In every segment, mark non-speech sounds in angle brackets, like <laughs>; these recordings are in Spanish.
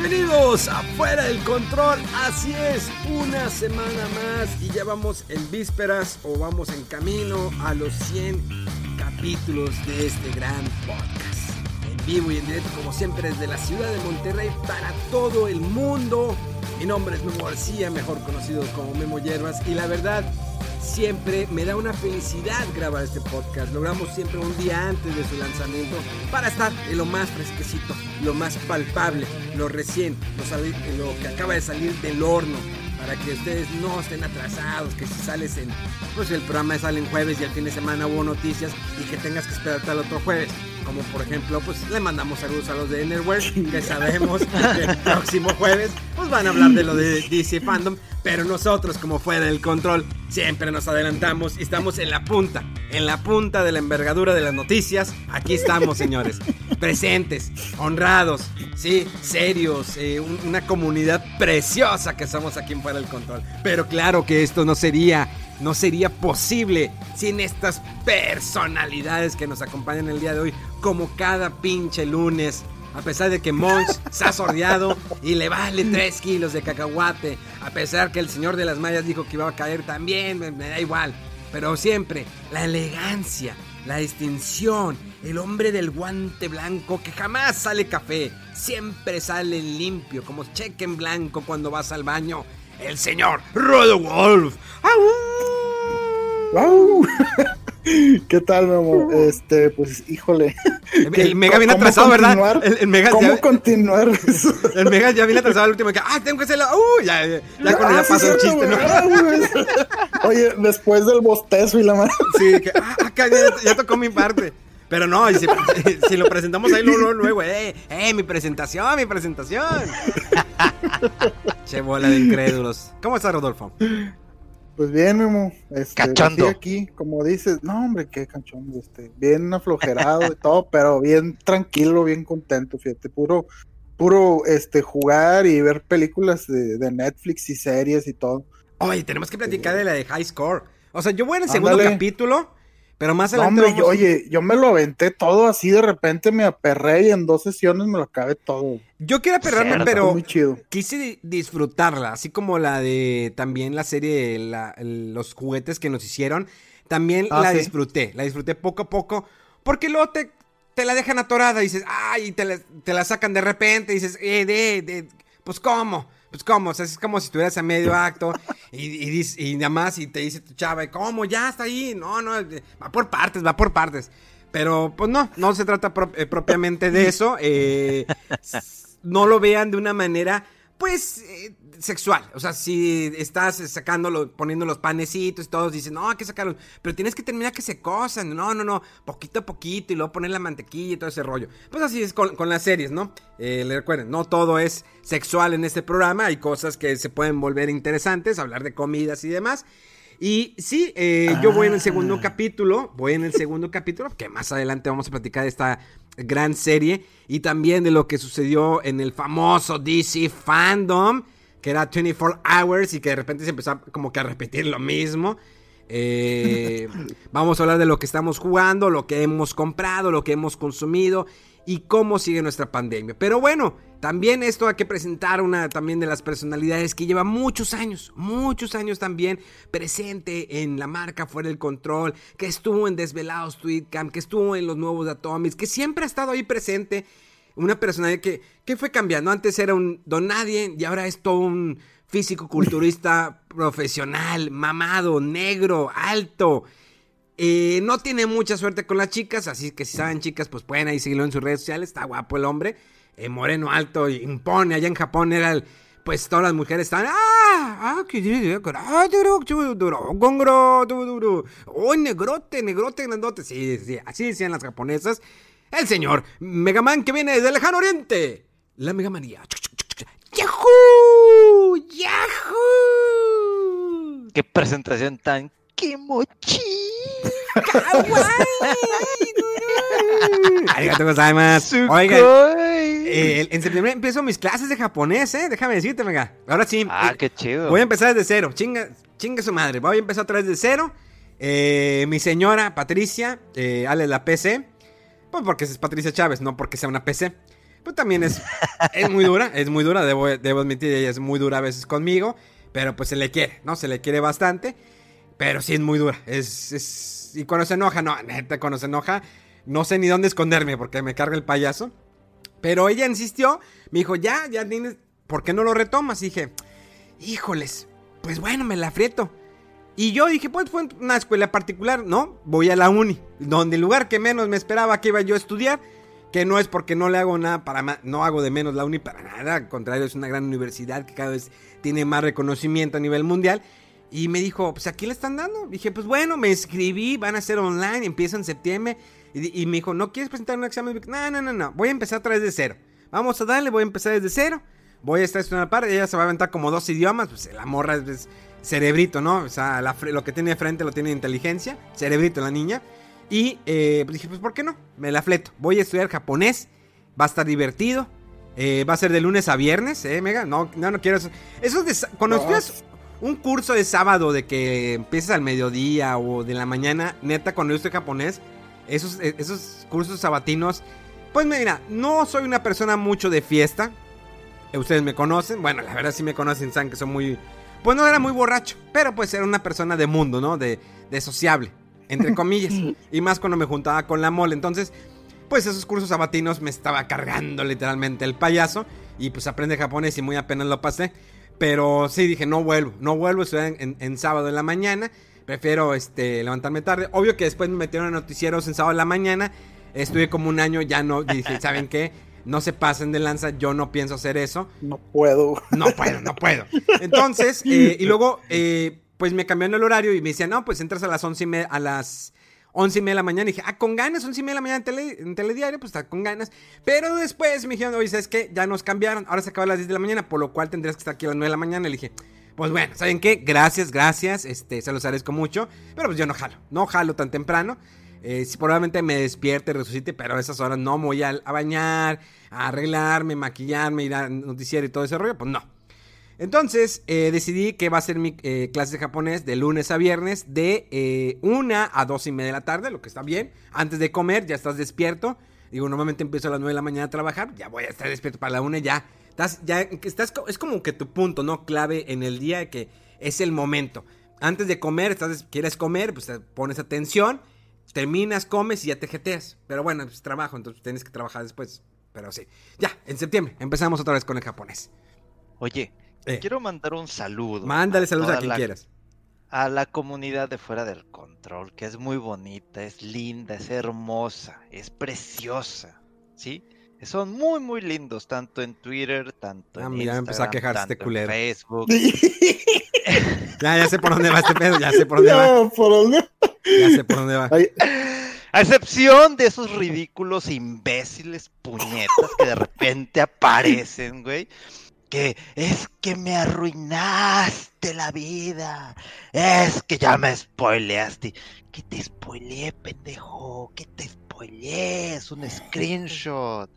Bienvenidos a Fuera del Control, así es, una semana más y ya vamos en vísperas o vamos en camino a los 100 capítulos de este gran podcast. Vivo y en directo como siempre desde la ciudad de Monterrey para todo el mundo. Mi nombre es Memo García, mejor conocido como Memo Hierbas y la verdad siempre me da una felicidad grabar este podcast. Logramos siempre un día antes de su lanzamiento para estar en lo más fresquecito, lo más palpable, lo recién, lo, lo que acaba de salir del horno. Para que ustedes no estén atrasados, que si sales en, pues el programa sale en jueves y el fin de semana hubo noticias y que tengas que esperar hasta el otro jueves como por ejemplo, pues le mandamos saludos a los de Enerware, que sabemos que el próximo jueves pues van a hablar de lo de DC Fandom, pero nosotros como fuera del control siempre nos adelantamos y estamos en la punta, en la punta de la envergadura de las noticias. Aquí estamos, señores, presentes, honrados, sí, serios, eh, una comunidad preciosa que somos aquí en fuera del control. Pero claro que esto no sería no sería posible sin estas personalidades que nos acompañan el día de hoy, como cada pinche lunes. A pesar de que Mons <laughs> se ha sordeado y le vale 3 kilos de cacahuate. A pesar que el señor de las mallas dijo que iba a caer también, me, da igual. Pero siempre la elegancia, la distinción, el hombre del guante blanco que jamás sale café, siempre sale limpio, como cheque en blanco cuando vas al baño. El señor Rodolf. ¡Wow! <laughs> ¿Qué tal, mi amor? Este, pues, híjole. El, Mega viene atrasado, ¿verdad? El, Mega ¿Cómo ya, continuar eso? El Mega ya viene atrasado el último. Que, ah, tengo que hacerlo. Uh, ya, ya, ya ya ah, pasó el chiste, ¿no? Oye, después del bostezo y la mano. Sí, que, ah, acá ya, tocó mi parte. Pero no, si, <laughs> si, lo presentamos ahí luego, luego, eh, eh, mi presentación, mi presentación. <laughs> che bola de incrédulos. ¿Cómo estás, Rodolfo? Pues bien, Memo. Este, cachondo. aquí, como dices, no, hombre, qué cachondo, este, bien aflojerado y todo, <laughs> pero bien tranquilo, bien contento, fíjate, puro, puro, este, jugar y ver películas de, Netflix y series y todo. Oye, tenemos que platicar de la de High Score. O sea, yo voy en el segundo capítulo pero más adelante. hombre, oye, yo me lo aventé todo así, de repente me aperré y en dos sesiones me lo acabé todo. Yo quiero aperrarme, pero quise disfrutarla, así como la de también la serie, la, los juguetes que nos hicieron. También ah, la disfruté, la disfruté poco a poco, porque luego te, te la dejan atorada y dices, ay, te la, te la sacan de repente y dices, eh, de, de, pues cómo pues cómo, o sea, es como si estuvieras a medio acto y, y, y, nada más y te dice tu chava, ¿cómo? Ya está ahí, no, no, va por partes, va por partes. Pero pues no, no se trata eh, propiamente de eso. Eh, <laughs> no lo vean de una manera, pues, eh, sexual. O sea, si estás sacándolo, poniendo los panecitos y todos dicen, no, hay que sacarlos. Pero tienes que terminar que se cosan. No, no, no. Poquito a poquito y luego poner la mantequilla y todo ese rollo. Pues así es con, las series, ¿no? Eh, le recuerden, no todo es sexual en este programa. Hay cosas que se pueden volver interesantes, hablar de comidas y demás. Y sí, eh, yo voy en el segundo ah. capítulo, voy en el segundo capítulo, que más adelante vamos a platicar de esta gran serie y también de lo que sucedió en el famoso DC Fandom que era 24 Hours y que de repente se empezó como que a repetir lo mismo. Eh, <laughs> vamos a hablar de lo que estamos jugando, lo que hemos comprado, lo que hemos consumido y cómo sigue nuestra pandemia. Pero bueno, también esto hay que presentar una también de las personalidades que lleva muchos años, muchos años también presente en la marca Fuera del Control, que estuvo en Desvelados Tweetcam, que estuvo en los nuevos Atomics, que siempre ha estado ahí presente una personalidad que, que fue cambiando. Antes era un don nadie y ahora es todo un físico-culturista <laughs> profesional, mamado, negro, alto. Eh, no tiene mucha suerte con las chicas, así que si saben chicas, pues pueden ahí seguirlo en sus redes sociales. Está guapo el hombre. Eh, moreno, alto, impone. Allá en Japón era el... Pues todas las mujeres estaban... ¡Ah! ¡Ah! ¡Qué ¡Oh, negrote, negrote, grandote! Sí, sí, así decían las japonesas. El señor Megaman que viene desde lejano oriente. La Megamanía. ¡Yahoo! ¡Yahoo! ¡Qué presentación tan kimochi! Arigato gozaimasu. Oigan, eh, en septiembre empiezo mis clases de japonés, ¿eh? Déjame decirte, venga. Ahora sí. Ah, eh, qué chido. Voy a empezar desde cero. Chinga, chinga su madre. Voy a empezar otra vez de cero. Eh, mi señora Patricia, eh, Ale la PC. Pues porque es Patricia Chávez, no porque sea una PC. Pues también es, es muy dura, <laughs> es muy dura, debo, debo admitir, ella es muy dura a veces conmigo. Pero pues se le quiere, ¿no? Se le quiere bastante. Pero sí es muy dura. Es, es... Y cuando se enoja, no, neta, cuando se enoja, no sé ni dónde esconderme porque me carga el payaso. Pero ella insistió, me dijo, ya, ya tienes, ¿por qué no lo retomas? Y dije, híjoles, pues bueno, me la frieto. Y yo dije, pues fue una escuela particular, ¿no? Voy a la uni, donde el lugar que menos me esperaba que iba yo a estudiar, que no es porque no le hago nada para no hago de menos la uni para nada, al contrario, es una gran universidad que cada vez tiene más reconocimiento a nivel mundial. Y me dijo, pues aquí le están dando. Dije, pues bueno, me inscribí, van a ser online, empieza en septiembre. Y, me dijo, ¿no quieres presentar un examen? No, no, no, no, voy a empezar otra vez de cero. Vamos a darle, voy a empezar desde cero. Voy a estar estudiando la par, ella se va a aventar como dos idiomas, pues la morra es cerebrito, ¿no? O sea, la, lo que tiene de frente lo tiene de inteligencia, cerebrito la niña. Y eh, pues dije, pues ¿por qué no? Me la fleto. Voy a estudiar japonés, va a estar divertido. Eh, va a ser de lunes a viernes, ¿eh, Mega? No, no, no quiero eso. Eso es de, cuando no. estudias un curso de sábado de que empiezas al mediodía o de la mañana, neta, cuando yo estoy japonés, esos, esos cursos sabatinos, pues mira, no soy una persona mucho de fiesta. Ustedes me conocen, bueno, la verdad sí me conocen, saben que soy muy... Pues no era muy borracho, pero pues era una persona de mundo, ¿no? De, de sociable, entre <laughs> comillas. y más cuando me juntaba con la mole. Entonces, pues esos cursos sabatinos me estaba cargando literalmente el payaso. Y pues aprende japonés y muy apenas lo pasé. Pero sí dije, no vuelvo, no vuelvo a estudiar en, en, en sábado en la mañana. Prefiero este, levantarme tarde. Obvio que después me metieron en noticieros en sábado en la mañana. Estuve como un año, ya no. Dije, <laughs> ¿saben qué? No se pasen de lanza, yo no pienso hacer eso. No puedo. No puedo, no puedo. Entonces, eh, y luego, eh, pues me cambiaron el horario y me decían, no, pues entras a las once y media, a las once y media de la mañana. Y dije, ah, con ganas, once y media de la mañana en, tele, en telediario, pues está con ganas. Pero después me dijeron, oye, ¿sabes qué? Ya nos cambiaron, ahora se acaba a las 10 de la mañana, por lo cual tendrías que estar aquí a las 9 de la mañana. Y le dije, pues bueno, ¿saben qué? Gracias, gracias, este, se los agradezco mucho. Pero pues yo no jalo, no jalo tan temprano. Eh, si probablemente me despierte, resucite, pero a esas horas no voy a, bañar, a arreglarme, maquillarme, ir a noticiero y todo ese rollo, pues no. Entonces eh, decidí que va a ser mi eh, clase de japonés de lunes a viernes de eh, 1 a 2 y media de la tarde, lo que está bien. Antes de comer ya estás despierto. Digo, normalmente empiezo a las 9 de la mañana a trabajar, ya voy a estar despierto para la 1 ya. Estás, ya estás, es como que tu punto, ¿no? Clave en el día que es el momento. Antes de comer, estás, quieres comer, pues pones atención, terminas, comes y ya te jeteas. Pero bueno, pues trabajo, entonces tienes que trabajar después. Pero sí. Ya, en septiembre empezamos otra vez con el japonés. Oye, eh. quiero mandar un saludo. Mándale saludos a quien la, quieras. A la comunidad de fuera del control, que es muy bonita, es linda, es hermosa, es preciosa. ¿Sí? Son muy, muy lindos, tanto en Twitter, tanto ah, en mira, Instagram, empezó a quejarse tanto este culero. en Facebook. <laughs> ya, ya sé por dónde va este pedo, ya sé por dónde No, va. ¿por dónde? Ya sé por dónde va. Ay, A excepción de esos ridículos imbéciles puñetas que de repente aparecen, güey. Que es que me arruinaste la vida. Es que ya me spoileaste. Que te spoileé, pendejo. Que te spoileé. Es un screenshot.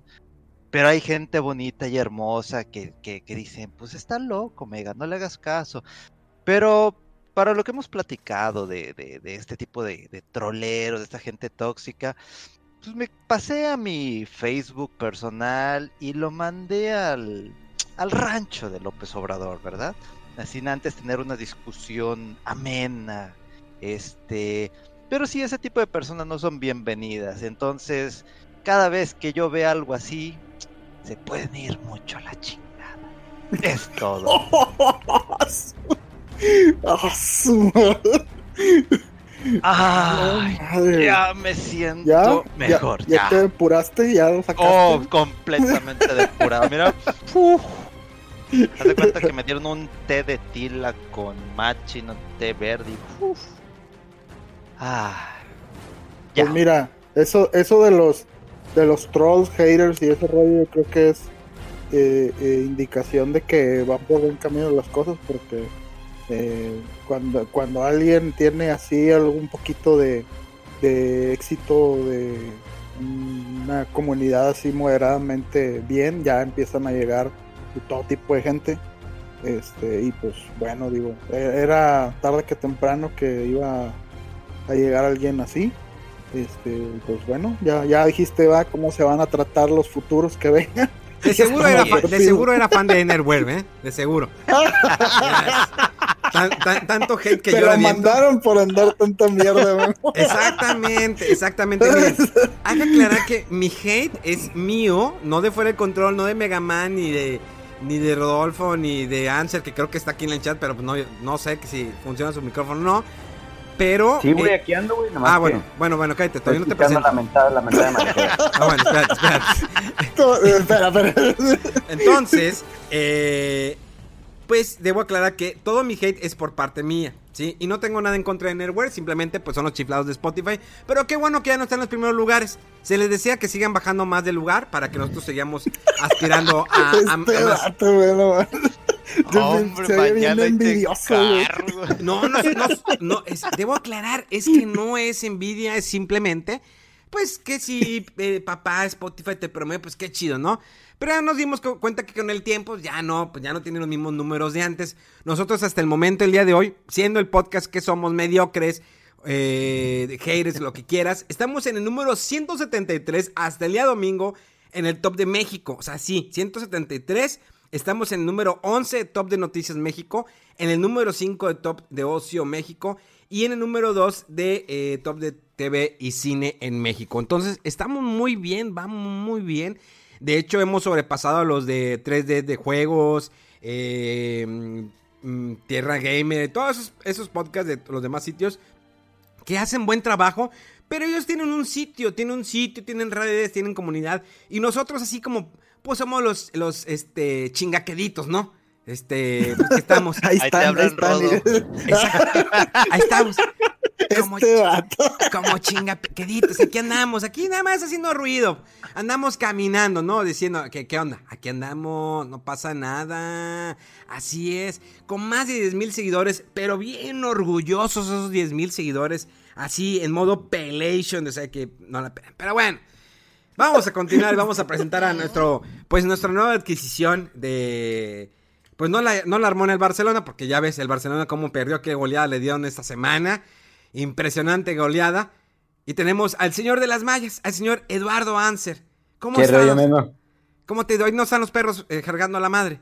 Pero hay gente bonita y hermosa que, que, que dicen, pues está loco, Mega, no le hagas caso. Pero para lo que hemos platicado de, de, este tipo de, de, troleros, de esta gente tóxica, pues me pasé a mi Facebook personal y lo mandé al, al rancho de López Obrador, ¿verdad? Sin antes tener una discusión amena. Este. Pero sí, ese tipo de personas no son bienvenidas. Entonces, cada vez que yo vea algo así, se pueden ir mucho a la chingada. Es todo. <laughs> <laughs> Ah, su. Ay, Madre. ya me siento ¿Ya? mejor. ¿Ya, Ya. ya te depuraste? ¿Ya lo sacaste? Oh, completamente depurado. Mira. <laughs> Uf. Haz de cuenta que me dieron un té de tila con machi, un té verde. Uf. Ah. Ya. Pues mira, eso, eso de los de los trolls, haters y ese rollo, yo creo que es eh, eh, indicación de que van por buen camino las cosas, porque eh, cuando, cuando alguien tiene así algún poquito de, de éxito, de una comunidad así moderadamente bien, ya empiezan a llegar de todo tipo de gente. Este, y pues bueno, digo, eh, era tarde que temprano que iba a llegar alguien así. Este, pues bueno, ya, ya dijiste va cómo se van a tratar los futuros que vengan. De seguro, <laughs> era fa- de seguro era fan de ¿eh? De seguro. <laughs> Tan- tan- tanto hate que Te yo lo mandaron por andar tanta mierda, man. Exactamente, exactamente. Miren, <laughs> hay que aclarar que mi hate es mío, no de fuera de control, no de Mega Man, ni de ni de Rodolfo, ni de Ansel, que creo que está aquí en el chat, pero pues no, no sé si funciona su micrófono o no. Pero. Sí, güey, eh, aquí ando, güey. nomás ah, que bueno, bueno, bueno, cállate, estoy todavía no te presento. la mentada, la mentada de Mariquera. <laughs> Ah, bueno, espérate, espérate. <laughs> Eh, espera, espera. Entonces, eh, pues debo aclarar que todo mi hate es por parte mía, ¿sí? Y no tengo nada en contra de Nerware, simplemente pues son los chiflados de Spotify. Pero qué bueno que ya no están en los primeros lugares. Se les desea que sigan bajando más de lugar para que nosotros sigamos aspirando a, a- a Este más. man. Hombre, se mañana que envidioso. No, no, no, no, es- debo aclarar, es que no es envidia, es simplemente, pues que si eh, papá Spotify te promueve, pues qué chido, ¿no? Pero ya nos dimos cu- cuenta que con el tiempo ya no, pues ya no tiene los mismos números de antes. Nosotros hasta el momento, el día de hoy, siendo el podcast que somos mediocres, eh, lo que quieras, estamos en el número 173 hasta el día domingo en el top de México. O sea, sí, 173. Estamos en el número 11 de Top de Noticias México, en el número 5 de Top de Ocio México y en el número 2 de eh, Top de TV y Cine en México. Entonces, estamos muy bien, vamos muy bien. De hecho, hemos sobrepasado a los de 3D de juegos, eh, mm, Tierra Gamer, todos esos, esos podcasts de los demás sitios que hacen buen trabajo, pero ellos tienen un sitio, tienen un sitio, tienen redes, tienen comunidad, y nosotros así como, pues somos los, los, este, chingaqueditos, ¿no? Este, pues que estamos. <laughs> Ahí Ahí te están, ahí hablan, están. Rodo. Exacto. Ahí estamos. Como, Este vato. como chingaqueditos, aquí andamos, aquí nada más haciendo ruido. Andamos caminando, ¿no? Diciendo, ¿qué, qué onda? Aquí andamos, no pasa nada. Así es, con más de 10 mil seguidores, pero bien orgullosos esos 10 mil seguidores. Así, en modo pelation, o sea que no la pegan. Pero bueno, vamos a continuar, vamos a presentar a nuestro, pues nuestra nueva adquisición de... Pues no la, no la armó en el Barcelona, porque ya ves el Barcelona cómo perdió, qué goleada le dieron esta semana. Impresionante goleada. Y tenemos al señor de las mallas, al señor Eduardo Anser. ¿Cómo ¿Qué rollo? Memo? ¿Cómo te doy? ¿No están los perros eh, cargando a la madre?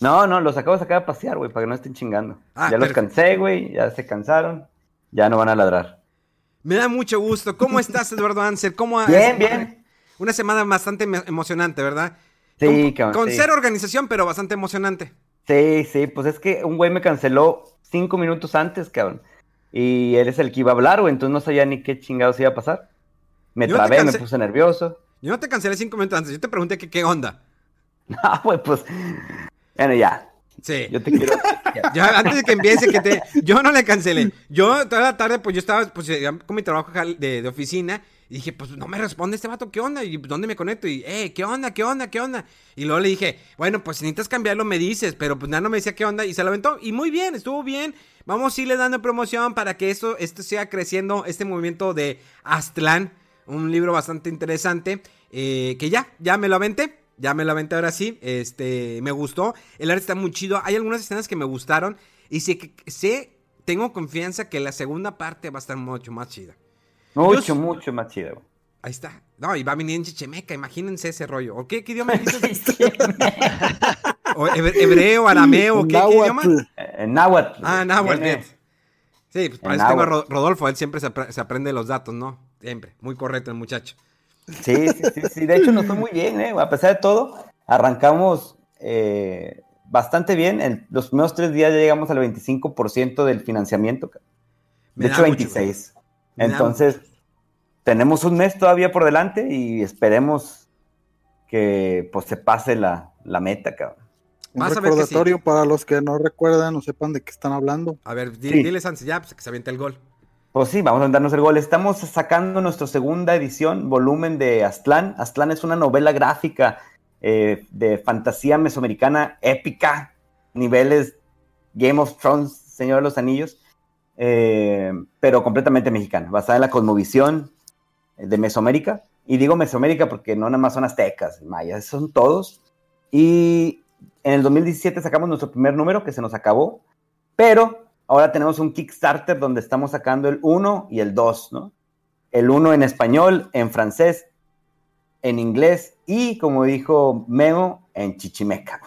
No, no, los acabo de sacar a pasear, güey, para que no estén chingando. Ah, ya los cansé, güey, ya se cansaron, ya no van a ladrar. Me da mucho gusto. ¿Cómo estás, Eduardo Anser? ¿Cómo Bien, bien. Una semana bastante emo- emocionante, ¿verdad? Sí, con, cabrón, Con sí. cero organización, pero bastante emocionante. Sí, sí, pues es que un güey me canceló cinco minutos antes, cabrón. Y él es el que iba a hablar, güey, entonces no sabía ni qué chingados iba a pasar. Me Yo no trabé, me cansé- puse nervioso. Yo no te cancelé cinco minutos antes, yo te pregunté que qué onda. <laughs> Ah, güey, pues. Bueno, ya. Sí. Yo te quiero. <laughs> ya. Antes de que empiece, que te. Yo no le cancelé. Yo toda la tarde, pues yo estaba pues, con mi trabajo de, de oficina. Y dije, pues no me responde este vato, ¿qué onda? ¿Y dónde me conecto? Y, eh, ¿qué onda? ¿Qué onda? ¿Qué onda? Y luego le dije, bueno, pues si necesitas cambiarlo, me dices. Pero pues nada, no me decía qué onda. Y se lo aventó. Y muy bien, estuvo bien. Vamos a irle dando promoción para que esto, esto siga creciendo. Este movimiento de Aztlán. Un libro bastante interesante. eh, que ya, ya me lo aventé. Ya me lo aventé ahora sí. Este, me gustó. El arte está muy chido. Hay algunas escenas que me gustaron. Y sé que sé, tengo confianza que la segunda parte va a estar mucho más chida. Mucho, Yo- mucho más güey. Ahí está. No, y va a venir en chichemeca, imagínense ese rollo. ¿O qué, qué idioma <laughs> dijiste? ¿O hebre- hebreo, arameo, ¿qué, qué idioma? Eh, En náhuatl. Ah, náhuatl, bien. Sí, pues para eso tengo a Rodolfo, él siempre se, apre- se aprende los datos, ¿no? Siempre. Muy correcto el muchacho. Sí, sí, sí, sí. De hecho, nos fue muy bien, ¿eh? A pesar de todo, arrancamos eh, bastante bien. En los primeros tres días ya llegamos al 25% del financiamiento. De hecho, mucho 26. Me da Entonces, tenemos un mes todavía por delante y esperemos que pues se pase la, la meta, cabrón. Un Vas a ver recordatorio para los que no recuerdan o sepan de qué están hablando. A ver, di- Sí. dile Sansi ya, pues que se aviente el gol. Pues sí, vamos a darnos el gol. Estamos sacando nuestra segunda edición, volumen de Aztlán. Aztlán es una novela gráfica eh, de fantasía mesoamericana épica, niveles Game of Thrones, Señor de los Anillos, eh, pero completamente mexicana, basada en la cosmovisión de Mesoamérica. Y digo Mesoamérica porque no nada más son aztecas, mayas, son todos. Y en el 2017 sacamos nuestro primer número que se nos acabó, pero ahora tenemos un Kickstarter donde estamos sacando el 1 y el 2, ¿no? El 1 en español, en francés, en inglés y, como dijo Memo, en chichimeca.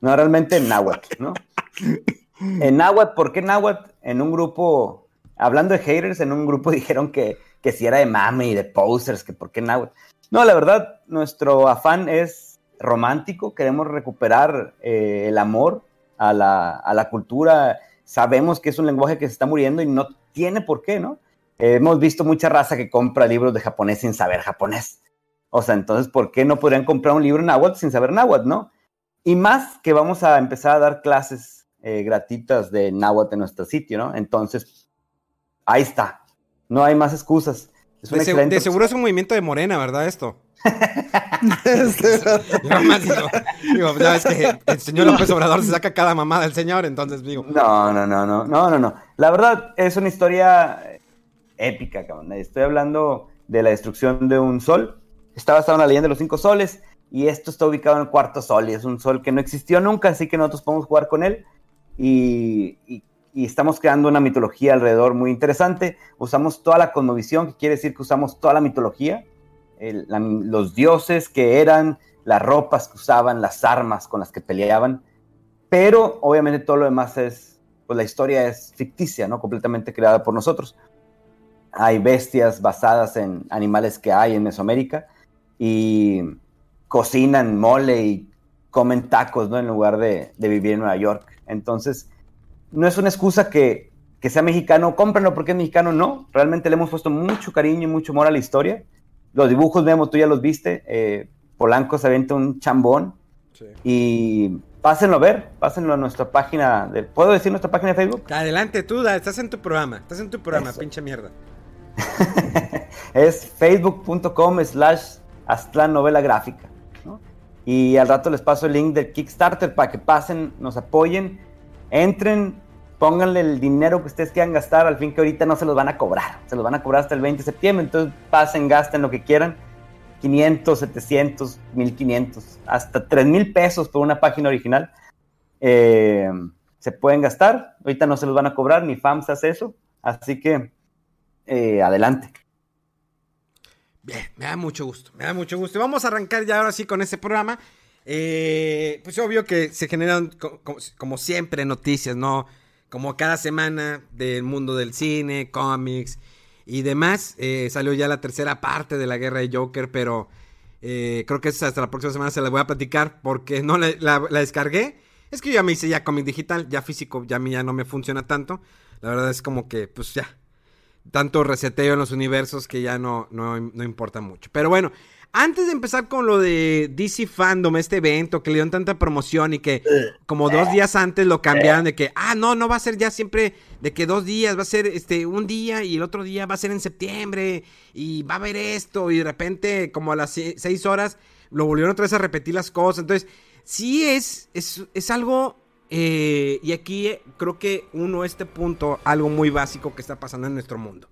No, realmente en náhuatl, ¿no? <laughs> En náhuatl, ¿por qué náhuatl? En un grupo, hablando de haters, en un grupo <laughs> dijeron que, que si era de mame y de posers, que por qué náhuatl. No, la verdad, nuestro afán es romántico, queremos recuperar eh, el amor a la, a la cultura. Sabemos que es un lenguaje que se está muriendo y no tiene por qué, ¿no? Eh, hemos visto mucha raza que compra libros de japonés sin saber japonés. O sea, entonces, ¿por qué no podrían comprar un libro en náhuatl sin saber náhuatl, no? Y más que vamos a empezar a dar clases eh, gratuitas de náhuatl en nuestro sitio, ¿no? Entonces, ahí está. No hay más excusas. Es De, excelente de seguro es un movimiento de Morena, ¿verdad? Esto. Este, Yo nomás digo, digo, ya ves que el señor López Obrador se saca cada mamada del señor, entonces digo. No, no, no, no, no, no, no. La verdad es una historia épica, cabrón. Estoy hablando de la destrucción de un sol. Está basado en la leyenda de los cinco soles y esto está ubicado en el cuarto sol y es un sol que no existió nunca, así que nosotros podemos jugar con él y, y- y estamos creando una mitología alrededor muy interesante. Usamos toda la cosmovisión, que quiere decir que usamos toda la mitología, los dioses que eran, las ropas que usaban, las armas con las que peleaban pero obviamente todo lo demás es, pues la historia es ficticia, ¿no? Completamente creada por nosotros. Hay bestias basadas en animales que hay en Mesoamérica y cocinan mole y comen tacos, ¿no? En lugar de, de vivir en Nueva York. Entonces, no es una excusa que, que sea mexicano, cómprenlo porque es mexicano, no. Realmente le hemos puesto mucho cariño y mucho amor a la historia. Los dibujos, Memo, tú ya los viste. eh, Polanco se avienta un chambón y pásenlo a ver, pásenlo a nuestra página. De, ¿Puedo decir nuestra página de Facebook? Adelante, tú, estás en tu programa. Estás en tu programa, Eso. pinche mierda. <laughs> es facebook.com slash Aztlán novela gráfica. ¿no? Y al rato les paso el link del Kickstarter para que pasen, nos apoyen, entren, pónganle el dinero que ustedes quieran gastar, al fin que ahorita no se los van a cobrar, se los van a cobrar hasta el 20 de septiembre, entonces pasen, gasten lo que quieran, 500, 700, 1500, hasta 3000 pesos por una página original. Eh, se pueden gastar, ahorita no se los van a cobrar, ni FAMS hace eso, así que eh, adelante. Bien, me da mucho gusto, me da mucho gusto. Y Vamos a arrancar ya ahora sí con este programa. Eh, pues obvio que se generan, co- co- como, siempre, noticias, ¿no? Como cada semana del mundo del cine, cómics y demás. Eh, salió ya la tercera parte de la guerra de Joker, pero eh, creo que esa hasta la próxima semana se la voy a platicar porque no la, la- la descargué. Es que yo ya me hice ya cómic digital, ya físico, ya a mí ya no me funciona tanto. La verdad es como que, pues ya, tanto reseteo en los universos que ya no, no, no importa mucho. Pero bueno, antes de empezar con lo de DC Fandom, este evento que le dieron tanta promoción y que como dos días antes lo cambiaron de que, ah, no, no va a ser ya siempre de que dos días, va a ser este un día y el otro día va a ser en septiembre y va a haber esto y de repente como a las se- seis horas lo volvieron otra vez a repetir las cosas. Entonces, sí es, es, es algo eh, y aquí eh, creo que uno, este punto, algo muy básico que está pasando en nuestro mundo.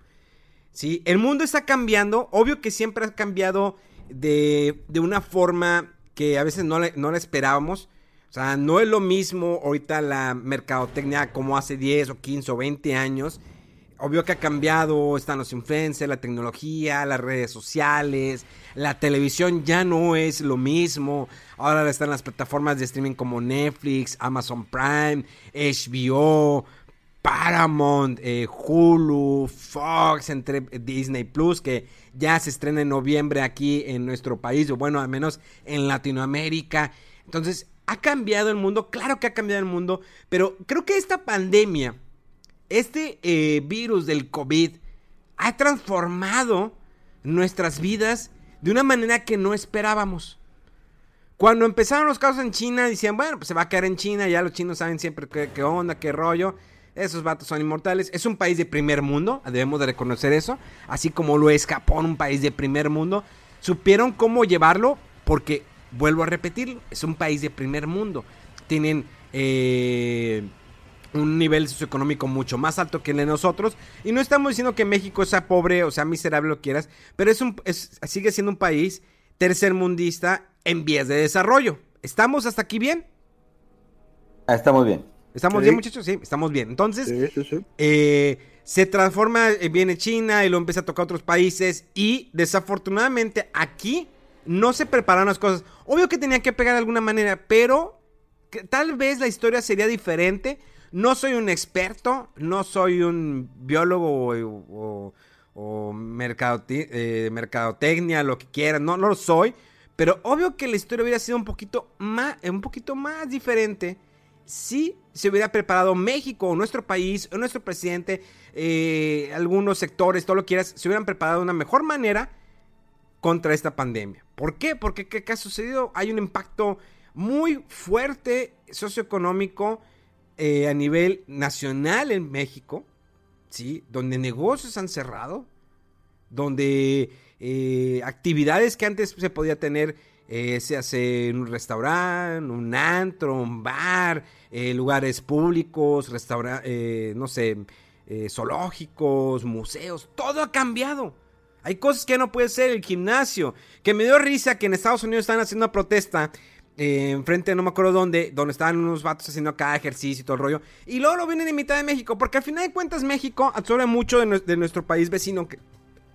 ¿Sí? El mundo está cambiando, obvio que siempre ha cambiado de, de una forma que a veces no, no la esperábamos. O sea, no es lo mismo ahorita la mercadotecnia como hace 10 o 15 o 20 años. Obvio que ha cambiado, están los influencers, la tecnología, las redes sociales, la televisión ya no es lo mismo. Ahora están las plataformas de streaming como Netflix, Amazon Prime, HBO, Paramount, eh, Hulu, Fox, entre Disney Plus, que ya se estrena en noviembre aquí en nuestro país, o bueno, al menos en Latinoamérica. Entonces, ¿Ha cambiado el mundo? Claro que ha cambiado el mundo, pero creo que esta pandemia, este eh, virus del COVID, ha transformado nuestras vidas de una manera que no esperábamos. Cuando empezaron los casos en China, decían, bueno, pues se va a quedar en China, ya los chinos saben siempre qué, qué onda, qué rollo. Esos vatos son inmortales. Es un país de primer mundo, debemos de reconocer eso. Así como lo es Japón, un país de primer mundo. Supieron cómo llevarlo porque, vuelvo a repetirlo, es un país de primer mundo. Tienen eh, un nivel socioeconómico mucho más alto que el de nosotros. Y no estamos diciendo que México sea pobre o sea miserable, lo que quieras. Pero es un, es, sigue siendo un país tercermundista en vías de desarrollo. ¿Estamos hasta aquí bien? Ah, estamos bien. ¿Estamos Sí. bien, muchachos? Sí, estamos bien. Entonces, Sí, sí, sí. eh, se transforma, eh, viene China y lo empieza a tocar a otros países. Y desafortunadamente aquí no se prepararon las cosas. Obvio que tenía que pegar de alguna manera, pero que tal vez la historia sería diferente. No soy un experto, no soy un biólogo o, eh, mercadotecnia, lo que quieran, no, lo soy. Pero obvio que la historia hubiera sido un poquito más, un poquito más diferente si se hubiera preparado México o nuestro país o nuestro presidente, eh, algunos sectores, todo lo que quieras, se hubieran preparado de una mejor manera contra esta pandemia. ¿Por qué? Porque ¿qué, qué ha sucedido? Hay un impacto muy fuerte socioeconómico eh, a nivel nacional en México, ¿sí? Donde negocios han cerrado, donde eh, actividades que antes se podía tener, eh, se hace un restaurante, un antro, un bar, eh, lugares públicos, restaura eh, no sé, eh, zoológicos, museos, todo ha cambiado. Hay cosas que no puede ser, el gimnasio, que me dio risa que en Estados Unidos están haciendo una protesta eh, enfrente, no me acuerdo dónde, donde estaban unos vatos haciendo acá ejercicio y todo el rollo. Y luego lo vienen en mitad de México, porque al final de cuentas México absorbe mucho de, nue- de nuestro país vecino, que,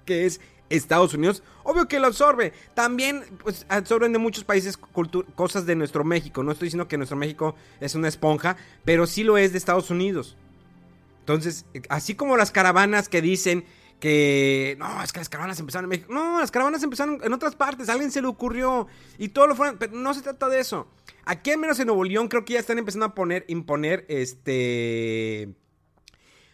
que es Estados Unidos. Obvio que lo absorbe. También pues, absorben de muchos países cosas de nuestro México. No estoy diciendo que nuestro México es una esponja, pero sí lo es de Estados Unidos. Entonces, eh, así como las caravanas que dicen que no, es que las caravanas empezaron en México. No, las caravanas empezaron en otras partes. A alguien se le ocurrió y todo lo fueron. Pero no se trata de eso. Aquí, al menos en Nuevo León, creo que ya están empezando a poner, imponer este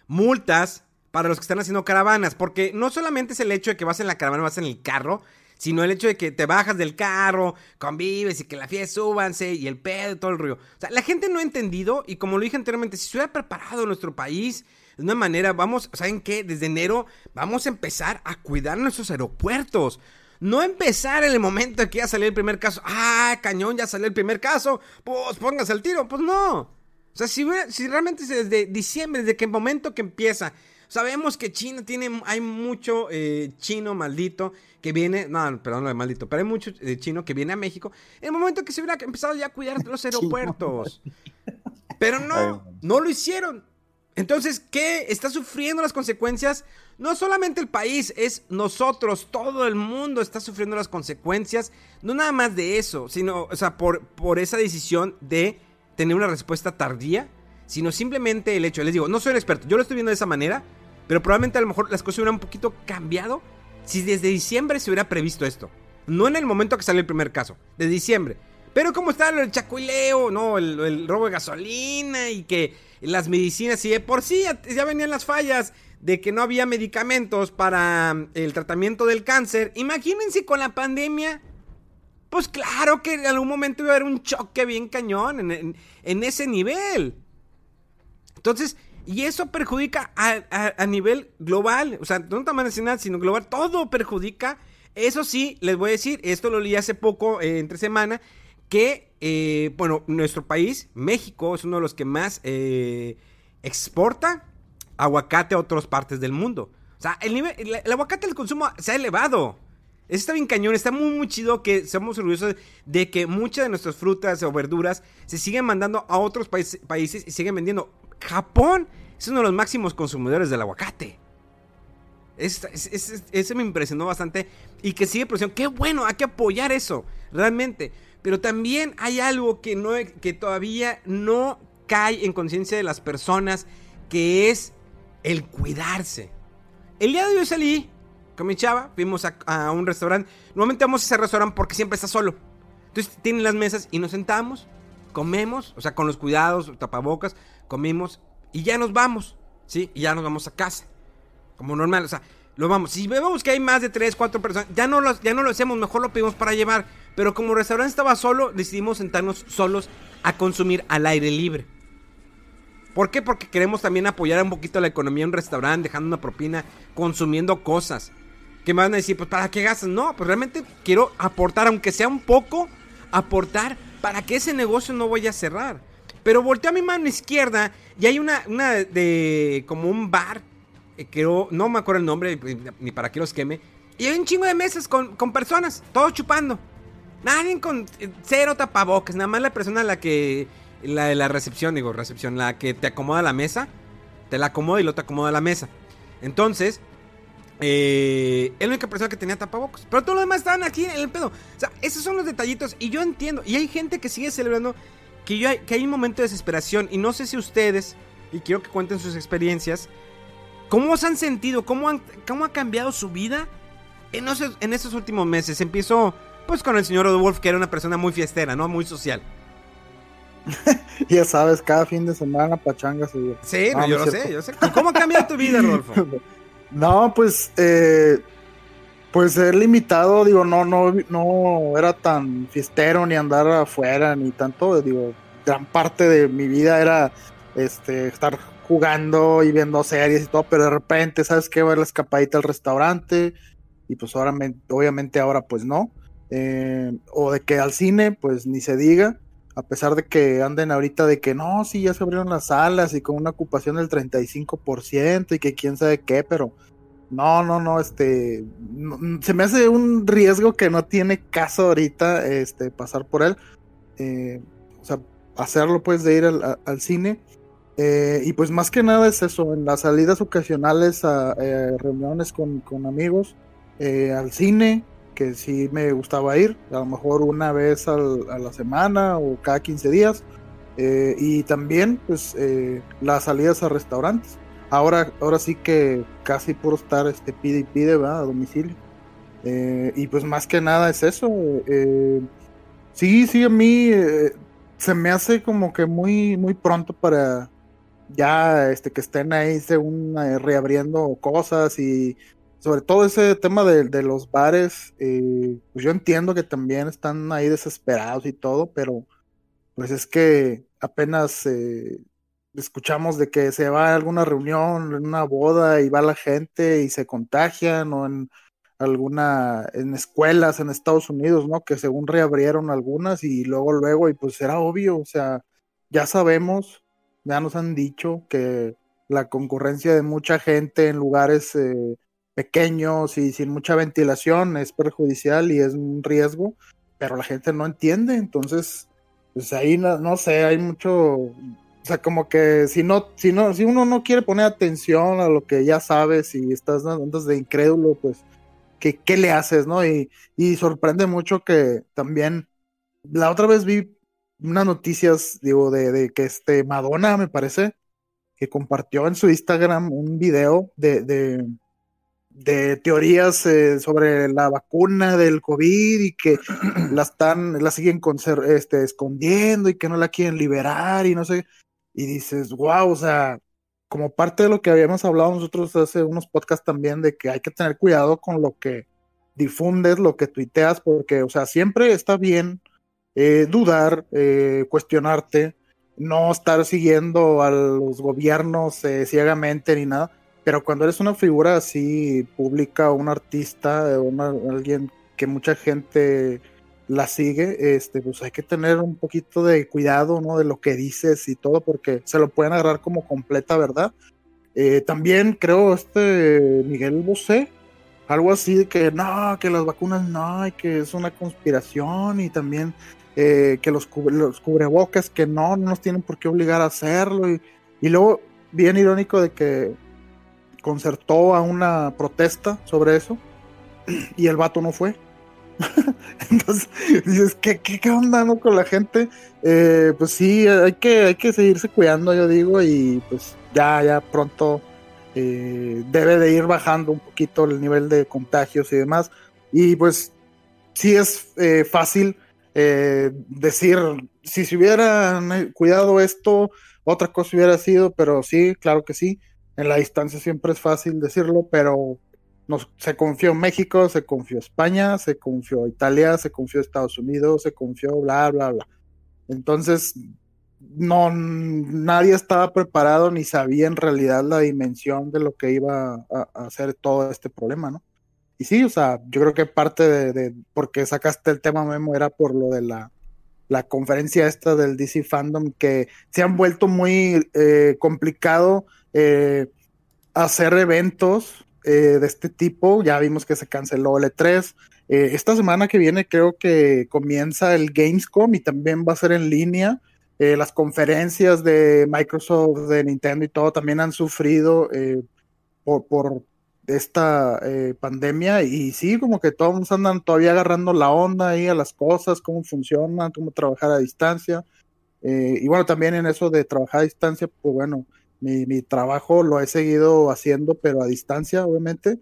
multas para los que están haciendo caravanas. Porque no solamente es el hecho de que vas en la caravana, vas en el carro. Sino el hecho de que te bajas del carro, convives y que la fiesta súbanse y el pedo y todo el rollo. O sea, la gente no ha entendido y como lo dije anteriormente, si se hubiera preparado nuestro país de una manera, vamos, ¿saben qué? Desde enero vamos a empezar a cuidar nuestros aeropuertos. No empezar en el momento en que ya salió el primer caso. Ah, cañón, ya salió el primer caso. Pues póngase al tiro. Pues no. O sea, si, si realmente es desde diciembre, desde que el momento que empieza, sabemos que China tiene, hay mucho eh, chino maldito que viene, no, perdón lo de maldito, pero hay mucho eh, chino que viene a México. En el momento que se hubiera empezado ya a cuidar los <laughs> aeropuertos. Pero no, no lo hicieron. Entonces, ¿qué? Está sufriendo las consecuencias. No solamente el país, es nosotros, todo el mundo está sufriendo las consecuencias. No nada más de eso, sino, o sea, por, por esa decisión de tener una respuesta tardía, sino simplemente el hecho, les digo, no soy un experto, yo lo estoy viendo de esa manera, pero probablemente a lo mejor las cosas hubieran un poquito cambiado si desde diciembre se hubiera previsto esto. No en el momento que salió el primer caso, de diciembre. Pero como está el chacuileo, no, el, el robo de gasolina y que las medicinas, y de por sí ya, venían las fallas de que no había medicamentos para mm, el tratamiento del cáncer. Imagínense con la pandemia. Pues claro que en algún momento iba a haber un choque bien cañón en, en- en ese nivel. Entonces, y eso perjudica a, a- a nivel global. O sea, no tan nacional, sino global. Todo perjudica. Eso sí, les voy a decir, esto lo leí hace poco, eh, entre semana, que, eh, bueno, nuestro país, México, es uno de los que más eh, exporta aguacate a otras partes del mundo. O sea, el, nivel, el, aguacate, el consumo se ha elevado. Eso está bien cañón, está muy muy chido que seamos orgullosos de que muchas de nuestras frutas o verduras se siguen mandando a otros países, países y siguen vendiendo. Japón es uno de los máximos consumidores del aguacate. Es- Eso me impresionó bastante y que sigue produciendo. Qué bueno, hay que apoyar eso, realmente. Pero también hay algo que, no, que todavía no cae en conciencia de las personas, que es el cuidarse. El día de hoy salí con mi chava, fuimos a, a un restaurante. Normalmente vamos a ese restaurante porque siempre está solo. Entonces tienen las mesas y nos sentamos. comemos, o sea, con los cuidados, tapabocas, comimos y ya nos vamos, ¿sí? Y ya nos vamos a casa. Como normal, o sea, lo vamos. Si vemos que hay más de 3, 4 personas, ya no, lo, ya no lo hacemos, mejor lo pedimos para llevar. Pero como el restaurante estaba solo, decidimos sentarnos solos a consumir al aire libre. ¿Por qué? Porque queremos también apoyar un poquito la economía en un restaurante, dejando una propina, consumiendo cosas. ¿Qué me van a decir? Pues ¿para qué gastas? No, pues realmente quiero aportar, aunque sea un poco, aportar para que ese negocio no vaya a cerrar. Pero volteo a mi mano izquierda y hay una, una de como un bar, eh, no me acuerdo el nombre, pues, ni para qué los queme. Y hay un chingo de mesas con, con personas, todos chupando. Nadie con eh, cero tapabocas, nada más la persona a la que la de la recepción, digo, recepción, la que te acomoda la mesa, te la acomoda y lo te acomoda la mesa. Entonces, eh, es la única persona que tenía tapabocas. Pero todos los demás estaban aquí en el pedo. O sea, esos son los detallitos. Y yo entiendo. Y hay gente que sigue celebrando que, yo hay, que hay un momento de desesperación. Y no sé si ustedes, y quiero que cuenten sus experiencias, ¿cómo se han sentido? ¿Cómo, han, cómo ha cambiado su vida en esos, en esos últimos meses? Empiezo pues con el señor Wolf, que era una persona muy fiestera, ¿no? Muy social. <laughs> ya sabes, cada fin de semana pachanga su Sí, yo lo sé, yo sé. ¿Cómo ha cambiado tu vida, Rodolfo? <laughs> no, pues, eh, pues ser limitado, digo, no, no, no era tan fiestero ni andar afuera ni tanto, digo, gran parte de mi vida era este estar jugando y viendo series y todo, pero de repente, ¿sabes qué? Va la escapadita al restaurante y pues ahora, obviamente ahora pues no. Eh, o de que al cine, pues ni se diga a pesar de que anden ahorita de que no, sí, ya se abrieron las salas y con una ocupación del 35% y que quién sabe qué, pero no, no, no, este, se me hace un riesgo que no tiene caso ahorita, este, pasar por él, eh, o sea, hacerlo pues de ir al, cine. Eh, y pues más que nada es eso, en las salidas ocasionales a eh, reuniones con, con amigos, al cine, que sí me gustaba ir, a lo mejor una vez a la semana o cada 15 días. Eh, y también pues eh, las salidas a restaurantes. Ahora, ahora sí que casi puro estar este pide y pide ¿verdad? a domicilio. Eh, y pues más que nada es eso. sí, sí, a mí se me hace como que muy, muy pronto para ya este que estén ahí según reabriendo cosas y sobre todo ese tema de, los bares, eh, pues yo entiendo que también están ahí desesperados y todo, pero pues es que apenas eh, escuchamos de que se va a alguna reunión, en una boda y va la gente y se contagian o en alguna, en escuelas en Estados Unidos, ¿no? Que según reabrieron algunas y luego, luego, y pues era obvio, o sea, ya sabemos, ya nos han dicho que la concurrencia de mucha gente en lugares... Eh, pequeños y sin mucha ventilación es perjudicial y es un riesgo, pero la gente no entiende, entonces, pues ahí no, sé, hay mucho, o sea, como que si no, si no, si uno no quiere poner atención a lo que ya sabes y estás andas de incrédulo, pues, ¿qué, qué le haces, no? Y, y sorprende mucho que también, la otra vez vi unas noticias, digo, de, de que este Madonna, me parece, que compartió en su Instagram un video de, de de teorías eh, sobre la vacuna del COVID y que <clears throat> la están, la siguen este, escondiendo y que no la quieren liberar y no sé. Y dices, wow, o sea, como parte de lo que habíamos hablado nosotros hace unos podcasts también, de que hay que tener cuidado con lo que difundes, lo que tuiteas, porque, o sea, siempre está bien eh, dudar, eh, cuestionarte, no estar siguiendo a los gobiernos ciegamente ni nada pero cuando eres una figura así pública, un artista, alguien que mucha gente la sigue, este, pues hay que tener un poquito de cuidado, ¿no? De lo que dices y todo, porque se lo pueden agarrar como completa verdad. Eh, también creo este Miguel Bosé, algo así de que no, que las vacunas no, y que es una conspiración, y también eh, que los, los, cubrebocas, que no, no nos tienen por qué obligar a hacerlo, y, y luego, bien irónico de que concertó a una protesta sobre eso y el vato no fue. <laughs> Entonces dices, ¿qué, qué, onda no con la gente? Eh, pues sí, hay que, hay que seguirse cuidando, yo digo, y pues ya, ya pronto eh, debe de ir bajando un poquito el nivel de contagios y demás. Y pues sí es fácil eh, decir, si se hubieran cuidado esto, otra cosa hubiera sido, pero sí, claro que sí. En la distancia siempre es fácil decirlo, pero se confió México, se confió España, se confió Italia, se confió Estados Unidos, se confió bla, bla, bla. Entonces, no, nadie estaba preparado ni sabía en realidad la dimensión de lo que iba a, hacer todo este problema, ¿no? Y sí, o sea, yo creo que parte de, de porque sacaste el tema Memo era por lo de la, la conferencia esta del DC Fandom que se han vuelto muy eh, complicado eh, hacer eventos eh, de este tipo. Ya vimos que se canceló el E3. Eh, esta semana que viene creo que comienza el Gamescom y también va a ser en línea. Las conferencias de Microsoft, de Nintendo y todo también han sufrido por, esta pandemia y sí, como que todos andan todavía agarrando la onda ahí a las cosas, cómo funcionan, cómo trabajar a distancia. y bueno, también en eso de trabajar a distancia, pues bueno, mi, trabajo lo he seguido haciendo, pero a distancia, obviamente.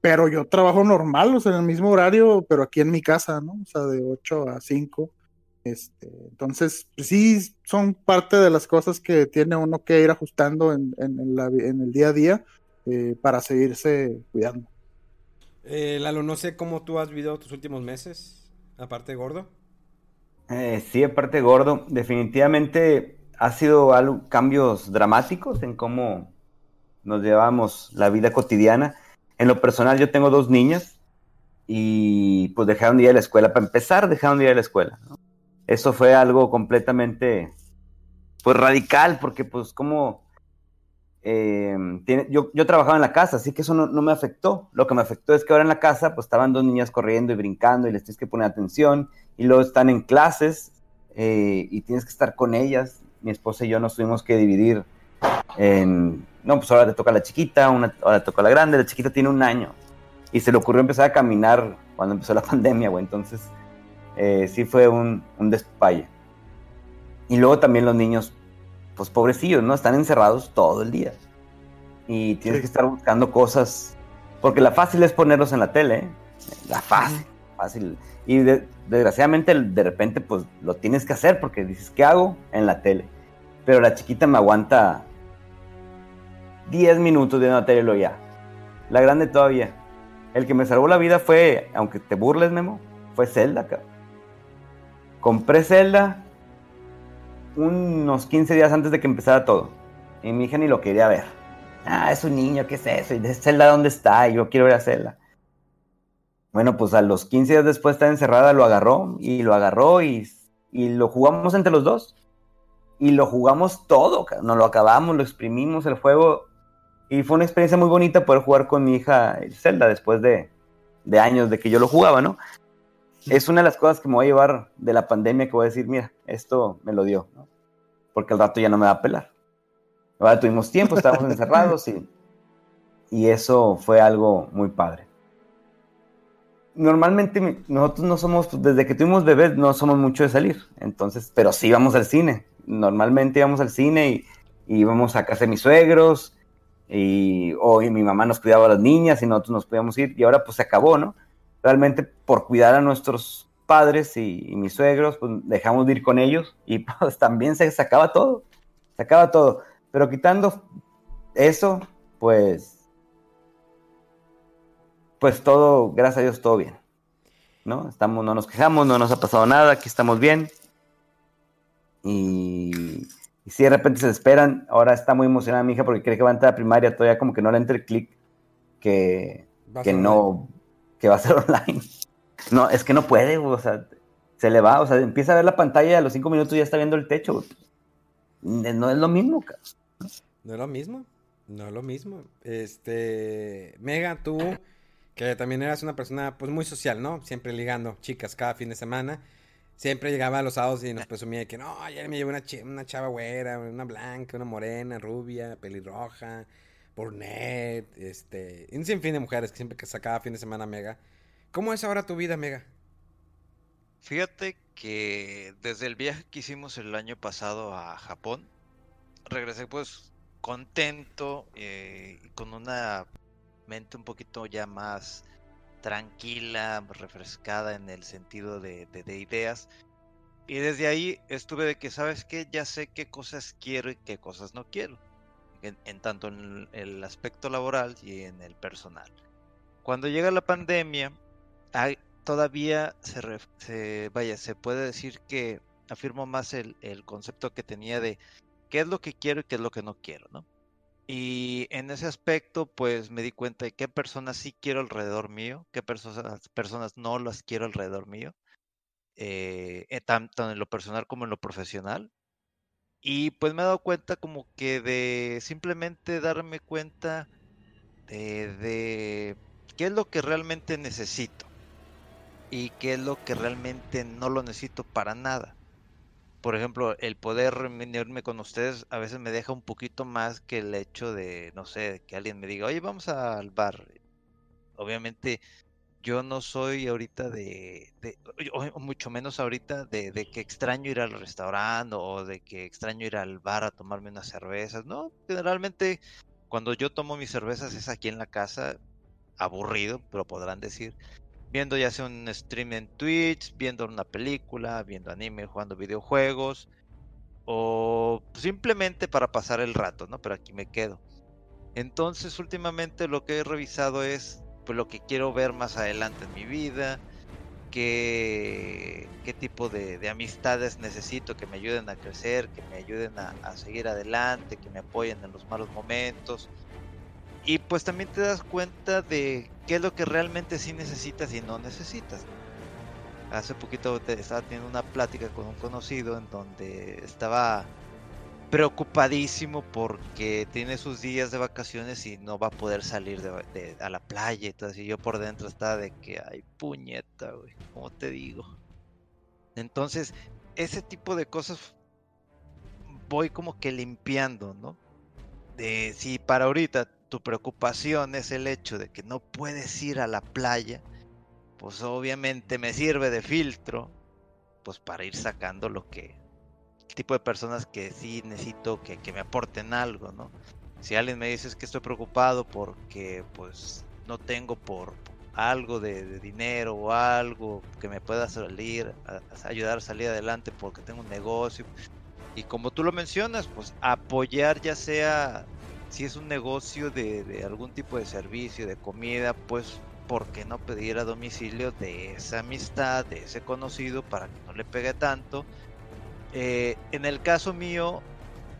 Pero yo trabajo normal, o sea, en el mismo horario, pero aquí en mi casa, ¿no? O sea, de 8 a 5. Este, entonces, pues sí, son parte de las cosas que tiene uno que ir ajustando en, en, la, en el día a día eh, para seguirse cuidando. Eh, Lalo, no sé cómo tú has vivido tus últimos meses, aparte gordo. Eh, sí, aparte gordo, definitivamente ha sido algo, cambios dramáticos en cómo nos llevamos la vida cotidiana. En lo personal, yo tengo dos niñas y pues dejaron de ir a la escuela. Para empezar, dejaron de ir a la escuela. Eso fue algo completamente, pues radical, porque pues como eh, yo, trabajaba en la casa, así que eso no, me afectó. Lo que me afectó es que ahora en la casa pues estaban dos niñas corriendo y brincando y les tienes que poner atención y luego están en clases eh, y tienes que estar con ellas mi esposa y yo nos tuvimos que dividir en, no, pues ahora te toca la chiquita, una, ahora te toca la grande, la chiquita tiene un año. Y se le ocurrió empezar a caminar cuando empezó la <laughs> pandemia, güey. Entonces, eh, sí fue un, un despaye. Y luego también los niños, pues pobrecillos, ¿no? Están encerrados todo el día. Y tienes que estar buscando cosas. Porque la fácil es ponerlos en la tele, ¿eh? La fácil, fácil. Y desgraciadamente de repente pues lo tienes que hacer porque dices, ¿qué hago? En la tele pero la chiquita me aguanta 10 minutos de una tele ya. La grande todavía. El que me salvó la vida fue, aunque te burles, Memo, fue Zelda, Compré Zelda unos 15 días antes de que empezara todo. Y mi hija ni lo quería ver. Ah, es un niño, ¿qué es eso? ¿Y de Zelda dónde está? Y yo quiero ver a Zelda. Bueno, pues a los 15 días después de estar encerrada lo agarró y lo agarró y, y lo jugamos entre los dos y lo jugamos todo, nos lo acabamos, lo exprimimos el juego y fue una experiencia muy bonita poder jugar con mi hija Zelda después de, años de que yo lo jugaba, ¿no? Es una de las cosas que me voy a llevar de la pandemia que voy a decir, mira, esto me lo dio. Porque al rato ya no me va a pelar. Ahora tuvimos tiempo, estábamos encerrados y, y eso fue algo muy padre. Normalmente nosotros no somos, desde que tuvimos bebés, no somos mucho de salir, entonces, pero sí vamos al cine normalmente íbamos al cine y, íbamos a casa de mis suegros y, o mi mamá nos cuidaba a las niñas y nosotros nos podíamos ir y ahora pues se acabó, ¿no? Realmente por cuidar a nuestros padres y, mis suegros, pues dejamos de ir con ellos y <laughs> pues también se, se acaba todo, se acaba todo. Pero quitando eso, pues, pues todo, gracias a Dios, todo bien. ¿No? Estamos, no nos quejamos, no nos ha pasado nada, aquí estamos bien. Y, si de repente se esperan, ahora está muy emocionada mi hija porque cree que va a entrar a primaria, todavía como que no le entre el clic que, que no, que va a ser <laughs> online. No, es que no puede, o sea, se le va, o sea, empieza a ver la pantalla y a los cinco minutos ya está viendo el techo. No es lo mismo, No es lo mismo, no es lo mismo. Este, Mega, tú, que también eras una persona pues muy social, ¿no? Siempre ligando chicas cada fin de semana. Siempre llegaba a los sábados y nos presumía que no, ayer me llevé una, una chava güera, una blanca, una morena, rubia, pelirroja, net, este, un sinfín de mujeres que siempre que sacaba fin de semana Mega. ¿Cómo es ahora tu vida, Mega? Fíjate que desde el viaje que hicimos el año pasado a Japón, regresé pues contento eh, con una mente un poquito ya más tranquila, refrescada en el sentido de, ideas. Y desde ahí estuve de que, ¿sabes qué? Ya sé qué cosas quiero y qué cosas no quiero. En, tanto en el aspecto laboral y en el personal. Cuando llega la pandemia, hay, todavía se, vaya, se puede decir que afirmo más el, el, concepto que tenía de qué es lo que quiero y qué es lo que no quiero, ¿no? Y en ese aspecto, pues me di cuenta de qué personas sí quiero alrededor mío, qué personas, personas no las quiero alrededor mío, eh, eh, tanto en lo personal como en lo profesional. Y pues me he dado cuenta como que de simplemente darme cuenta de, de qué es lo que realmente necesito y qué es lo que realmente no lo necesito para nada por ejemplo, el poder reunirme con ustedes a veces me deja un poquito más que el hecho de, no sé, que alguien me diga, oye, vamos al bar. Obviamente, yo no soy ahorita de, o mucho menos ahorita de, que extraño ir al restaurante o de que extraño ir al bar a tomarme unas cervezas. No, generalmente cuando yo tomo mis cervezas es aquí en la casa, aburrido, pero podrán decir viendo ya sea un stream en Twitch, viendo una película, viendo anime, jugando videojuegos o simplemente para pasar el rato, ¿no? Pero aquí me quedo. Entonces, últimamente lo que he revisado es pues, lo que quiero ver más adelante en mi vida, qué, qué tipo de, amistades necesito que me ayuden a crecer, que me ayuden a, a seguir adelante, que me apoyen en los malos momentos y pues también te das cuenta de qué es lo que realmente sí necesitas y no necesitas. Hace poquito estaba teniendo una plática con un conocido en donde estaba preocupadísimo porque tiene sus días de vacaciones y no va a poder salir a la playa. Y yo por dentro estaba de que, ay, puñeta, güey, como te digo. Entonces, ese tipo de cosas voy como que limpiando, ¿no? De si para ahorita tu preocupación es el hecho de que no puedes ir a la playa, pues obviamente me sirve de filtro, pues para ir sacando lo que, el tipo de personas que sí necesito que, me aporten algo, ¿no? Si alguien me dice que estoy preocupado porque pues no tengo por algo de, dinero o algo que me pueda salir, ayudar a salir adelante porque tengo un negocio. Y como tú lo mencionas, pues apoyar ya sea si es un negocio de, algún tipo de servicio, de comida, pues ¿por qué no pedir a domicilio de esa amistad, de ese conocido, para que no le pegue tanto? Eh, en el caso mío,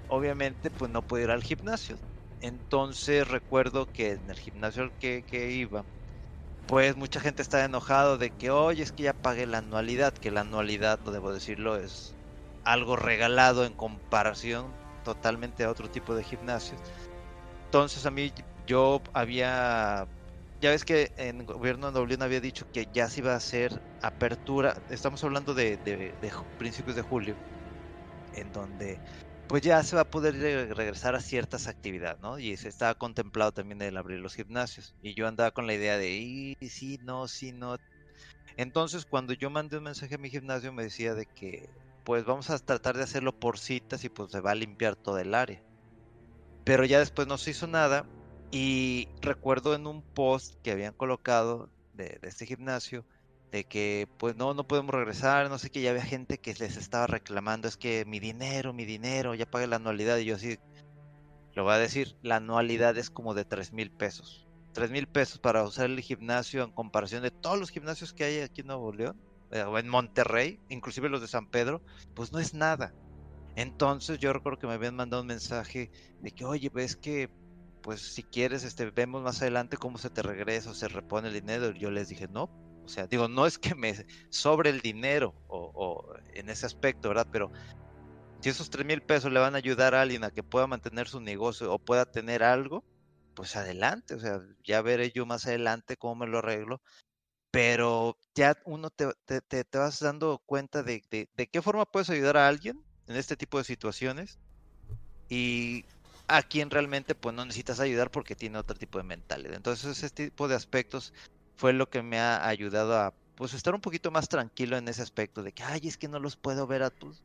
obviamente, pues no puedo ir al gimnasio. Entonces recuerdo que en el gimnasio al que, que iba, pues mucha gente estaba enojado de que, oye, es que ya pagué la anualidad, que la anualidad, no debo decirlo, es algo regalado en comparación totalmente a otro tipo de gimnasios. Entonces a mí yo había, ya ves que en el gobierno de Dublín había dicho que ya se iba a hacer apertura, estamos hablando de, principios de julio, en donde pues ya se va a poder regresar a ciertas actividades, ¿no? Y se estaba contemplado también el abrir los gimnasios. Y yo andaba con la idea de, y sí, no, sí, no. Entonces, cuando yo mandé un mensaje a mi gimnasio, me decía de que, pues vamos a tratar de hacerlo por citas y pues se va a limpiar todo el área pero ya después no se hizo nada y recuerdo en un post que habían colocado de, este gimnasio de que pues no, no podemos regresar, no sé qué, ya había gente que les estaba reclamando, es que mi dinero, mi dinero, ya pagué la anualidad y yo así, lo voy a decir, la anualidad es como de 3 mil pesos. 3 mil pesos para usar el gimnasio en comparación de todos los gimnasios que hay aquí en Nuevo León eh, o en Monterrey, inclusive los de San Pedro, pues no es nada. Entonces yo recuerdo que me habían mandado un mensaje de que, oye, ves que, pues si quieres, este, vemos más adelante cómo se te regresa o se repone el dinero. Y yo les dije, no, o sea, digo, no es que me sobre el dinero o, en ese aspecto, ¿verdad? Pero si esos tres mil pesos le van a ayudar a alguien a que pueda mantener su negocio o pueda tener algo, pues adelante, o sea, ya veré yo más adelante cómo me lo arreglo. Pero ya uno te, te, te, vas dando cuenta de, de, de qué forma puedes ayudar a alguien en este tipo de situaciones y a quien realmente pues no necesitas ayudar porque tiene otro tipo de mentalidad. Entonces ese tipo de aspectos fue lo que me ha ayudado a pues estar un poquito más tranquilo en ese aspecto de que ay es que no los puedo ver a tus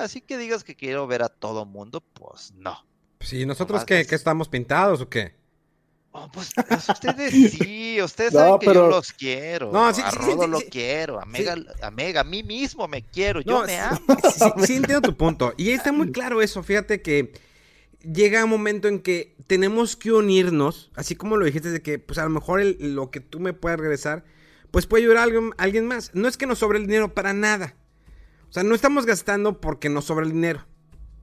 así que digas que quiero ver a todo mundo pues no. Sí nosotros que, estamos pintados o qué Oh, pues, pues, ustedes <laughs> sí, ustedes No, saben que pero- yo los quiero. No, sí, a sí, Rodo sí, lo sí. quiero, a Mega, a Mega, a mí mismo me quiero, No, yo me sí, amo. sí, sí <laughs> entiendo tu punto. Y está muy claro eso. Fíjate que llega un momento en que tenemos que unirnos, así como lo dijiste, de que pues a lo mejor el- lo que tú me puedas regresar, pues puede ayudar a alguien, a alguien más. No es que nos sobre el dinero para nada. O sea, no estamos gastando porque nos sobra el dinero.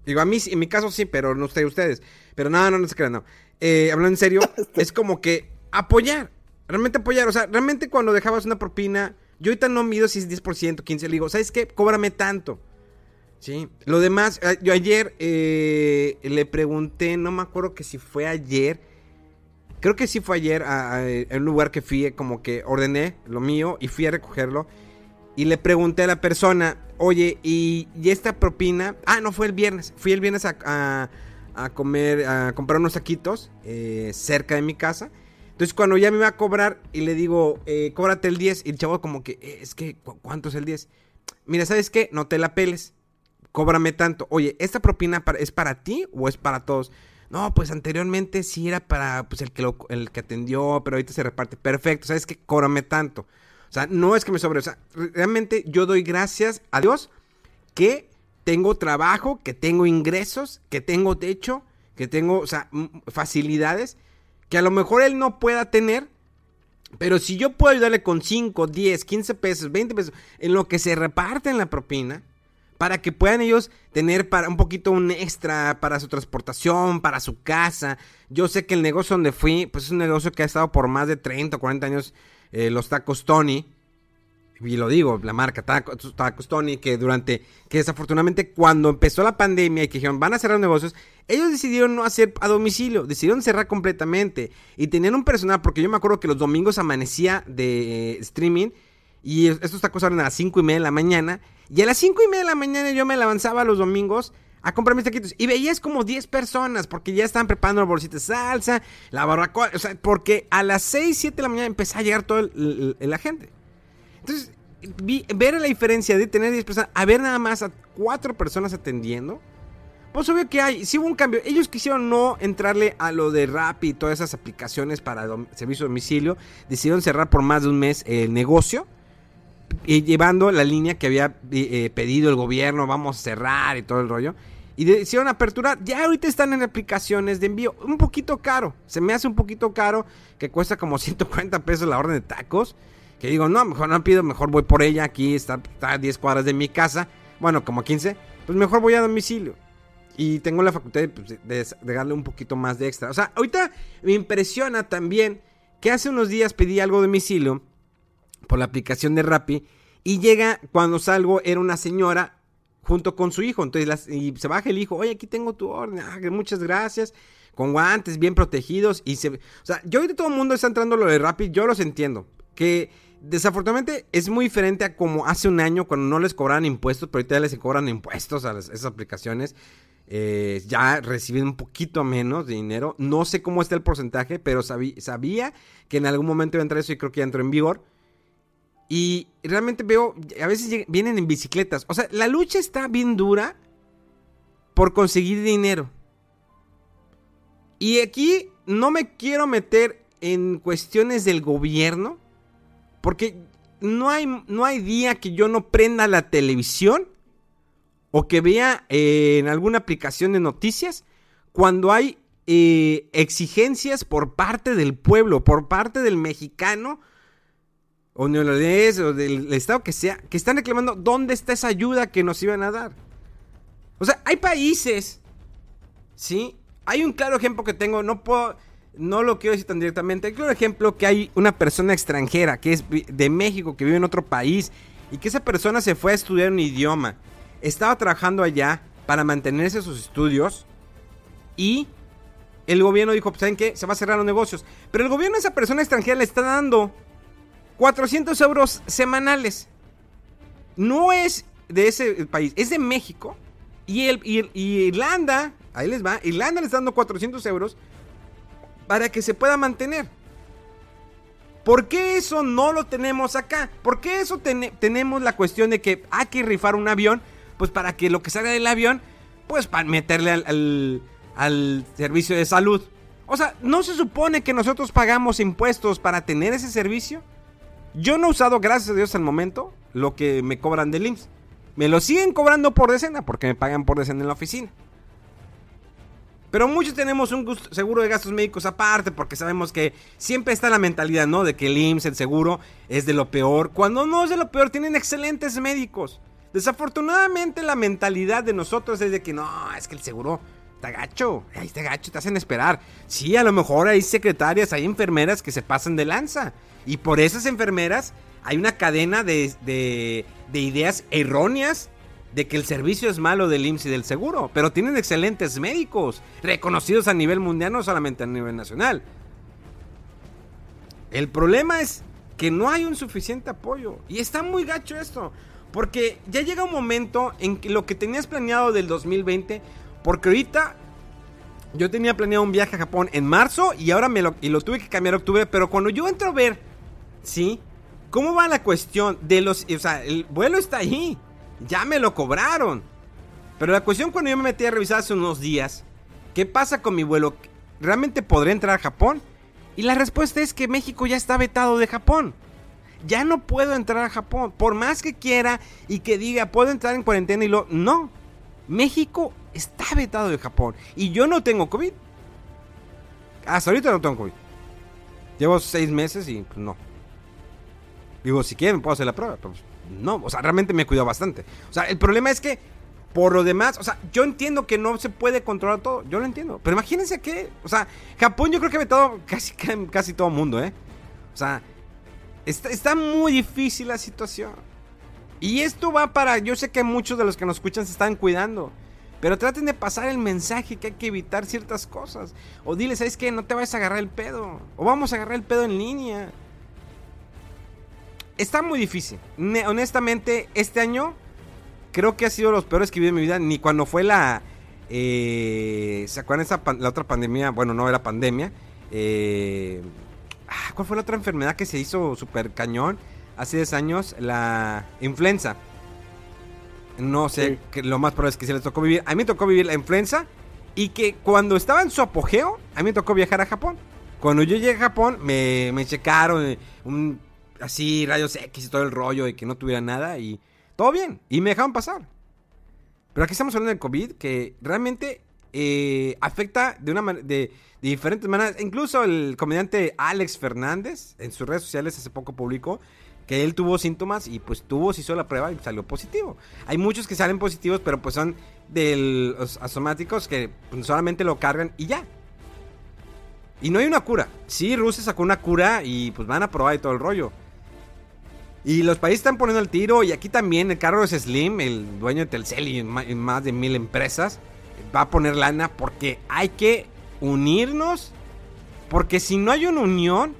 Digo, a mí, sí- en mi caso sí, pero no sé ustedes. Pero no, no, no se crean, no. Eh, hablando en serio, <laughs> es como que apoyar. Realmente apoyar. O sea, realmente cuando dejabas una propina, yo ahorita no mido si es 10%, 15%. Le digo, ¿sabes qué? Cóbrame tanto. Sí. Lo demás, yo ayer eh, le pregunté, no me acuerdo que si fue ayer. Creo que sí fue ayer a, a- a un lugar que fui, eh, como que ordené lo mío y fui a recogerlo. Y le pregunté a la persona, oye, ¿y, y esta propina? Ah, no, fue el viernes. Fui el viernes a, a- a comer, a comprar unos taquitos eh, cerca de mi casa. Entonces cuando ya me iba a cobrar y le digo, eh, cóbrate el 10. Y el chavo como que, "Eh, es que, ¿cu- ¿cuánto es el 10? Mira, ¿sabes qué? No te la peles. Cóbrame tanto. Oye, ¿esta propina es para ti o es para todos? No, pues anteriormente sí era para pues, el, que el que atendió, pero ahorita se reparte. Perfecto, ¿sabes qué? Cóbrame tanto. O sea, no es que me sobre. O sea, re- realmente yo doy gracias a Dios que tengo trabajo, que tengo ingresos, que tengo techo, que tengo, facilidades que a lo mejor él no pueda tener. Pero si yo puedo ayudarle con 5, 10, 15 pesos, 20 pesos, en lo que se reparte en la propina, para que puedan ellos tener para un poquito un extra para su transportación, para su casa. Yo sé que el negocio donde fui, pues es un negocio que ha estado por más de 30 o 40 años, eh, los tacos Tony. Y lo digo, la marca Tacos, Tacos Tony, que durante, que desafortunadamente cuando empezó la pandemia y que dijeron van a cerrar negocios, ellos decidieron no hacer a domicilio, decidieron cerrar completamente. Y tenían un personal, porque yo me acuerdo que los domingos amanecía de eh, streaming y es- estos tacos abren a las 5 y media de la mañana. Y a las 5 y media de la mañana yo me avanzaba los domingos a comprar mis taquitos. Y veías como 10 personas, porque ya estaban preparando la bolsita de salsa, la barbacoa. O sea, porque a las 6, 7 de la mañana empezó a llegar toda la gente. Entonces, vi- ver la diferencia de tener 10 personas a ver nada más a 4 personas atendiendo. Pues obvio que hay, sí hubo un cambio. Ellos quisieron no entrarle a lo de Rappi y todas esas aplicaciones para servicio a domicilio. Decidieron cerrar por más de un mes el negocio. Y llevando la línea que había eh, pedido el gobierno, vamos a cerrar y todo el rollo. Y decidieron aperturar. Ya ahorita están en aplicaciones de envío. Un poquito caro. Se me hace un poquito caro. Que cuesta como 140 pesos la orden de tacos. Que digo, no, mejor no pido, mejor voy por ella. Aquí está, a 10 cuadras de mi casa. Bueno, como 15. Pues mejor voy a domicilio. Y tengo la facultad de, pues, de- darle un poquito más de extra. O sea, ahorita me impresiona también que hace unos días pedí algo de domicilio por la aplicación de Rappi. Y llega, cuando salgo, era una señora junto con su hijo. Entonces y se baja el hijo, oye, aquí tengo tu orden, ah, muchas gracias. Con guantes bien protegidos. Y se. O sea, yo ahorita todo el mundo está entrando lo de Rappi, yo los entiendo. Que desafortunadamente es muy diferente a como hace un año cuando no les cobraban impuestos, pero ahorita les cobran impuestos a esas aplicaciones. Eh, ya reciben un poquito menos de dinero. No sé cómo está el porcentaje, pero sabí- sabía que en algún momento iba a entrar eso y creo que ya entró en vigor. Y realmente veo, a veces vienen en bicicletas. O sea, la lucha está bien dura por conseguir dinero. Y aquí no me quiero meter en cuestiones del gobierno, porque no hay, no hay día que yo no prenda la televisión o que vea eh, en alguna aplicación de noticias cuando hay eh, exigencias por parte del pueblo, por parte del mexicano o neolonés o del estado que sea, que están reclamando dónde está esa ayuda que nos iban a dar. O sea, hay países, ¿sí? Hay un claro ejemplo que tengo, no puedo, no lo quiero decir tan directamente, hay un ejemplo que hay una persona extranjera que es de México, que vive en otro país, y que esa persona se fue a estudiar un idioma, estaba trabajando allá para mantenerse sus estudios, y el gobierno dijo, ¿saben qué? Se va a cerrar los negocios. Pero el gobierno a esa persona extranjera le está dando 400 euros semanales. No es de ese país, es de México. Y, el- y Irlanda, ahí les va, Irlanda le está dando 400 euros para que se pueda mantener. ¿Por qué eso no lo tenemos acá? ¿Por qué eso tene- tenemos la cuestión de que hay que rifar un avión? Pues para que lo que salga del avión, pues para meterle al, al- al servicio de salud. O sea, ¿no se supone que nosotros pagamos impuestos para tener ese servicio? Yo no he usado, gracias a Dios, al momento, lo que me cobran del IMSS. Me lo siguen cobrando por decena porque me pagan por decena en la oficina. Pero muchos tenemos un seguro de gastos médicos aparte porque sabemos que siempre está la mentalidad, ¿no? De que el IMSS, el seguro, es de lo peor. Cuando no es de lo peor, tienen excelentes médicos. Desafortunadamente la mentalidad de nosotros es de que no, es que el seguro está gacho, ahí está gacho, te hacen esperar. Sí, a lo mejor hay secretarias, hay enfermeras que se pasan de lanza. Y por esas enfermeras hay una cadena de, de, de ideas erróneas de que el servicio es malo del IMSS y del seguro, pero tienen excelentes médicos, reconocidos a nivel mundial, no solamente a nivel nacional. El problema es que no hay un suficiente apoyo. Y está muy gacho esto. Porque ya llega un momento en que lo que tenías planeado del 2020, porque ahorita yo tenía planeado un viaje a Japón en marzo y ahora me lo, y lo tuve que cambiar a octubre, pero cuando yo entro a ver, ¿sí? ¿Cómo va la cuestión de los... O sea, el vuelo está ahí. Ya me lo cobraron. Pero la cuestión cuando yo me metí a revisar hace unos días, ¿qué pasa con mi vuelo? ¿Realmente podré entrar a Japón? Y la respuesta es que México ya está vetado de Japón. Ya no puedo entrar a Japón. Por más que quiera y que diga, puedo entrar en cuarentena y lo... No. México está vetado de Japón. Y yo no tengo COVID. Hasta ahorita no tengo COVID. Llevo seis meses y pues, no. Digo, si quieren puedo hacer la prueba. No, o sea, realmente me cuidado bastante. O sea, el problema es que, por lo demás, o sea, yo entiendo que no se puede controlar todo, yo lo entiendo. Pero imagínense que, o sea, Japón yo creo que ha casi, <laughs> casi todo mundo, ¿eh? O sea, está, está muy difícil la situación. Y esto va para, yo sé que muchos de los que nos escuchan se están cuidando. Pero traten de pasar el mensaje que hay que evitar ciertas cosas. O dile, ¿sabes qué? No te vayas a agarrar el pedo. O vamos a agarrar el pedo en línea está muy difícil. honestamente, este año creo que ha sido los peores que vivido en mi vida. Ni cuando fue la. Eh, ¿Se acuerdan esa la otra pandemia? Bueno, no era pandemia. Eh, ah, ¿Cuál fue la otra enfermedad que se hizo súper cañón hace 10 años? La influenza. No sé, que lo más probable es que se les tocó vivir. A mí me tocó vivir la influenza y que cuando estaba en su apogeo, a mí me tocó viajar a Japón. Cuando yo llegué a Japón, me, me checaron eh, un así rayos X y todo el rollo y que no tuviera nada y todo bien. Y me dejaron pasar. Pero aquí estamos hablando del COVID que realmente eh, afecta de, una de, diferentes maneras. Incluso el comediante Alex Fernández en sus redes sociales hace poco publicó que él tuvo síntomas y pues tuvo, se hizo la prueba y salió positivo. Hay muchos que salen positivos, pero pues son de los asomáticos que pues, solamente lo cargan y ya. Y no hay una cura. Sí, Rusia sacó una cura y pues van a probar y todo el rollo. Y los países están poniendo el tiro. Y aquí también el Carlos Slim, el dueño de Telcel y más de mil empresas, va a poner lana porque hay que unirnos. Porque si no hay una unión,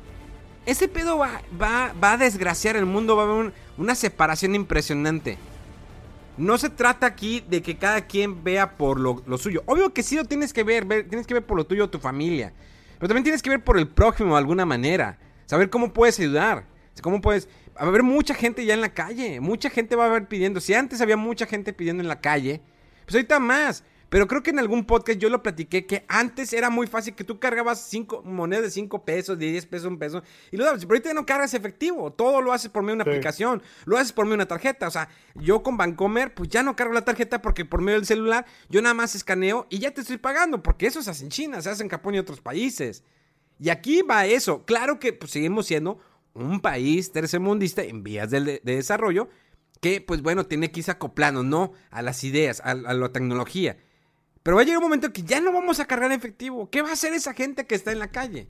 ese pedo va, va, va a desgraciar el mundo. Va a haber una separación impresionante. No se trata aquí de que cada quien vea por lo, suyo. Obvio que sí lo tienes que ver, tienes que ver por lo tuyo, tu familia. Pero también tienes que ver por el prójimo de alguna manera. Saber cómo puedes ayudar. Cómo puedes a haber mucha gente ya en la calle. Mucha gente va a haber pidiendo. Si antes había mucha gente pidiendo en la calle, pues ahorita más. Pero creo que en algún podcast yo lo platiqué que antes era muy fácil que tú cargabas cinco monedas de 5 pesos, de 10 pesos, un peso, y lo dabas. Pero ahorita ya no cargas efectivo. Todo lo haces por medio de una aplicación, lo haces por medio de una tarjeta. O sea, yo con Bancomer, pues ya no cargo la tarjeta porque por medio del celular yo nada más escaneo y ya te estoy pagando. Porque eso se hace en China, se hace en Japón y otros países. Y aquí va eso. Claro que pues, seguimos siendo un país tercermundista en vías de, desarrollo que, pues bueno, tiene que irse acoplando, ¿no? A las ideas, a, la tecnología. Pero va a llegar un momento que ya no vamos a cargar efectivo. ¿Qué va a hacer esa gente que está en la calle?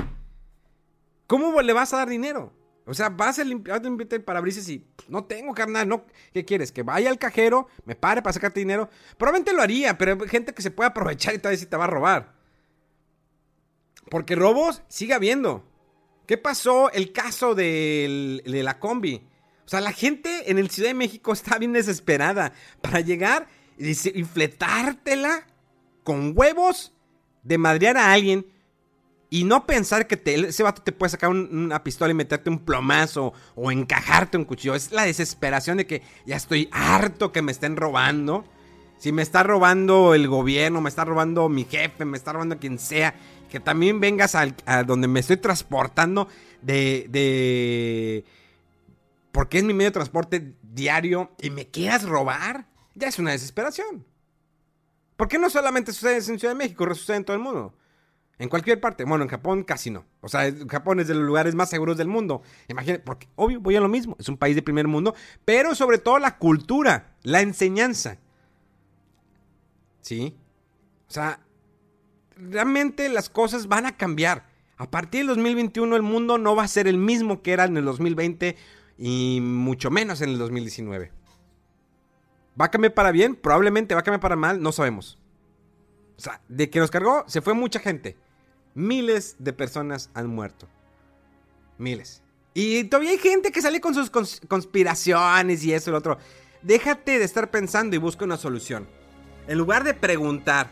¿Cómo le vas a dar dinero? O sea, vas a limpiar, el parabrisas y pues, no tengo carnal, no. ¿Qué quieres? Que vaya al cajero, me pare para sacarte dinero. Probablemente lo haría, pero hay gente que se puede aprovechar y tal vez si te va a robar. Porque robos sigue habiendo. ¿Qué pasó? El caso de la combi. O sea, la gente en el Ciudad de México está bien desesperada para llegar y, fletártela con huevos de madrear a alguien y no pensar que ese vato te puede sacar una pistola y meterte un plomazo o encajarte un cuchillo. Es la desesperación de que ya estoy harto que me estén robando. Si me está robando el gobierno, me está robando mi jefe, me está robando quien sea, que también vengas al- a donde me estoy transportando de, de... Porque es mi medio de transporte diario y me quieras robar, ya es una desesperación. Porque no solamente sucede en Ciudad de México, sucede en todo el mundo. En cualquier parte. Bueno, en Japón casi no. O sea, Japón es de los lugares más seguros del mundo. Imagínate, porque obvio, voy a lo mismo. Es un país de primer mundo, pero sobre todo la cultura, la enseñanza. ¿Sí? O sea, realmente las cosas van a cambiar. A partir del 2021 el mundo no va a ser el mismo que era en el 2020 y mucho menos en el 2019. ¿Va a cambiar para bien? Probablemente va a cambiar para mal, no sabemos. O sea, de que nos cargó, se fue mucha gente. Miles de personas han muerto. Miles. Y todavía hay gente que sale con sus cons- conspiraciones y eso y lo otro. Déjate de estar pensando y busca una solución. En lugar de preguntar,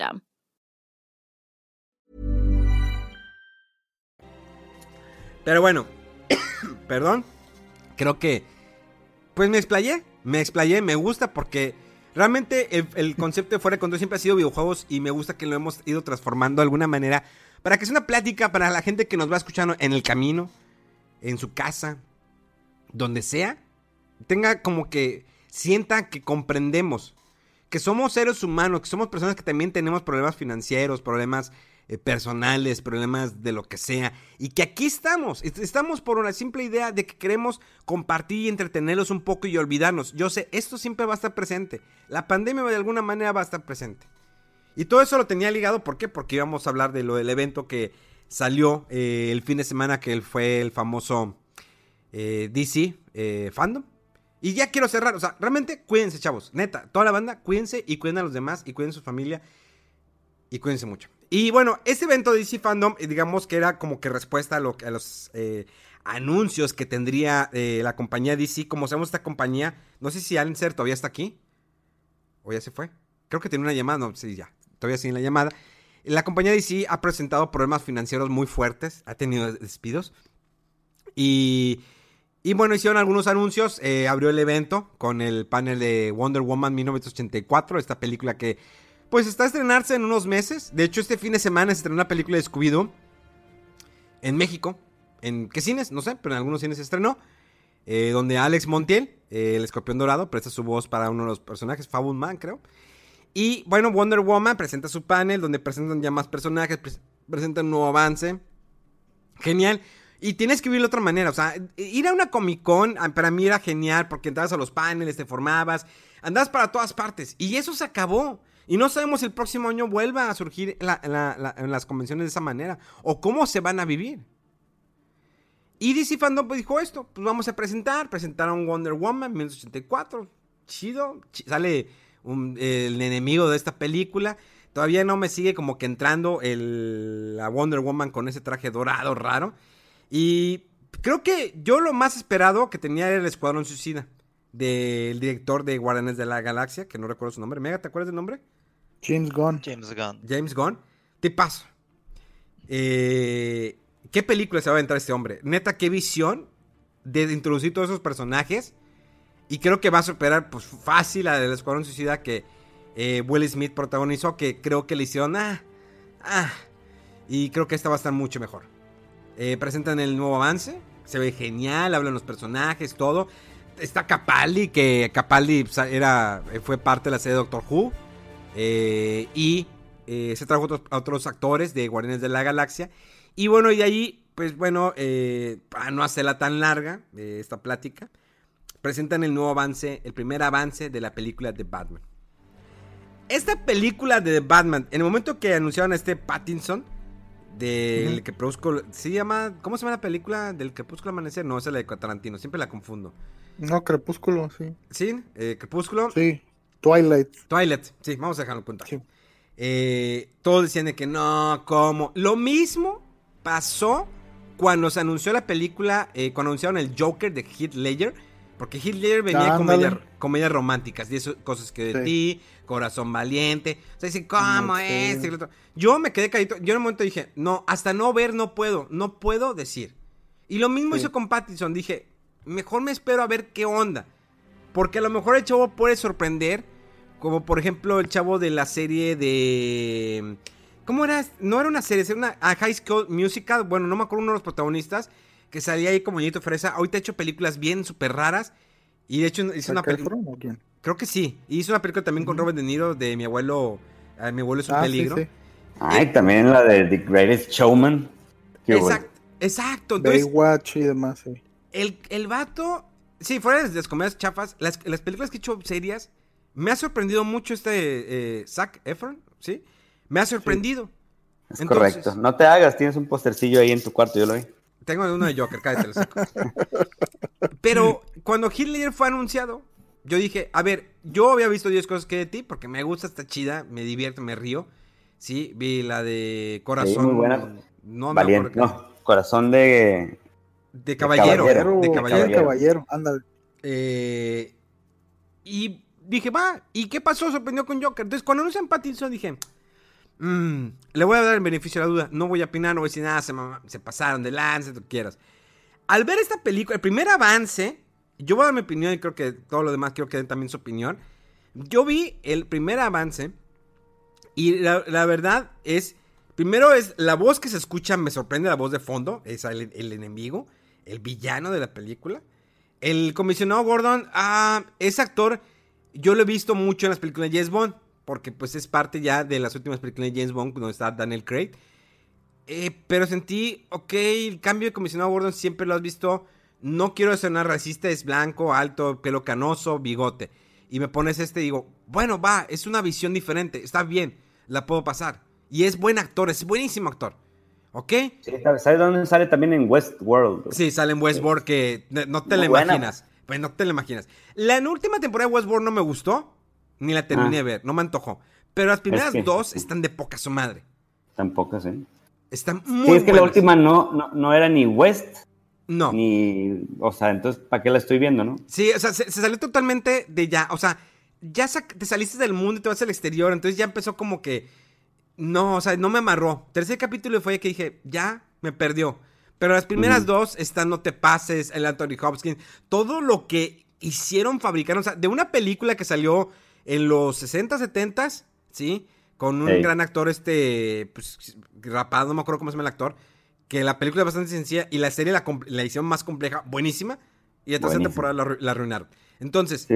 Pero bueno, <coughs> perdón. Creo que. Pues me explayé. Me explayé, me gusta porque realmente el, concepto de fuera de control siempre ha sido videojuegos y me gusta que lo hemos ido transformando de alguna manera para que sea una plática para la gente que nos va escuchando en el camino, en su casa, donde sea. Tenga como que sienta que comprendemos que somos seres humanos, que somos personas que también tenemos problemas financieros, problemas eh, personales, problemas de lo que sea, y que aquí estamos, est- estamos por una simple idea de que queremos compartir y entretenerlos un poco y olvidarnos. Yo sé, esto siempre va a estar presente, la pandemia de alguna manera va a estar presente. Y todo eso lo tenía ligado, ¿por qué? Porque íbamos a hablar de lo del evento que salió eh, el fin de semana, que fue el famoso eh, DC Fandom. Y ya quiero cerrar, o sea, realmente cuídense, chavos. Neta, toda la banda, cuídense y cuiden a los demás y cuiden su familia. Y cuídense mucho. Y bueno, este evento de DC Fandom, eh, digamos que era como que respuesta a, los eh, anuncios que tendría eh, la compañía DC. Como sabemos, esta compañía, no sé si Alan Ser todavía está aquí. O ya se fue. Creo que tiene una llamada, no, sí, ya. Todavía sigue la llamada. La compañía DC ha presentado problemas financieros muy fuertes. Ha tenido despidos. Y, y bueno, hicieron algunos anuncios. abrió el evento con el panel de Wonder Woman 1984. Esta película que pues está a estrenarse en unos meses. De hecho, este fin de semana se estrenó una película de Scooby-Doo en México. ¿En qué cines? No sé, pero en algunos cines se estrenó. eh, donde Alex Montiel, eh, el escorpión dorado, presta su voz para uno de los personajes, Fabul Man, creo. Y bueno, Wonder Woman presenta su panel donde presentan ya más personajes, pres- presentan un nuevo avance. Genial. Y tienes que vivirlo de otra manera. O sea, ir a una Comic Con ah, para mí era genial porque entrabas a los paneles, te formabas, andabas para todas partes. Y eso se acabó. Y no sabemos si el próximo año vuelva a surgir en las convenciones de esa manera. O cómo se van a vivir. Y DC Fandom pues, dijo esto. Pues vamos a presentar. Presentaron Wonder Woman 1984. Chido. chi- sale el enemigo de esta película. Todavía no me sigue como que entrando el, la Wonder Woman con ese traje dorado raro. Y creo que yo lo más esperado que tenía era el Escuadrón Suicida. Del director de Guardianes de la Galaxia, que no recuerdo su nombre. Mega, ¿te acuerdas del nombre? James Gunn. James Gunn. James Gunn. Te paso. Eh, ¿Qué película se va a aventar este hombre? Neta, qué visión de introducir todos esos personajes. Y creo que va a superar pues, fácil a del Escuadrón Suicida que eh, Will Smith protagonizó. Que creo que le hicieron. Ah, ah. Y creo que esta va a estar mucho mejor. Eh, presentan el nuevo avance. Se ve genial. Hablan los personajes, todo. Está Capaldi, que Capaldi pues, era, fue parte de la serie de Doctor Who. Eh, y eh, se trajo otros, a otros actores de Guardianes de la Galaxia. Y bueno, y de ahí, pues bueno, eh, para no hacerla tan larga, esta plática, presentan el nuevo avance, el primer avance de la película de Batman. Esta película de Batman, en el momento que anunciaron a este Pattinson, del que produzco, se llama, ¿cómo se llama la película del Crepúsculo Amanecer? No, esa es la de Tarantino, siempre la confundo. No, Crepúsculo, sí. ¿Sí? Eh, Crepúsculo, Sí. Twilight. Twilight, sí, vamos a dejarlo cuenta. Sí. Eh, todos decían de que no, ¿cómo? Lo mismo pasó cuando se anunció la película, eh, cuando anunciaron el Joker de Heath Ledger, porque Heath Ledger venía Ándale. comedia- comedias románticas, y eso, cosas que de Sí. ti, Corazón Valiente, o sea, dicen, ¿cómo sí. y lo otro? Yo me quedé caído, yo en un momento dije, no, hasta no ver no puedo, no puedo decir. Y lo mismo Sí. hizo con Pattinson, dije, mejor me espero a ver qué onda, porque a lo mejor el chavo puede sorprender, como por ejemplo el chavo de la serie de... ¿Cómo era? No era una serie, era una a High School Musical. Bueno, no me acuerdo uno de los protagonistas que salía ahí como Ñito Fresa. Ahorita ha hecho películas bien súper raras. Y de hecho hizo una ¿Zac película... Efron o quién? Creo que sí. Y hizo una película también con Robert De Niro de Mi abuelo... eh, mi abuelo es un Ah, peligro. sí. Ay, también la de The Greatest Showman. Qué bueno. Exacto. Exacto. Entonces, Baywatch y demás, sí. el, el vato... Sí, fuera de las comedias chafas, las, las películas que he hecho serias, me ha sorprendido mucho este eh, Zac Efron, ¿sí? Me ha sorprendido. Es Entonces- correcto. No te hagas, tienes un postercillo ahí en tu cuarto, yo lo vi. Tengo uno de Joker, cállate los. <laughs> Pero cuando Ledger fue anunciado, yo dije, a ver, yo había visto 10 cosas que de ti, porque me gusta, está chida, me divierto, me río. Sí, vi la de Corazón. muy buena. No me Valiente. acuerdo No, corazón de. De caballero. caballero. De Caballero, caballero. caballero, ándale. Eh, y dije, va, ¿y qué pasó? Sorprendió con Joker. Entonces, cuando anuncian Pattinson, dije, "Mm, le voy a dar el beneficio de la duda. No voy a opinar, no voy a decir nada, se, pasaron de lance, tú quieras. Al ver esta película, el primer avance, yo voy a dar mi opinión y creo que todo lo demás quiero que den también su opinión. Yo vi el primer avance y la, verdad es, primero es la voz que se escucha, me sorprende la voz de fondo, es el, el enemigo, el villano de la película. El comisionado Gordon, ah, ese actor, yo lo he visto mucho en las películas de James Bond, porque pues es parte ya de las últimas películas de James Bond, donde está Daniel Craig. Eh, pero sentí, ok, el cambio de comisionado Gordon siempre lo has visto. No quiero sonar racista, es blanco, alto, pelo canoso, bigote. Y me pones este y digo, bueno, va, es una visión diferente, está bien, la puedo pasar. Y es buen actor, es buenísimo actor. ¿Ok? Sí, ¿Sabes dónde sale también en Westworld? Sí, sale en Westworld que no no te Muy la buena. imaginas. Pues no te la imaginas. La última temporada de Westworld no me gustó, ni la terminé Ah. de ver, no me antojó. Pero las primeras que- dos están de poca su madre. Tampoco, sí. Están muy Sí, es que la última no, no, no era ni West, No. ni. O sea, entonces, ¿para qué la estoy viendo, no? Sí, o sea, se, se salió totalmente de ya. O sea, ya te saliste del mundo y te vas al exterior. Entonces ya empezó como que. No, o sea, no me amarró. Tercer capítulo fue que dije, ya me perdió. Pero las primeras dos están No te pases, el Anthony Hopkins. Todo lo que hicieron, fabricaron. O sea, de una película que salió en los 60, 70, ¿sí? Con un gran actor, este. Pues rapado, no me acuerdo cómo se llama el actor. Que la película es bastante sencilla y la serie la, la hicieron más compleja, buenísima. Y la tercera temporada la, la arruinaron. Entonces, Sí,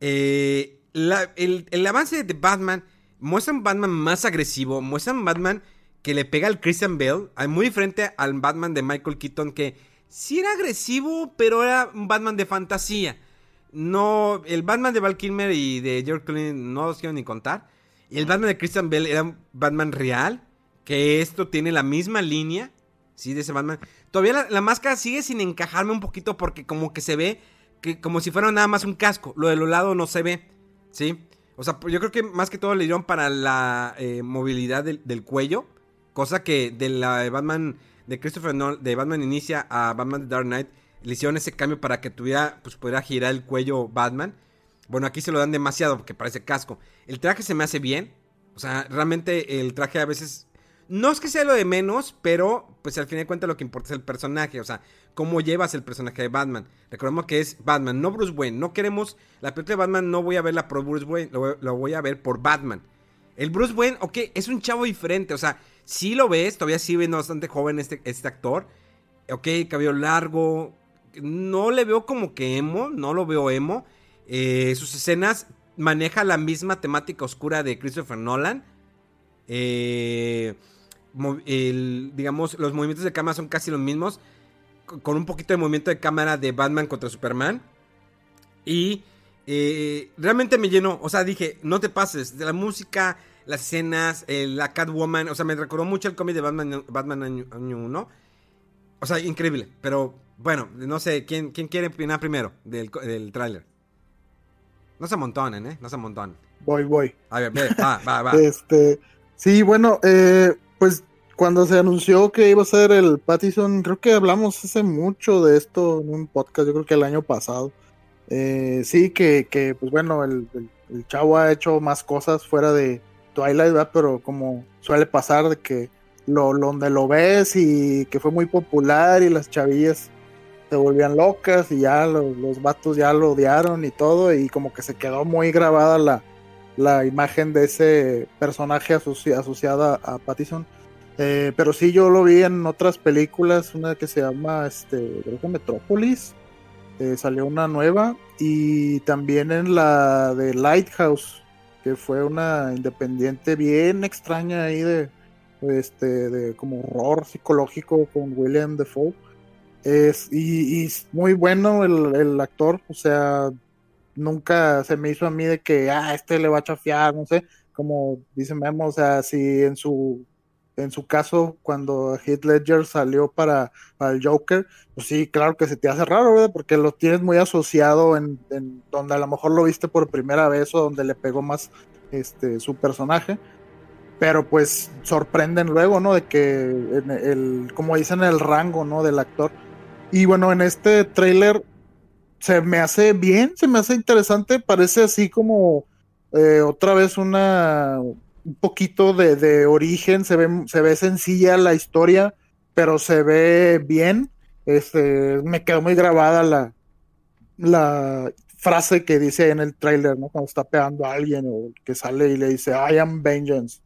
eh, la- el, el avance de Batman muestra un Batman más agresivo, muestra un Batman que le pega al Christian Bale, ah, muy diferente al Batman de Michael Keaton que sí era agresivo, pero era un Batman de fantasía. No, el Batman de Val Kilmer y de George Clooney no los quiero ni contar. Y el Batman de Christian Bale era un Batman real, que esto tiene la misma línea, sí, de ese Batman. Todavía la, máscara sigue sin encajarme un poquito porque como que se ve que como si fuera nada más un casco. Lo de los lados no se ve, ¿sí? O sea, yo creo que más que todo le dieron para la eh, movilidad del, del cuello. Cosa que de la Batman de Christopher Nolan, de Batman Inicia a Batman The Dark Knight, le hicieron ese cambio para que tuviera, pues pudiera girar el cuello Batman. Bueno, aquí se lo dan demasiado porque parece casco. El traje se me hace bien. O sea, realmente el traje a veces... No es que sea lo de menos, pero pues al fin de cuentas lo que importa es el personaje. O sea, cómo llevas el personaje de Batman. Recordemos que es Batman, no Bruce Wayne. No queremos... La película de Batman no voy a verla por Bruce Wayne, lo, lo voy a ver por Batman. El Bruce Wayne, ok, es un chavo diferente. O sea, sí lo ves, todavía sigue viendo bastante joven este, este actor. Ok, cabello largo. No le veo como que emo, no lo veo emo. Eh, sus escenas maneja la misma temática oscura de Christopher Nolan. Eh, digamos, los movimientos de cámara son casi los mismos. co- Con un poquito de movimiento de cámara de Batman contra Superman. Y eh, realmente me llenó. O sea, dije, no te pases. De la música, las escenas, eh, la Catwoman. O sea, me recordó mucho el cómic de Batman, Batman año, año 1. O sea, increíble. Pero bueno, no sé, ¿quién, quién quiere opinar primero del, del tráiler? No se amontonen, ¿eh? No se amontonen. Voy, voy. A ver, ve, va, va, va. <laughs> Este, sí, bueno, eh, pues cuando se anunció que iba a ser el Pattison, creo que hablamos hace mucho de esto en un podcast, yo creo que el año pasado. Eh, sí, que, que, pues bueno, el, el- el chavo ha hecho más cosas fuera de Twilight, ¿verdad? Pero como suele pasar de que lo, donde lo ves y que fue muy popular y las chavillas se volvían locas y ya lo- los vatos ya lo odiaron y todo y como que se quedó muy grabada la, la imagen de ese personaje asoci- asociado a, a Pattison. Eh, pero sí, yo lo vi en otras películas, una que se llama, este, creo que Metrópolis, eh, salió una nueva, y también en la de Lighthouse, que fue una independiente bien extraña ahí de, este, de como horror psicológico con William Defoe. Es, y, y muy bueno el, el actor, o sea, nunca se me hizo a mí de que, ah, este le va a chafiar, no sé, como dice Memo, o sea, si en su en su caso, cuando Heath Ledger salió para, para el Joker, pues sí, claro que se te hace raro, ¿verdad? Porque lo tienes muy asociado en, donde a lo mejor lo viste por primera vez o donde le pegó más este su personaje. Pero pues sorprenden luego, ¿no? De que el, como dicen, el rango, ¿no? Del actor. Y bueno, en este tráiler se me hace bien, se me hace interesante, parece así como eh, otra vez una un poquito de, de origen, se ve, se ve sencilla la historia, pero se ve bien. Este, me quedó muy grabada la, la frase que dice en el tráiler, ¿no? Cuando está pegando a alguien o que sale y le dice I am vengeance.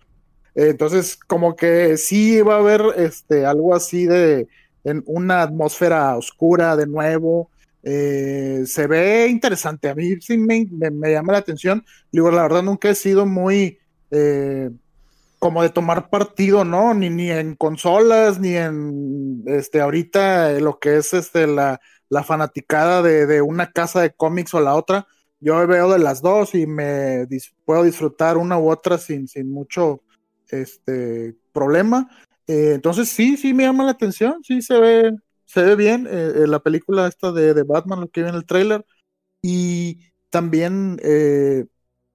Entonces, como que sí va a haber este, algo así de en una atmósfera oscura de nuevo. Eh, se ve interesante. A mí sí me, me, me llama la atención. Digo, la verdad nunca he sido muy eh, como de tomar partido, ¿no? Ni, ni en consolas, ni en este ahorita eh, lo que es este la, la fanaticada de, de, una casa de cómics o la otra. Yo veo de las dos y me puedo disfrutar una u otra sin, sin mucho este problema. Eh, entonces sí, sí me llama la atención, sí se ve, se ve bien la película esta de, de, Batman, lo que vi en el trailer. Y también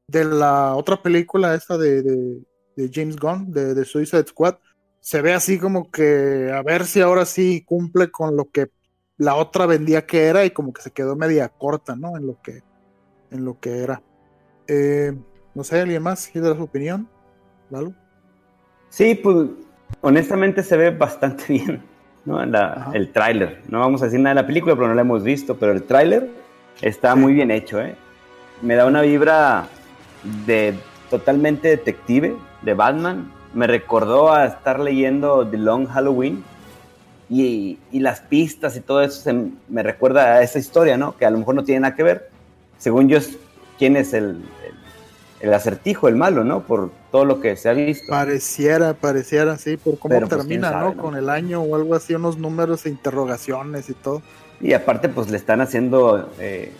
de la otra película esta de, de, de James Gunn, de, de, Suicide Squad, se ve así como que a ver si ahora sí cumple con lo que la otra vendía que era y como que se quedó media corta, ¿no? En lo que, en lo que era. Eh, no sé, ¿alguien más quiere dar su opinión? ¿Lalo? Sí, pues honestamente se ve bastante <laughs> bien, ¿no? La, el tráiler. No vamos a decir nada de la película, pero no la hemos visto, pero el tráiler está sí. muy bien hecho, ¿eh? Me da una vibra de totalmente detective de Batman. Me recordó a estar leyendo The Long Halloween y, y las pistas y todo eso se, me recuerda a esa historia, ¿no? Que a lo mejor no tiene nada que ver. Según yo, quién es el, el, el acertijo, el malo, ¿no? Por todo lo que se ha visto. Pareciera, pareciera, sí, por cómo Pero, termina, pues, sabe, ¿no? Con el año o algo así, unos números e interrogaciones y todo. Y aparte, pues le están haciendo, eh,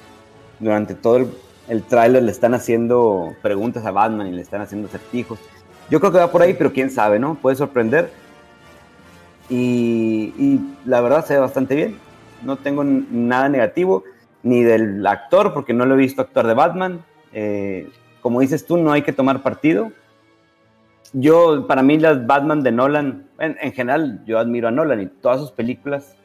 durante todo el, el tráiler le están haciendo preguntas a Batman y le están haciendo acertijos. Yo creo que va por ahí, pero quién sabe, ¿no? Puede sorprender. Y, y, la verdad se ve bastante bien. No tengo nada negativo, ni del actor, porque no lo he visto actuar de Batman. Eh, como dices tú, no hay que tomar partido. Yo, para mí, las Batman de Nolan, en, en general, yo admiro a Nolan y todas sus películas,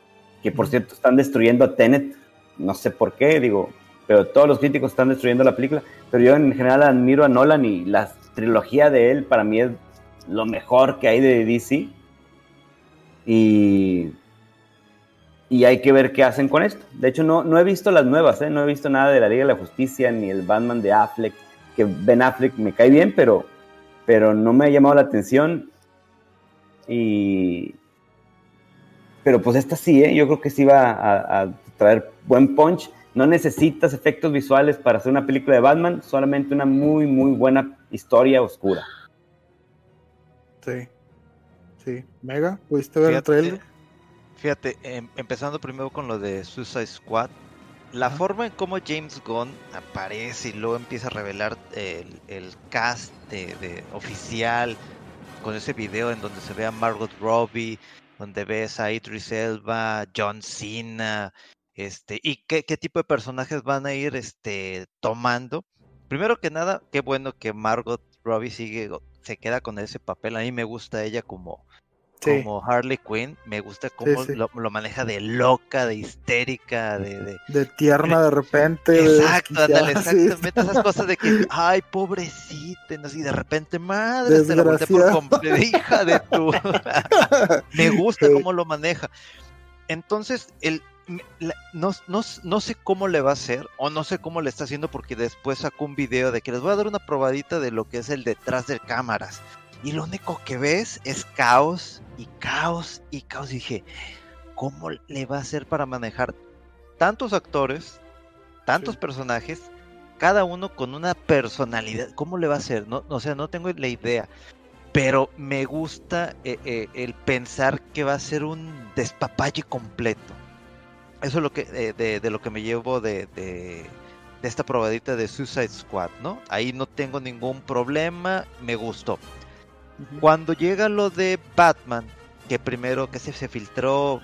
que por cierto están destruyendo a Tenet, no sé por qué, digo, pero todos los críticos están destruyendo la película, pero yo en general admiro a Nolan y la trilogía de él para mí es lo mejor que hay de DC. Y, y hay que ver qué hacen con esto. De hecho, no, no he visto las nuevas, ¿eh? no he visto nada de la Liga de la Justicia ni el Batman de Affleck, que Ben Affleck me cae bien, pero, pero no me ha llamado la atención. Y... Pero pues esta sí, ¿eh? yo creo que sí va a, a traer buen punch no necesitas efectos visuales para hacer una película de Batman, solamente una muy, muy buena historia oscura. Sí. Sí. Mega, ¿pudiste ver fíjate, el trailer? Fíjate, eh, empezando primero con lo de Suicide Squad, la forma en cómo James Gunn aparece y luego empieza a revelar el, el cast de, de oficial con ese video en donde se ve a Margot Robbie, donde ves a Idris Elba, John Cena, este, y qué, qué tipo de personajes van a ir este, tomando. Primero que nada, qué bueno que Margot Robbie sigue, se queda con ese papel. A mí me gusta ella como, Sí. como Harley Quinn. Me gusta cómo sí. Lo, lo maneja de loca, de histérica, de, de- De tierna de repente. Exacto, ándale, <laughs> exactamente esas cosas de que, ay, pobrecita, y de repente, madre, se la volteé por completo, hija de tu. <laughs> <laughs> Me gusta cómo lo maneja. Entonces, el, no, no, no sé cómo le va a hacer, o no sé cómo le está haciendo, porque después sacó un video de que les voy a dar una probadita de lo que es el detrás de cámaras. Y lo único que ves es caos y caos y caos. Y dije, ¿cómo le va a hacer para manejar tantos actores, tantos Sí. personajes, cada uno con una personalidad? ¿Cómo le va a hacer? No, o sea, no tengo la idea. Pero me gusta eh, eh, el pensar que va a ser un despapalle completo. Eso es lo que eh, de, de lo que me llevo de, de, esta probadita de Suicide Squad, ¿no? Ahí no tengo ningún problema, me gustó. Cuando llega lo de Batman, que primero que se, se filtró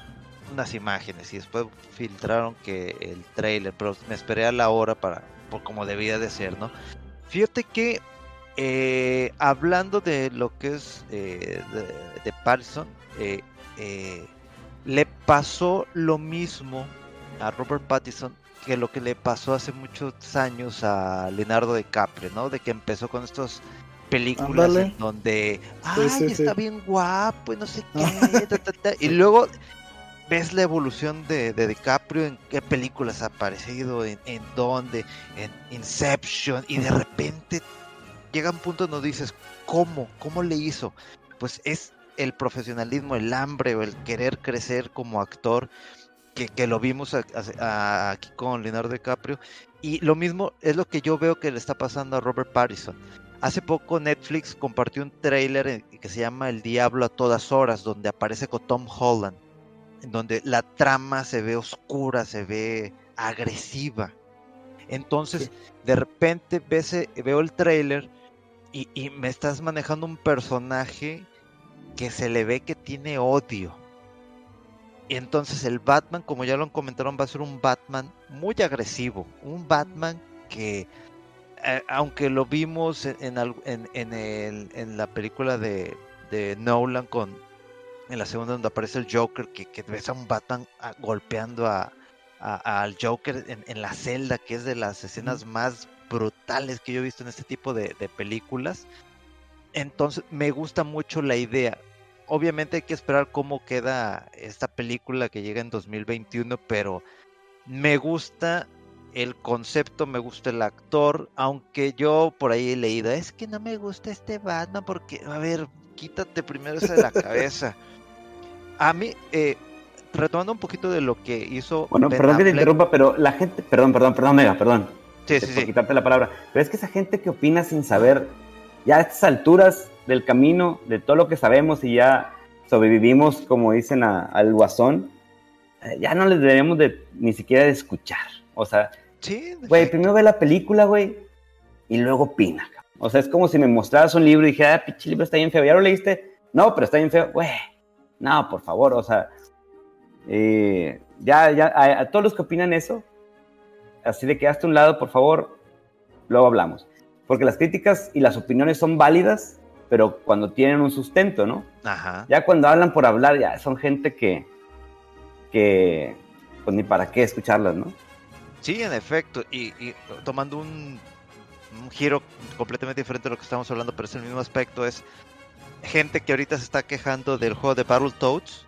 unas imágenes y después filtraron que el trailer, pero me esperé a la hora para, por como debía de ser, ¿no? Fíjate que eh, hablando de lo que es eh, de, de eh, eh, le pasó lo mismo a Robert Pattinson que lo que le pasó hace muchos años a Leonardo DiCaprio, ¿no? De que empezó con estos películas en donde, ay, sí, sí. está bien guapo y no sé qué, ta, ta, ta", y luego ves la evolución de, de DiCaprio, en qué películas ha aparecido, en, en dónde, en Inception, y de repente llega un punto donde dices, ¿cómo? ¿Cómo le hizo? Pues es el profesionalismo, el hambre o el querer crecer como actor, que, que lo vimos a- a- a- aquí con Leonardo DiCaprio, y lo mismo es lo que yo veo que le está pasando a Robert Pattinson. Hace poco Netflix compartió un tráiler en- que se llama El Diablo a todas horas, donde aparece con Tom Holland, en donde la trama se ve oscura, se ve agresiva. Entonces, de repente eh, veo el tráiler y, y me estás manejando un personaje que se le ve que tiene odio. Y entonces el Batman, como ya lo comentaron, va a ser un Batman muy agresivo, un Batman que eh, aunque lo vimos en, en, el- en la película de, de Nolan con en la segunda donde aparece el Joker, que, que ves a un Batman golpeando a, a- al Joker en, en la celda, que es de las escenas más brutales que yo he visto en este tipo de, de películas. Entonces me gusta mucho la idea. Obviamente hay que esperar cómo queda esta película que llega en 2021, pero me gusta el concepto, me gusta el actor, aunque yo por ahí he leído, es que no me gusta este Batman porque, a ver, quítate primero eso de la cabeza. <laughs> A mí, eh, retomando un poquito de lo que hizo... Bueno, Ben perdón que te interrumpa, pero la gente, perdón, perdón, perdón, Mega, perdón. Sí, por sí, sí. quitarte la palabra. Pero es que esa gente que opina sin saber, ya a estas alturas del camino, de todo lo que sabemos y ya sobrevivimos, como dicen a- al guasón, eh, ya no les deberíamos de ni siquiera de escuchar. O sea, güey, primero ve la película, güey, y luego opina. O sea, es como si me mostraras un libro y dijera, ah, pinche libro está bien feo. ¿Ya lo leíste? No, pero está bien feo. Güey, no, por favor, o sea, eh, ya, ya, a, a todos los que opinan eso, así de que hazte un lado, por favor, luego hablamos. Porque las críticas y las opiniones son válidas, pero cuando tienen un sustento, ¿no? Ajá. Ya cuando hablan por hablar, ya son gente que, que, pues ni para qué escucharlas, ¿no? Sí, en efecto, y, y tomando un, un giro completamente diferente de lo que estamos hablando, pero es el mismo aspecto, es gente que ahorita se está quejando del juego de Battletoads.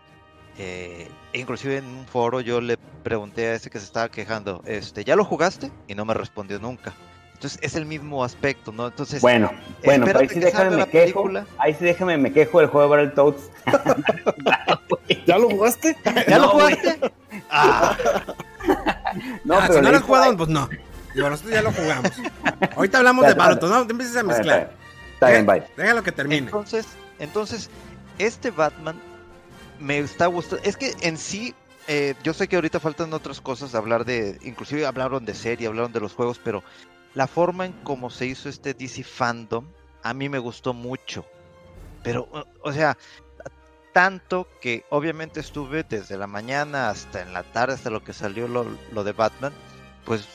Eh, inclusive en un foro yo le pregunté a ese que se estaba quejando, este, ¿ya lo jugaste? Y no me respondió nunca. Entonces es el mismo aspecto, ¿no? Entonces, Bueno, bueno, pero ahí sí que déjame me quejo. película. Ahí sí déjame me quejo del juego de Battletoads. <laughs> ¿Ya lo jugaste? <laughs> ¿ya lo No, güey. jugaste? Ah, <laughs> No, Ah, pero si no lo por jugado, ahí. pues no. Digo, nosotros ya lo jugamos. Ahorita hablamos de Baruto, no te empieces a mezclar. Está bien, está bien, bye. Déjalo que termine. Entonces, entonces, este Batman me está gustando. Es que en sí, eh, yo sé que ahorita faltan otras cosas, hablar de, inclusive hablaron de serie, hablaron de los juegos, pero la forma en cómo se hizo este DC Fandom, a mí me gustó mucho. Pero, o sea, tanto que obviamente estuve desde la mañana hasta en la tarde, hasta lo que salió lo, lo de Batman, pues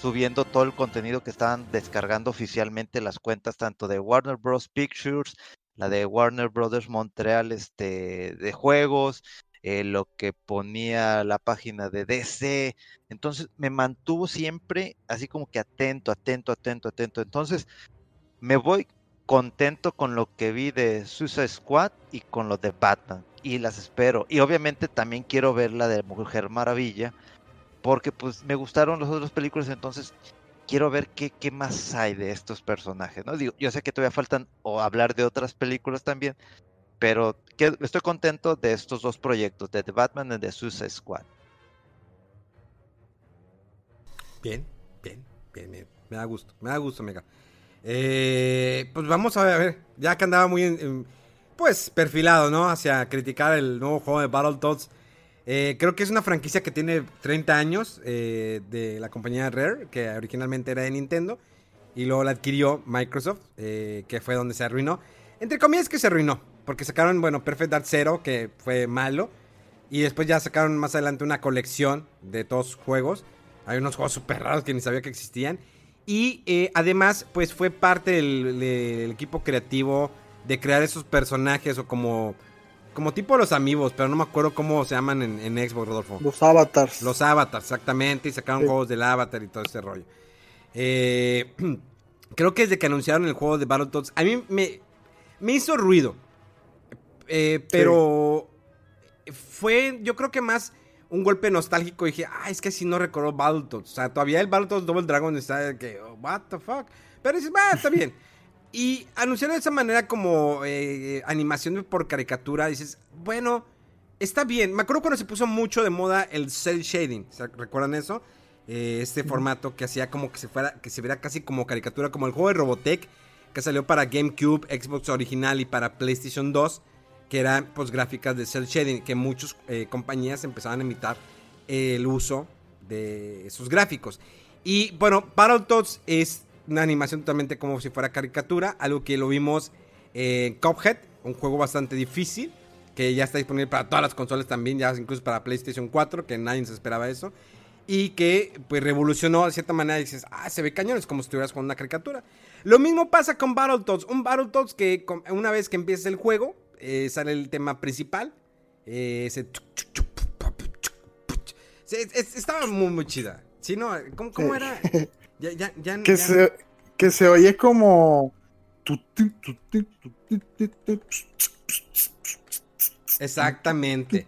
subiendo todo el contenido que estaban descargando oficialmente las cuentas tanto de Warner Bros. Pictures, la de Warner Brothers Montreal este, de juegos, eh, lo que ponía la página de DC. Entonces me mantuvo siempre así como que atento, atento, atento, atento. Entonces me voy contento con lo que vi de Suicide Squad y con lo de Batman. Y las espero. Y obviamente también quiero ver la de Mujer Maravilla. Porque pues me gustaron las otras películas. Entonces quiero ver qué, qué más hay de estos personajes. ¿no? Digo, yo sé que todavía faltan o hablar de otras películas también pero estoy contento de estos dos proyectos, de The Batman y de Suicide Squad. Bien, bien, bien, bien. Me da gusto, me da gusto, mega. Eh, pues vamos a ver, a ver, ya que andaba muy, pues, perfilado, ¿no? Hacia criticar el nuevo juego de Battletoads. Eh, creo que es una franquicia que tiene 30 años eh, de la compañía Rare, que originalmente era de Nintendo, y luego la adquirió Microsoft, que fue donde se arruinó. Entre comillas que se arruinó, porque sacaron, bueno, Perfect Dark Zero, que fue malo. Y después ya sacaron más adelante una colección de todos sus juegos. Hay unos juegos súper raros que ni sabía que existían. Y eh, además, pues fue parte del, equipo creativo de crear esos personajes o como... Como tipo los amigos, pero no me acuerdo cómo se llaman en, Xbox, Rodolfo. Los avatars. Los avatars, exactamente. Y sacaron juegos del avatar y todo ese rollo. Eh, <clears throat> creo que desde que anunciaron el juego de Battletoads, a mí me, me hizo ruido. Eh, pero fue, yo creo que más un golpe nostálgico. dije, ah, es que si no recordó Battletoads. O sea, todavía el Battletoads Double Dragon está que, oh, what the fuck. Pero dices, va, está bien. <laughs> Y anunciaron de esa manera como eh, animación por caricatura. Dices, bueno, está bien. Me acuerdo cuando se puso mucho de moda el cel shading. ¿Recuerdan eso? Eh, este formato que hacía como que se fuera, que se viera casi como caricatura, como el juego de Robotech que salió para GameCube, Xbox original y para PlayStation 2 que eran pues gráficas de cel shading, que muchas eh, compañías empezaban a imitar el uso de esos gráficos. Y bueno, Battletoads es una animación totalmente como si fuera caricatura, algo que lo vimos en Cuphead, un juego bastante difícil, que ya está disponible para todas las consolas también, ya incluso para PlayStation 4, que nadie se esperaba eso. Y que pues revolucionó de cierta manera, dices, ah, se ve cañón, es como si estuvieras con una caricatura. Lo mismo pasa con Battletoads, un Battletoads que una vez que empieza el juego, eh, sale el tema principal. Eh, ese... Estaba muy, muy chida. ¿Sí, no? ¿Cómo, cómo era? <laughs> Ya, ya, ya, que, Se, que se oye como... Exactamente.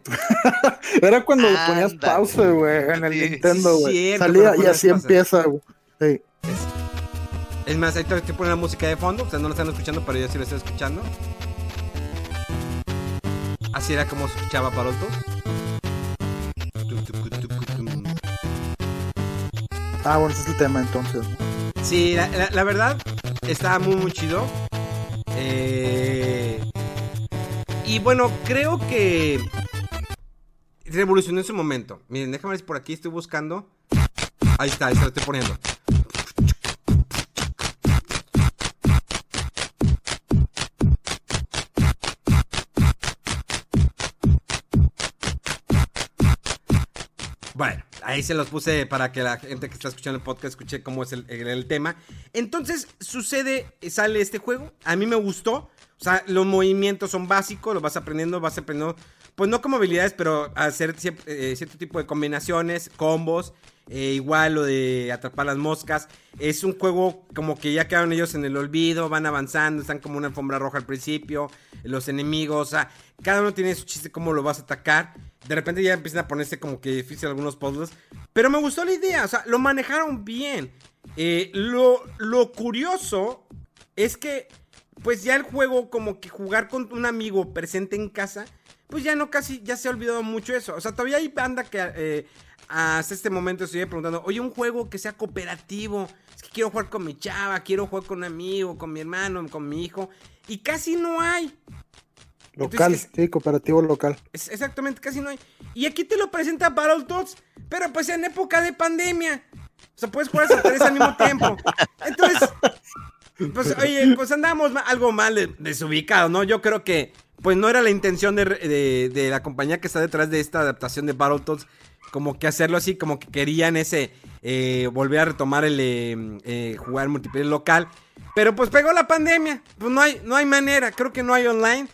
Era cuando ponías pausa, güey, en el Nintendo, güey. Salía y así empieza, güey. Sí. Es más, ahí te estoy poniendo la música de fondo. Ustedes no lo están escuchando, pero yo sí lo estoy escuchando. Así era como escuchaba Parotos. Ah, bueno, ese es el tema entonces. Sí, la, verdad, estaba muy, muy chido. Eh, y bueno, creo que revolucionó en su momento. Miren, déjame ver si por aquí estoy buscando. Ahí está, ahí se lo estoy poniendo. Bueno, ahí se los puse para que la gente que está escuchando el podcast escuche cómo es el, tema. Entonces, sucede, sale este juego. A mí me gustó. O sea, los movimientos son básicos, los vas aprendiendo, vas aprendiendo, pues no como habilidades, pero hacer eh, cierto tipo de combinaciones, combos. Eh, igual lo de atrapar las moscas. Es un juego como que ya quedaron ellos en el olvido, van avanzando, están como una alfombra roja al principio. Los enemigos, o sea, cada uno tiene su chiste cómo lo vas a atacar. De repente ya empiezan a ponerse como que difícil algunos puzzles. Pero me gustó la idea, o sea, lo manejaron bien. Eh, lo, lo curioso es que, pues ya el juego, como que jugar con un amigo presente en casa, pues ya no casi, ya se ha olvidado mucho eso. O sea, todavía hay banda que eh, hasta este momento estoy preguntando, oye, un juego que sea cooperativo. Es que quiero jugar con mi chava, quiero jugar con un amigo, con mi hermano, con mi hijo. Y casi no hay. Local, Entonces, sí, cooperativo local. es- exactamente, casi no hay. Y aquí te lo presenta Battletoads, pero pues en época de pandemia. O sea, puedes jugar a tres al mismo tiempo. Entonces, pues oye, pues andamos algo mal de- desubicados, ¿no? Yo creo que pues no era la intención de, de- de la compañía que está detrás de esta adaptación de Battletoads. Como que hacerlo así, como que querían ese, eh, volver a retomar el eh, eh, jugar multiplayer local. Pero pues pegó la pandemia, pues no hay, no hay manera, creo que no hay online.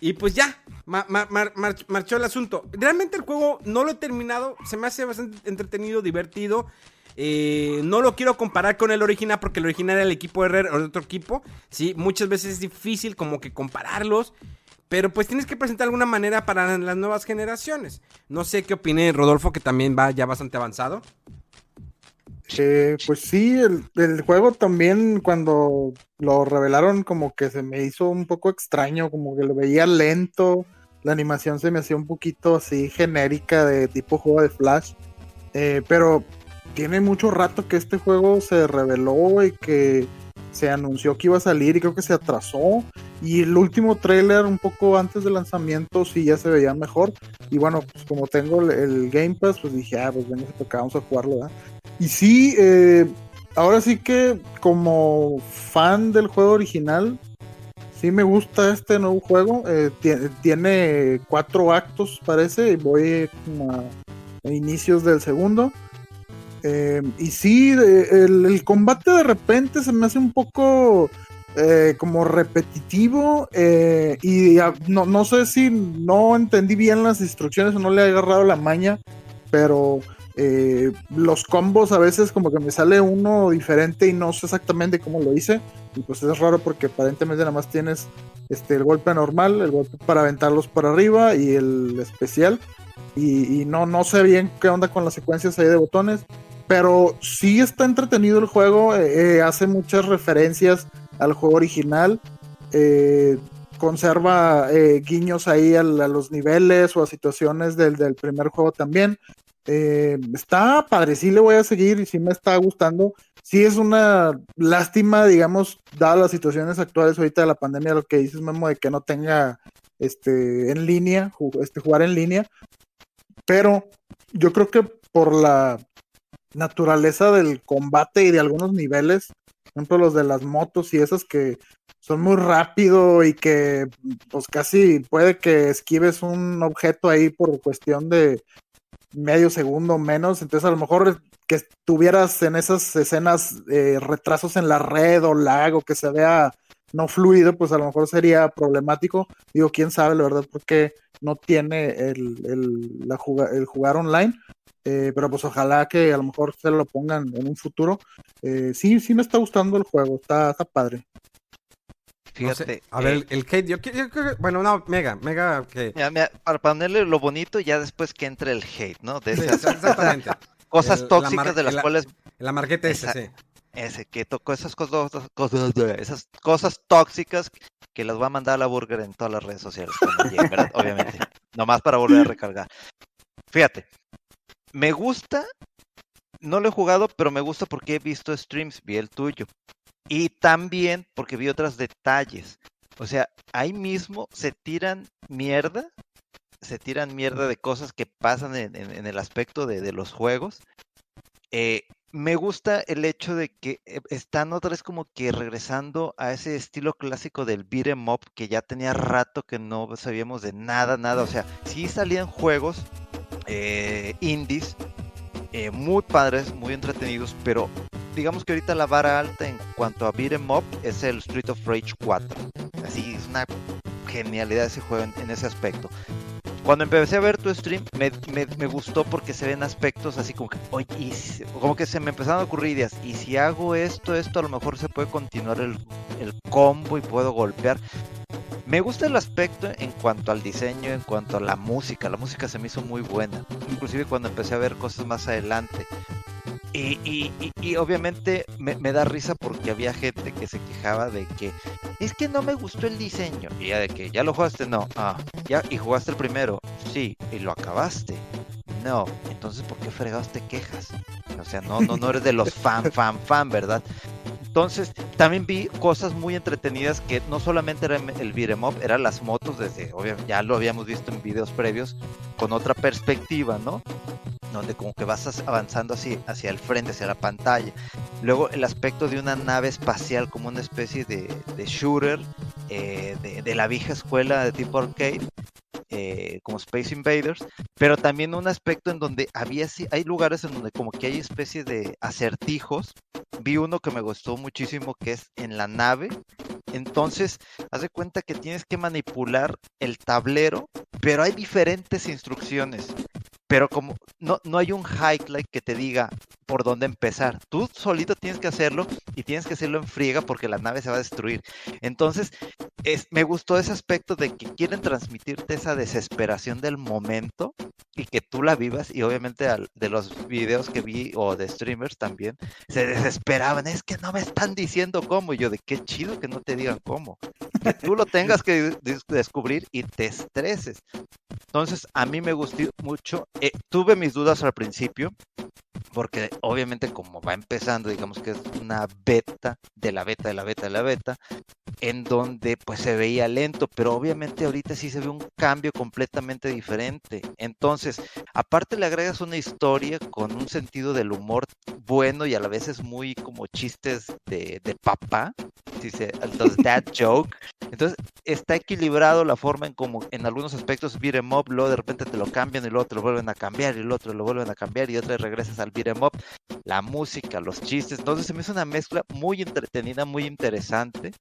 Y pues ya, ma- ma- mar- mar- marchó el asunto. Realmente el juego no lo he terminado, se me hace bastante entretenido, divertido. Eh, no lo quiero comparar con el original porque el original era el equipo de o de otro equipo. Sí, muchas veces es difícil como que compararlos. Pero pues tienes que presentar alguna manera para las nuevas generaciones. No sé qué opine Rodolfo, que también va ya bastante avanzado. Eh, pues sí, el, juego también cuando lo revelaron como que se me hizo un poco extraño, como que lo veía lento, la animación se me hacía un poquito así genérica de tipo juego de Flash, Eh, pero tiene mucho rato que este juego se reveló y que se anunció que iba a salir y creo que se atrasó y el último tráiler un poco antes del lanzamiento sí ya se veía mejor y bueno, pues como tengo el, Game Pass pues dije, ah, pues venga, acá vamos a jugarlo, ¿verdad? Y sí, eh, ahora sí que como fan del juego original, sí me gusta este nuevo juego. eh, tie- tiene cuatro actos, parece, y voy como a, a inicios del segundo. Eh, y sí, el, combate de repente se me hace un poco eh, como repetitivo eh, y no, no sé si no entendí bien las instrucciones o no le he agarrado la maña, pero eh, los combos a veces como que me sale uno diferente y no sé exactamente cómo lo hice. Y pues es raro porque aparentemente nada más tienes este, el golpe normal, el golpe para aventarlos para arriba y el especial. Y, no, no sé bien qué onda con las secuencias ahí de botones. Pero sí está entretenido el juego. eh, eh, hace muchas referencias al juego original. conserva guiños ahí a, los niveles o a situaciones del, del primer juego también. Eh, está padre, sí le voy a seguir y sí me está gustando. Sí es una lástima, digamos, dadas las situaciones actuales ahorita de la pandemia, lo que dices, Memo, de que no tenga este en línea, este, jugar en línea. Pero yo creo que por la naturaleza del combate y de algunos niveles, por ejemplo los de las motos y esas que son muy rápido y que pues casi puede que esquives un objeto ahí por cuestión de medio segundo menos, entonces a lo mejor que estuvieras en esas escenas eh, retrasos en la red o lag o que se vea no fluido, pues a lo mejor sería problemático. Digo, quién sabe, la verdad, porque no tiene el, el, la el jugar online. Eh, pero pues ojalá que a lo mejor se lo pongan en un futuro. Eh, sí, sí me está gustando el juego, está, está padre. No sé. Fíjate. A ver, eh, el, el hate, yo, yo que- bueno, no, Mega, Mega, mira, mira, para ponerle lo bonito, ya después que entre el hate, ¿no? De Sí, esas exactamente. <laughs> cosas El- la tóxicas de las el- cuales El amarguete ese, Esa- sí. ese que tocó esas cosas, cosas, esas cosas tóxicas que las va a mandar a la burger en todas las redes sociales llegue, ¿verdad? Obviamente. <laughs> Nomás para volver a recargar. Fíjate, me gusta, no lo he jugado, pero me gusta porque he visto streams, vi el tuyo. Y también porque vi otros detalles. O sea, ahí mismo se tiran mierda, se tiran mierda de cosas que pasan en, el aspecto de, de los juegos. Eh, me gusta el hecho de que eh, están otra vez como que regresando a ese estilo clásico del beat 'em up que ya tenía rato que no sabíamos de nada, nada. O sea, sí salían juegos eh, indies eh, muy padres, muy entretenidos, pero digamos que ahorita la vara alta en cuanto a beat 'em up es el Street of Rage 4. Así es una genialidad ese juego en, ese aspecto. Cuando empecé a ver tu stream, me, me- gustó porque se ven aspectos así como que, oye, y como que se me empezaron a ocurrir ideas. Y si hago esto, esto a lo mejor se puede continuar el, el combo y puedo golpear. Me gusta el aspecto en cuanto al diseño, en cuanto a la música. La música se me hizo muy buena. Inclusive cuando empecé a ver cosas más adelante. Y, y- y- y obviamente me, da risa porque había gente que se quejaba de que es que no me gustó el diseño. Y ya de que ya lo jugaste, no. Ah, ya, y jugaste el primero, sí, y lo acabaste. No, entonces ¿por qué fregados te quejas? O sea, no, no, no eres de los fan, fan, fan, ¿verdad? Entonces, también vi cosas muy entretenidas que no solamente era el beat'em eran las motos desde, obviamente, ya lo habíamos visto en videos previos, con otra perspectiva, ¿no? Donde como que vas avanzando así hacia el frente, hacia la pantalla. Luego el aspecto de una nave espacial como una especie de, shooter eh, de, la vieja escuela de tipo arcade, eh, como Space Invaders, pero también un aspecto en donde había, hay lugares en donde como que hay especie de acertijos. Vi uno que me gustó muchísimo que es en la nave. Entonces, haz de cuenta que tienes que manipular el tablero, pero hay diferentes instrucciones pero como no, no hay un highlight que te diga por dónde empezar. Tú solito tienes que hacerlo y tienes que hacerlo en friega porque la nave se va a destruir. Entonces, es, me gustó ese aspecto de que quieren transmitirte esa desesperación del momento y que tú la vivas y obviamente de los videos que vi o de streamers también se desesperaban, es que no me están diciendo cómo, y yo de qué chido que no te digan cómo, que tú lo tengas que <laughs> descubrir y te estreses. Entonces, a mí me gustó mucho, eh, tuve mis dudas al principio, porque obviamente como va empezando, digamos que es una beta de la beta de la beta de la beta, en donde pues se veía lento, pero obviamente ahorita sí se ve un cambio completamente diferente. Entonces, aparte le agregas una historia con un sentido del humor bueno y a la vez es muy como chistes de, de papá, dice, entonces <laughs> that joke. Entonces, está equilibrado la forma en como en algunos aspectos beat'em up, luego de repente te lo cambian y luego te lo vuelven a cambiar y el otro lo vuelven a cambiar y otra vez regresas al beat'em up, la música, los chistes. Entonces se me hizo una mezcla muy entretenida, muy interesante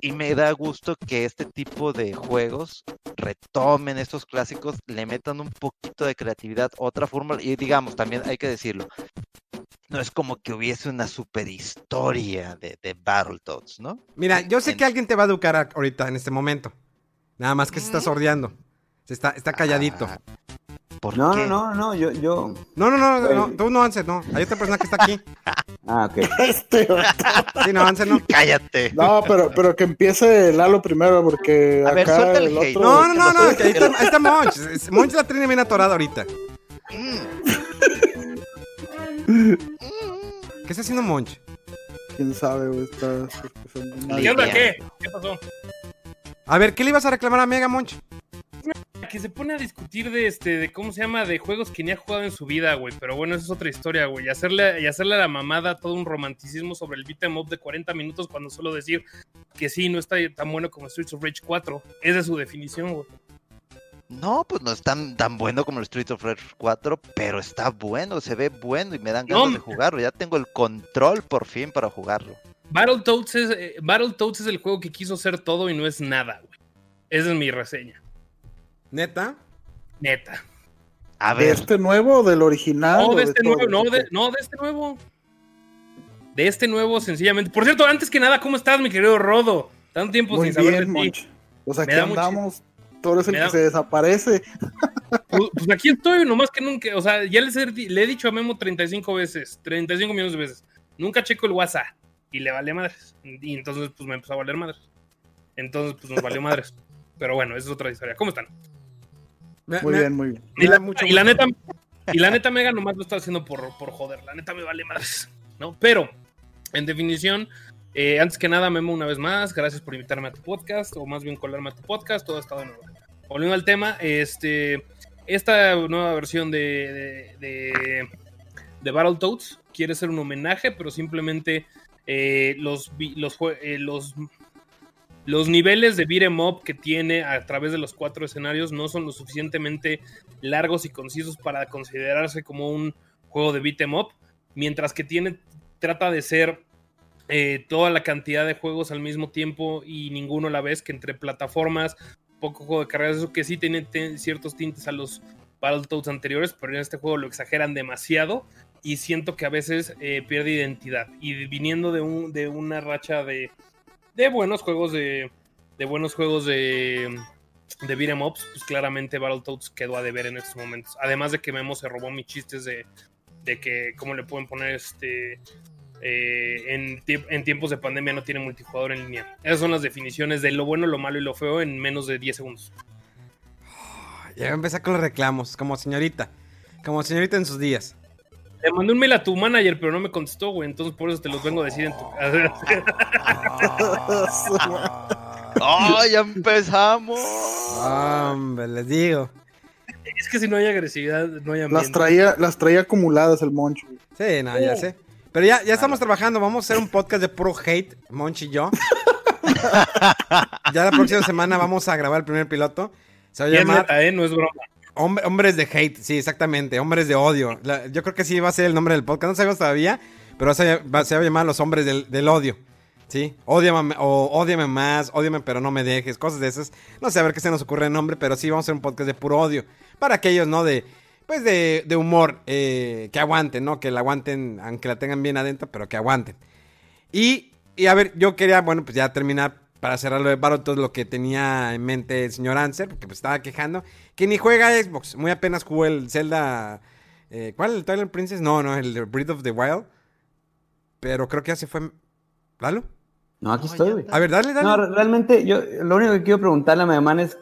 y me da gusto que este tipo de juegos retomen estos clásicos, le metan un poquito de creatividad, otra forma y digamos, también hay que decirlo, no es como que hubiese una super historia de, de Battletoads, ¿no? Mira, yo sé que alguien te va a educar ahorita en este momento. Nada más que se está sordeando. Se está, está calladito. Ah, no, no, no, no, yo, yo. No, no, no, no, tú no, Ansel, no. Hay otra persona que está aquí. <laughs> Ah, ok. <laughs> Este, sí, no, Ansel, no. Cállate. No, pero, pero que empiece Lalo primero, porque. A ver, acá el otro... No, no, no, no, ahí está, ahí está Monch. Monch la tiene bien atorada ahorita. ¿Qué está haciendo Monch? Quién sabe, güey. Está. ¿Qué onda? ¿Qué? ¿Qué pasó? A ver, ¿qué le ibas a reclamar a Mega Monch? Que se pone a discutir de este, de cómo se llama, de juegos que ni ha jugado en su vida, güey. Pero bueno, esa es otra historia, güey. Y hacerle, y hacerle a la mamada todo un romanticismo sobre el beat'em up de 40 minutos cuando solo decir que sí, no está tan bueno como Streets of Rage 4. Esa es su definición, güey. No, pues no es tan, tan bueno como el Streets of Rage 4, pero está bueno, se ve bueno y me dan ganas de jugarlo. Ya tengo el control por fin para jugarlo. Battletoads es, eh, Battletoads es el juego que quiso ser todo y no es nada, güey. Esa es mi reseña. ¿Neta? Neta. A ver. ¿De este nuevo o del original? No, de este nuevo, no de, no, de este nuevo. De este nuevo, sencillamente. Por cierto, antes que nada, ¿cómo estás, mi querido Rodo? Tanto tiempo sin saber de ti. O sea, aquí andamos, todo es el que se desaparece. Pues, pues, aquí estoy, nomás que nunca, o sea, ya les he, le he dicho a Memo 35 veces, 35 millones de veces. Nunca checo el WhatsApp y le vale madres. Y entonces, pues me empezó a valer madres. Entonces, pues nos valió madres. <laughs> Pero bueno, esa es otra historia. ¿Cómo están? Muy bien, muy bien. Y la, y la, neta, y la neta Mega nomás lo está haciendo por, por joder. La neta me vale más, ¿no? Pero, en definición, eh, antes que nada, Memo, una vez más, gracias por invitarme a tu podcast, o más bien colarme a tu podcast, todo ha estado nuevo. Volviendo al tema, este, esta nueva versión de, de, de, Battletoads quiere ser un homenaje, pero simplemente eh, los, los, eh, los los niveles de beat'em up que tiene a través de los cuatro escenarios no son lo suficientemente largos y concisos para considerarse como un juego de beat'em up, mientras que tiene, trata de ser eh, toda la cantidad de juegos al mismo tiempo y ninguno a la vez, que entre plataformas, poco juego de carreras, eso que sí tiene, ciertos tintes a los Battletoads anteriores, pero en este juego lo exageran demasiado y siento que a veces eh, pierde identidad. Y viniendo de, un, de una racha de de buenos juegos de, de buenos juegos de, de beat'em ups, pues claramente Battletoads quedó a deber en estos momentos. Además de que Memo se robó mis chistes de, de que cómo le pueden poner este eh, en, en, tiempos de pandemia no tiene multijugador en línea. Esas son las definiciones de lo bueno, lo malo y lo feo en menos de 10 segundos. Ya empecé con los reclamos, como señorita. Como señorita en sus días. Le mandé un mail a tu manager, pero no me contestó, güey. Entonces por eso te los vengo a decir en tu ¡Oh, ya empezamos! Hombre, les digo. Es que si no hay agresividad, no hay ambiente. Las traía, las traía acumuladas el moncho. Sí, no, ya sé. Pero ya, ya estamos trabajando. Vamos a hacer un podcast de puro hate, Monchi y yo. <laughs> ya la próxima semana vamos a grabar el primer piloto. Se va a llamar ¿eh? No es broma. Hombre- Hombres de hate. Sí, exactamente. Hombres de odio. Yo creo que sí va a ser el nombre del podcast. No sabemos todavía, pero se va, se va a llamar Los Hombres del, del Odio. ¿Sí? Ódiame, o ódiame más, ódiame pero no me dejes, cosas de esas. No sé, a ver qué se nos ocurre el nombre, pero sí vamos a hacer un podcast de puro odio. Para aquellos, ¿no? De, pues de, de humor, eh, que aguanten, ¿no? Que la aguanten, aunque la tengan bien adentro, pero que aguanten. Y, y a ver, yo quería, bueno, pues ya terminar para cerrar lo de Battletoads, lo que tenía en mente el señor Answer, porque pues estaba quejando, que ni juega Xbox. Muy apenas jugó el Zelda. eh, ¿Cuál? ¿El Twilight Princess? No, no, el Breath of the Wild. Pero creo que ya se fue. ¿Lalo? No, aquí No, estoy, güey. A ver, dale, dale. No, re- realmente, yo lo único que quiero preguntarle a mi mamá es: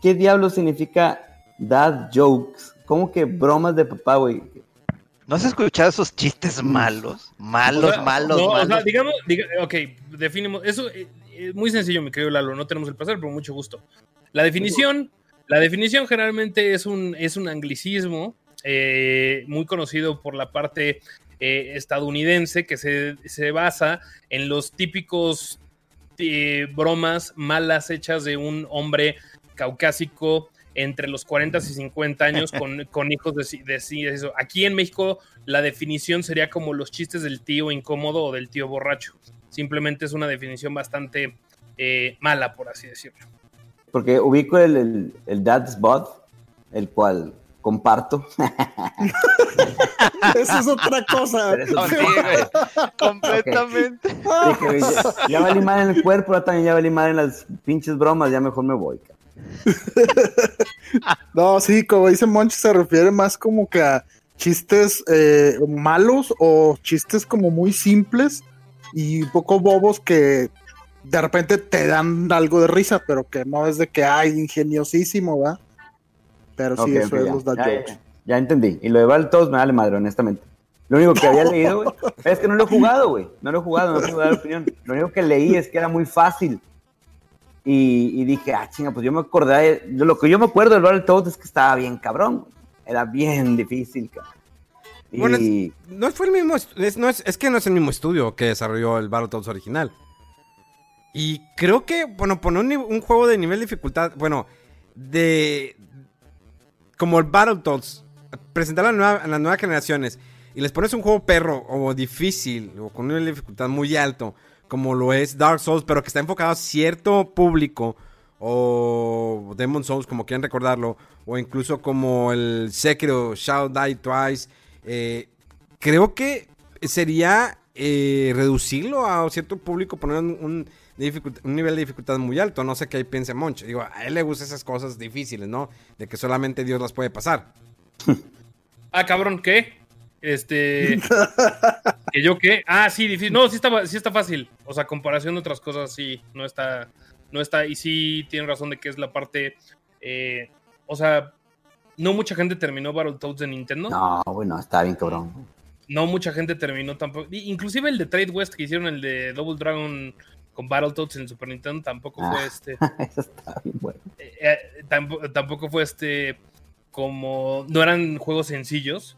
¿qué diablo significa dad jokes? ¿Cómo que bromas de papá, güey? ¿No has escuchado esos chistes malos? Malos, O sea, malos, no, o sea, malos. digamos, diga- ok, definimos. Eso eh, es muy sencillo, mi querido Lalo. No tenemos el placer, pero mucho gusto. La definición, la definición generalmente es un, es un anglicismo eh, muy conocido por la parte eh, estadounidense que se, se basa en los típicos eh, bromas malas hechas de un hombre caucásico entre los 40 y 50 años <laughs> con, con hijos de, de sí, eso. Aquí en México la definición sería como los chistes del tío incómodo o del tío borracho. Simplemente es una definición bastante eh, mala, por así decirlo. Porque ubico el, el, el dad's bot, el cual comparto. <laughs> Esa es otra cosa. Eso- No, sí, güey. Completamente. Dije, güey, ya, ya valí mal en el cuerpo, ahora también ya valí mal en las pinches bromas, ya mejor me voy. <laughs> No, sí, como dice Moncho, se refiere más como que a chistes eh, malos o chistes como muy simples y un poco bobos que de repente te dan algo de risa, pero que no es de que hay ingeniosísimo, ¿va? Pero sí, eso ok, es ya, los dad ya, jokes. ya, ya entendí. Y lo de Battletoads me vale madre, honestamente. Lo único que había leído, güey, es que no lo he jugado, güey. No lo he jugado, no puedo dar opinión. Lo único que leí es que era muy fácil. Y, y dije, ah, chinga, pues yo me acordé. de- lo que yo me acuerdo del Battletoads es que estaba bien cabrón. Era bien difícil, cabrón. Y Bueno, No fue el mismo. Es, no es, es que no es el mismo estudio que desarrolló el Battletoads original. Y creo que, bueno, poner un, un juego de nivel de dificultad, bueno, de. Como el Battletoads, presentar a, la nueva- a las nuevas generaciones y les pones un juego perro o difícil o con un nivel de dificultad muy alto, como lo es Dark Souls, pero que está enfocado a cierto público, o Demon Souls, como quieran recordarlo, o incluso como el Sekiro Shall Die Twice, eh, creo que sería eh, reducirlo a cierto público, poner un, nivel de dificultad muy alto. No sé qué ahí piense Moncho. Digo, a él le gustan esas cosas difíciles, ¿no? De que solamente Dios las puede pasar. <laughs> Ah, cabrón, ¿qué? Este. ¿Que yo qué? Ah, sí, difícil. No, sí está, sí está fácil. O sea, comparación de otras cosas, sí, no está. No está. Y sí tienen razón de que es la parte. eh, o sea, no mucha gente terminó Battletoads de Nintendo. No. No, güey, no, estaba bien cabrón. mucha gente terminó tampoco. Inclusive el de Trade West que hicieron, el de Double Dragon con Battletoads en Super Nintendo, tampoco fue Ah. este. <laughs> Eso estaba bien bueno. eh, eh, tampoco, tampoco fue este como no eran juegos sencillos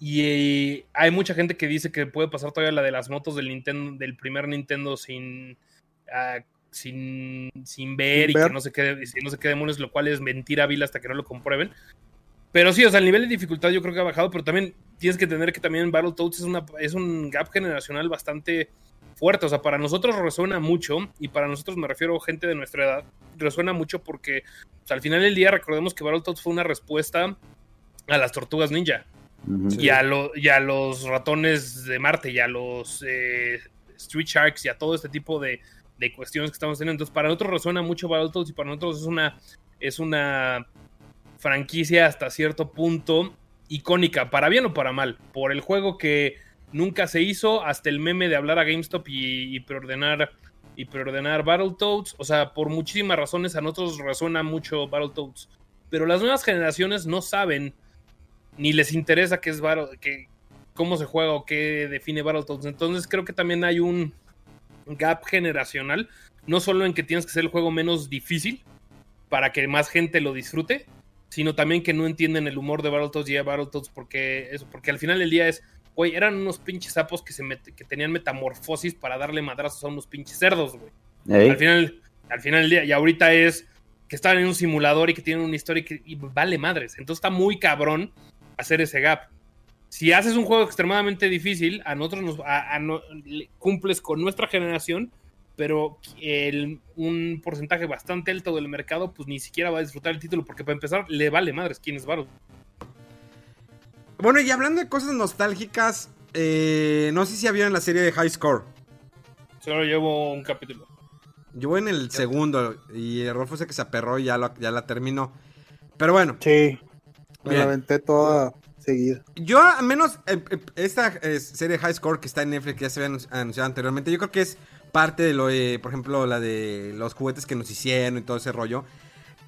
y eh, hay mucha gente que dice que puede pasar todavía la de las motos del Nintendo del primer Nintendo sin ah, sin, sin ver Sin y ver. que no sé qué y no sé qué demonios lo cual es mentira vil hasta que no lo comprueben pero sí, o sea, el nivel de dificultad yo creo que ha bajado, pero también tienes que tener que también Battletoads es, una, es un gap generacional bastante fuerte. O sea, para nosotros resuena mucho, y para nosotros me refiero a gente de nuestra edad, resuena mucho porque o sea, al final del día recordemos que Battletoads fue una respuesta a las tortugas ninja y, a lo- y a los ratones de Marte y a los eh, Street Sharks y a todo este tipo de, de cuestiones que estamos teniendo. Entonces, para nosotros resuena mucho Battletoads y para nosotros es una, es una franquicia hasta cierto punto icónica, para bien o para mal, por el juego que nunca se hizo, hasta el meme de hablar a GameStop y, preordenar y preordenar Battletoads, o sea, por muchísimas razones a nosotros resuena mucho Battletoads, pero las nuevas generaciones no saben ni les interesa qué es Battle, cómo se juega o qué define Battletoads. Entonces creo que también hay un gap generacional, no solo en que tienes que hacer el juego menos difícil para que más gente lo disfrute, sino también que no entienden el humor de Battletoads y de Battletoads porque eso, porque al final del día es, güey, eran unos pinches sapos que se met- que tenían metamorfosis para darle madrazos a unos pinches cerdos, güey. Ey, Al final, al final del día, y ahorita es que están en un simulador y que tienen una historia y que y vale madres. Entonces está muy cabrón hacer ese gap. Si haces un juego extremadamente difícil, a nosotros nos a- a no- le- cumples con nuestra generación, pero el- un porcentaje bastante alto del mercado, pues ni siquiera va a disfrutar el título, porque para empezar, le vale madres quién es Battle. Bueno, y hablando de cosas nostálgicas, eh, no sé si vieron la serie de High Score. Solo llevo un capítulo. Yo voy en el segundo y Rolfo sé que se aperró y ya, lo- ya la terminó. Pero bueno, Sí, me la aventé toda seguida. yo al menos eh, eh, esta eh, serie High Score que está en Netflix, que ya se había anunci- anunciado anteriormente, yo creo que es parte de lo de, por ejemplo, la de los juguetes que nos hicieron y todo ese rollo.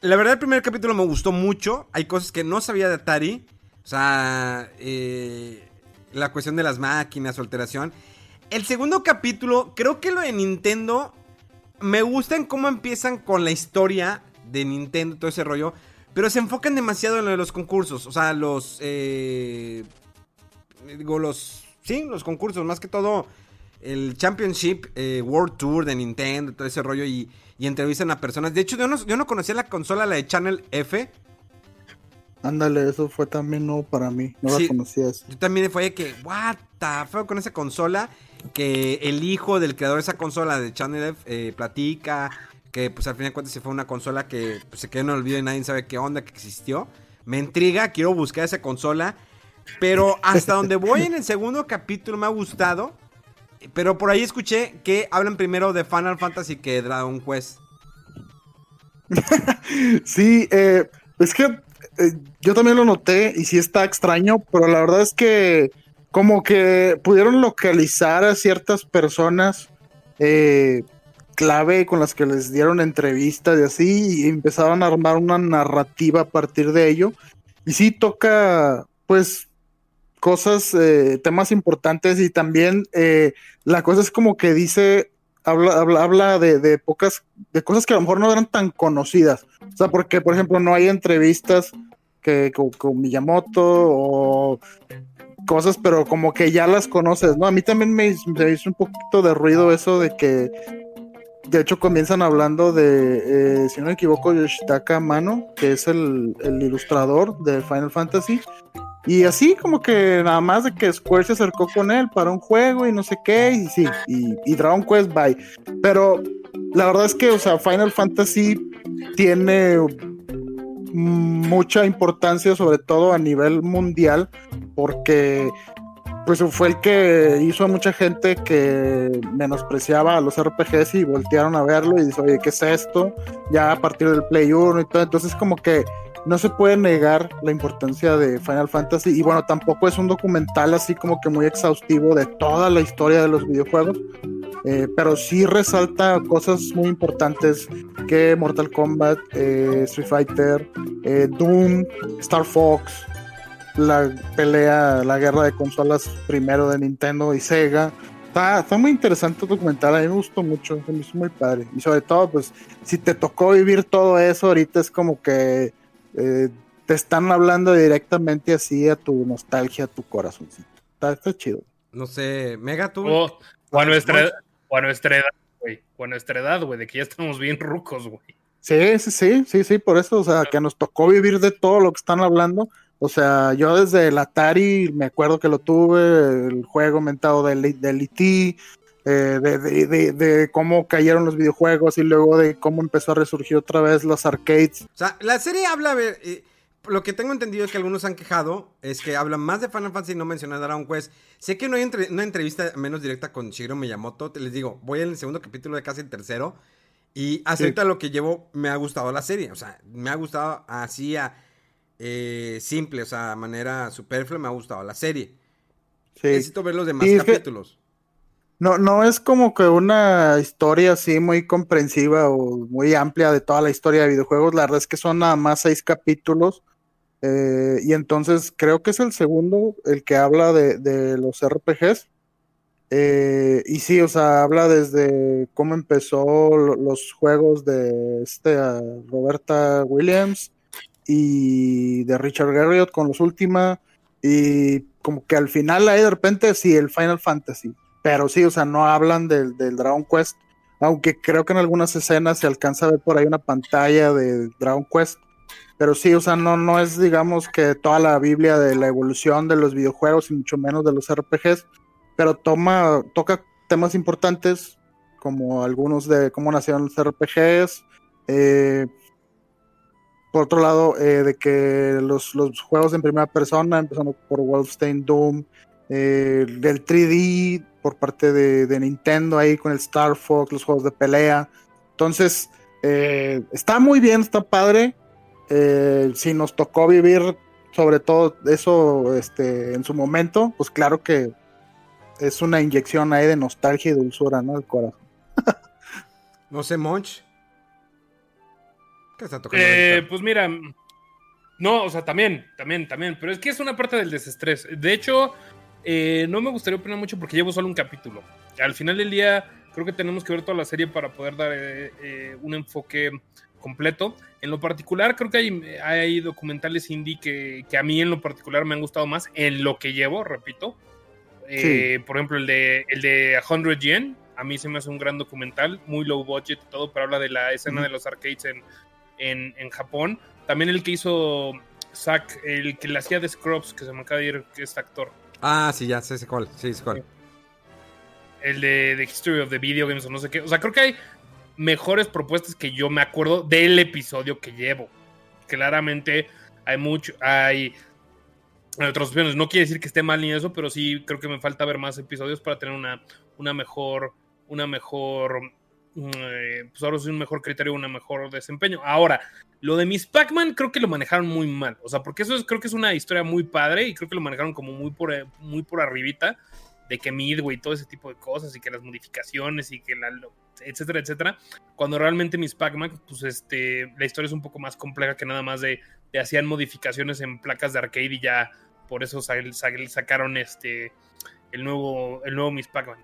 La verdad, el primer capítulo me gustó mucho. Hay cosas que no sabía de Atari. O sea, eh, la cuestión de las máquinas, su alteración. El segundo capítulo, creo que lo de Nintendo, me gusta en cómo empiezan con la historia de Nintendo, todo ese rollo. Pero se enfocan demasiado en lo de los concursos. O sea, los... eh, digo, los... Sí, los concursos. Más que todo el Championship eh, World Tour de Nintendo, todo ese rollo. Y, y entrevistan a personas. De hecho, yo no, yo no conocía la consola, la de Channel F. Ándale, eso fue también nuevo para mí. No Sí. la conocía eso. Yo también fue de que, what the fuck con esa consola. Que el hijo del creador de esa consola de Channel F eh, platica. Que pues al fin de cuentas se fue una consola que pues, se quedó en el olvido y nadie sabe qué onda que existió. Me intriga, quiero buscar esa consola. Pero hasta donde voy en el segundo capítulo me ha gustado. Pero por ahí escuché que hablan primero de Final Fantasy que Dragon Quest. <laughs> Sí, eh, es que eh, yo también lo noté y sí está extraño, pero la verdad es que como que pudieron localizar a ciertas personas eh, clave con las que les dieron entrevistas y así, y empezaron a armar una narrativa a partir de ello. Y sí toca, pues, cosas, eh, temas importantes y también eh, la cosa es como que dice, habla, habla, habla de, de pocas, de cosas que a lo mejor no eran tan conocidas. O sea, porque, por ejemplo, no hay entrevistas que con, Miyamoto o cosas, pero como que ya las conoces, ¿no? A mí también me, me hizo un poquito de ruido eso de que, de hecho, comienzan hablando de, eh, si no me equivoco, Yoshitaka Mano, que es el, el ilustrador de Final Fantasy. Y así como que nada más de que Square se acercó con él para un juego y no sé qué, y sí, y, Dragon Quest, bye. Pero la verdad es que, o sea, Final Fantasy tiene mucha importancia, sobre todo a nivel mundial, porque pues fue el que hizo a mucha gente que menospreciaba a los RPGs y voltearon a verlo y dice, oye, ¿qué es esto? Ya a partir del Play 1 y todo, entonces como que no se puede negar la importancia de Final Fantasy y bueno, tampoco es un documental así como que muy exhaustivo de toda la historia de los videojuegos, eh, pero sí resalta cosas muy importantes que Mortal Kombat, eh, Street Fighter, eh, Doom, Star Fox, la pelea, la guerra de consolas primero de Nintendo y Sega. Está, muy interesante el documental, a mí me gustó mucho, me hizo muy padre. Y sobre todo, pues, si te tocó vivir todo eso, ahorita es como que eh, te están hablando directamente así a tu nostalgia, a tu corazoncito. Está, está chido. No sé, Mega, tú. O, o a nuestra, Monch. edad- o a nuestra edad, güey. O a nuestra edad, güey, de que ya estamos bien rucos, güey. Sí, sí, sí, sí, sí, por eso, o sea, que nos tocó vivir de todo lo que están hablando. O sea, yo desde el Atari me acuerdo que lo tuve, el juego mentado del, del E.T., eh, de, de, de, de cómo cayeron los videojuegos y luego de cómo empezó a resurgir otra vez los arcades. O sea, la serie habla, a ver, eh, lo que tengo entendido es que algunos han quejado, es que hablan más de Final Fantasy y no mencionan Dragon Quest. Sé que no hay entre- una entrevista menos directa con Shigeru Miyamoto, te les digo, voy en el segundo capítulo de casi el tercero, y hasta Sí. lo que llevo me ha gustado la serie, o sea, me ha gustado así a eh, simple, o sea, a manera superflua me ha gustado la serie. Sí. Necesito ver los demás que- capítulos. No, no es como que una historia así muy comprensiva o muy amplia de toda la historia de videojuegos. La verdad es que son nada más seis capítulos. Eh, y entonces creo que es el segundo el que habla de, los RPGs. Eh, y sí, o sea, habla desde cómo empezó lo- los juegos de este, Roberta Williams y de Richard Garriott con los últimos. Y como que al final ahí de repente sí, el Final Fantasy. Pero sí, o sea, no hablan del, del Dragon Quest. Aunque creo que en algunas escenas se alcanza a ver por ahí una pantalla de Dragon Quest. Pero sí, o sea, no, no es, digamos, que toda la Biblia de la evolución de los videojuegos y mucho menos de los RPGs, pero toma, toca temas importantes, como algunos de cómo nacieron los RPGs. eh, por otro lado, eh, de que los, los juegos en primera persona, empezando por Wolfenstein Doom, eh, del 3D por parte de, de Nintendo ahí con el Star Fox, los juegos de pelea. Entonces, eh, está muy bien, está padre. Eh, si nos tocó vivir sobre todo eso este, en su momento, pues claro que es una inyección ahí de nostalgia y dulzura, ¿no? El corazón. <laughs> No sé, Monch. ¿Qué está tocando? Eh, pues mira, no, o sea, también, también, también, pero es que es una parte del desestrés. De hecho, eh, no me gustaría opinar mucho porque llevo solo un capítulo. Al final del día, creo que tenemos que ver toda la serie para poder dar eh, eh, un enfoque completo. En lo particular, creo que hay, hay documentales indie que, que a mí en lo particular me han gustado más en lo que llevo, repito. Eh, Por ejemplo, el de, el de 100 Yen, a mí se me hace un gran documental, muy low budget y todo, pero habla de la escena de los arcades en, en, en Japón. También el que hizo Zack, el que le hacía de Scrubs, que se me acaba de ir, que es actor. Ah, sí, ya sé, cuál. Sí, sé cuál. El de The History of the Video Games o no sé qué. O sea, creo que hay mejores propuestas que yo me acuerdo del episodio que llevo. Claramente hay mucho, hay, otras opciones. No quiere decir que esté mal ni eso, pero sí creo que me falta ver más episodios para tener una, una mejor, una mejor, pues ahora sí un mejor criterio, un mejor desempeño. Ahora, lo de Miss Pac-Man creo que lo manejaron muy mal. O sea, porque eso es, creo que es una historia muy padre y creo que lo manejaron como muy por, eh, muy por arribita de que Midway y todo ese tipo de cosas y que las modificaciones y que la etcétera, etcétera. Cuando realmente Miss Pac-Man, pues este, la historia es un poco más compleja que nada más de, de hacían modificaciones en placas de arcade y ya por eso sa- sa- sacaron este el nuevo, el nuevo Miss Pac-Man.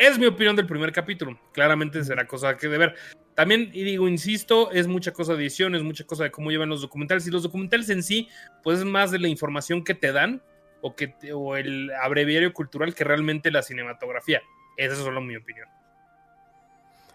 Es mi opinión del primer capítulo. Claramente será cosa que de ver. También, y digo, insisto, es mucha cosa de edición, es mucha cosa de cómo llevan los documentales. Y los documentales en sí, pues es más de la información que te dan o, que o el abreviario cultural que realmente la cinematografía. Esa es solo mi opinión.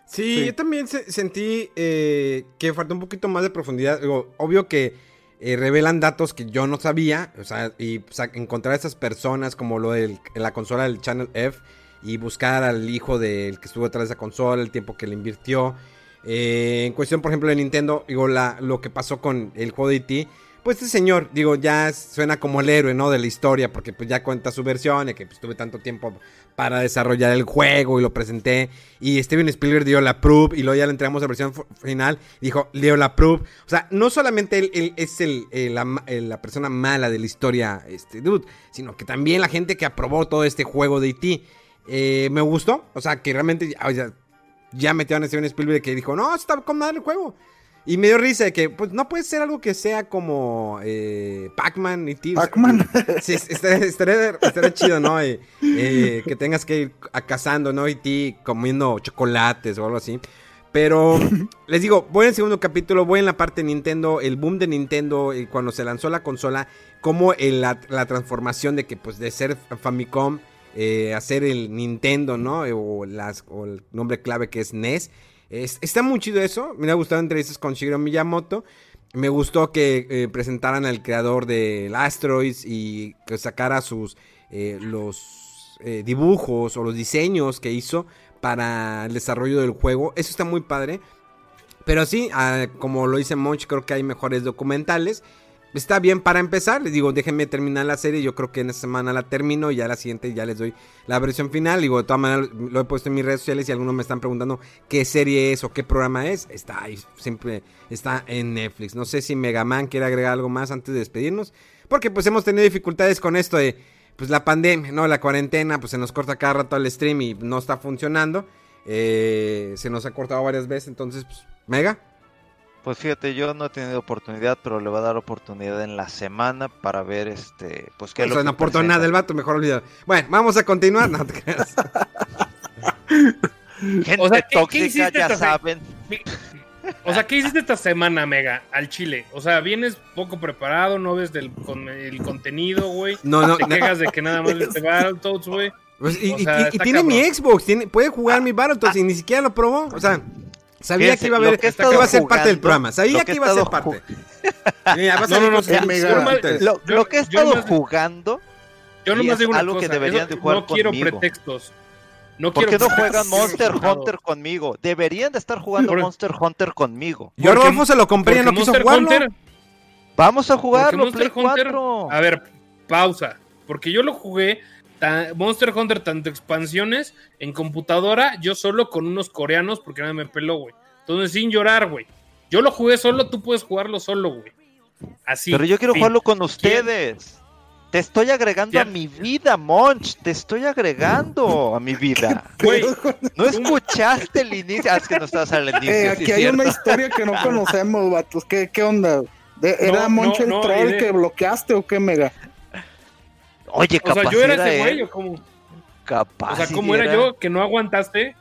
Sí, Sí. yo también se- sentí eh, que faltó un poquito más de profundidad. Digo, obvio que eh, revelan datos que yo no sabía. O sea, y o sea, encontrar a esas personas como lo de la consola del Channel F y buscar al hijo del que estuvo detrás de esa consola, el tiempo que le invirtió. Eh, en cuestión, por ejemplo, de Nintendo, digo, la, lo que pasó con el juego de E.T., pues este señor, digo, ya suena como el héroe, ¿no? De la historia, porque pues ya cuenta su versión, de que pues, tanto tiempo para desarrollar el juego y lo presenté. Y Steven Spielberg dio la proof y luego ya le entregamos la versión final. Dijo, dio la proof. O sea, no solamente él, es el- la persona mala de la historia, este dude, sino que también la gente que aprobó todo este juego de E.T. Eh, me gustó. O sea, que realmente ya, metieron a Steven Spielberg que dijo, no, está con madre el juego. Y me dio risa de que, pues, no puede ser algo que sea como eh, Pac-Man y T. Pac-Man. <laughs> Sí, es- estaría, estaría- estaría chido, ¿no? Eh, eh, que tengas que ir a cazando, ¿no? Y ti comiendo chocolates o algo así. Pero <laughs> les digo, voy en el segundo capítulo, voy en la parte de Nintendo, el boom de Nintendo, cuando se lanzó la consola, como el- la, la transformación de que, pues, de ser Famicom, eh, hacer el Nintendo, ¿no? Eh, O, las, el nombre clave que es NES. Es- está muy chido eso. Me ha gustado entrevistas con Shigeru Miyamoto. Me gustó que eh, presentaran al creador del Asteroids y que sacara sus los dibujos o los diseños que hizo para el desarrollo del juego. Eso está muy padre. Pero sí, ah, como lo dice Monch, creo que hay mejores documentales. Está bien para empezar, les digo, déjenme terminar la serie, yo creo que en esta semana la termino y ya la siguiente ya les doy la versión final. Digo, de todas maneras lo he puesto en mis redes sociales y algunos me están preguntando qué serie es o qué programa es. Está ahí, siempre está en Netflix. No sé si Megaman quiere agregar algo más antes de despedirnos, porque pues hemos tenido dificultades con esto de pues la pandemia, ¿no? La cuarentena, pues se nos corta cada rato el stream y no está funcionando. Eh, se nos ha cortado varias veces, entonces, pues, Mega. Pues fíjate, yo no he tenido oportunidad, pero le voy a dar oportunidad en la semana para ver este, pues qué es O lo sea, que no aportó nada presenta. el vato, mejor olvídalo. Bueno, vamos a continuar. No te creas. <laughs> Gente O sea, ¿qué- tóxica, hiciste ya esta saben. O sea, ¿qué hiciste esta semana, Mega, al Chile? O sea, vienes poco preparado, no ves del, con, el contenido, güey. No, no, Te no. quejas de que nada más viste <laughs> Battletoads, güey. Pues, y, O y- sea, y- y tiene mi. Xbox, tiene, puede jugar mi Battletoads y ni siquiera lo probó. O sea, sabía que iba a haber, que iba a ser parte del programa. Sabía que, iba a ser parte. Mira, va a No, no, no. Lo, Yo- lo que he yo estado nomás- jugando, Yo nomás digo una algo que deberían de jugar no quiero conmigo. pretextos. No ¿por qué no juegan Monster Hunter conmigo? Deberían de estar jugando Por- Monster Hunter conmigo. Yo a Rodolfo se lo compré y no quiso Monster jugarlo. Hunter- Vamos a jugarlo, Play Hunter- 4. A ver, pausa. Porque yo lo jugué, Monster Hunter, tanto expansiones, en computadora, yo solo con unos coreanos, porque nada me peló, güey. Entonces, sin llorar, güey. Yo lo jugué solo, tú puedes jugarlo solo, güey. Así. Pero yo quiero fin. jugarlo con ustedes. Te estoy agregando a mi vida, Monch. Te estoy agregando a mi vida. <laughs> Güey, ¿No escuchaste el inicio? Ah, es que no estabas al inicio. Eh, sí, aquí hay cierto. una historia que no <laughs> conocemos, vatos. ¿Qué, qué onda? De- ¿Era No, Moncho no, el no, troll de- que bloqueaste o qué, Mega? Oye, o sea, capaz yo era era ese güey, o cómo. Capaz O sea, ¿cómo era era. yo que no aguantaste?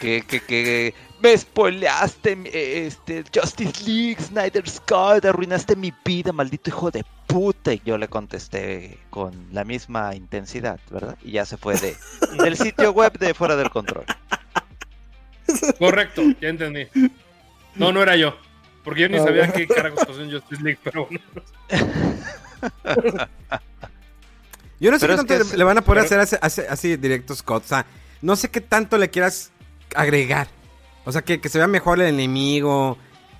Que, que, que me spoileaste mi- este, Justice League, Snyder Scott, arruinaste mi vida, maldito hijo de puta. Y yo le contesté con la misma intensidad, ¿verdad? Y ya se fue de, <laughs> del sitio web de Fuera del Control. Correcto, ya entendí. No, no era yo. Porque yo ni Ah, sabía qué carajos pasó en Justice League, pero bueno. <laughs> Yo no sé Pero qué es tanto que le- es- le van a poder pero- hacer así, así, así directo, Scott. O sea, no sé qué tanto le quieras agregar. O sea, que, que se vea mejor el enemigo,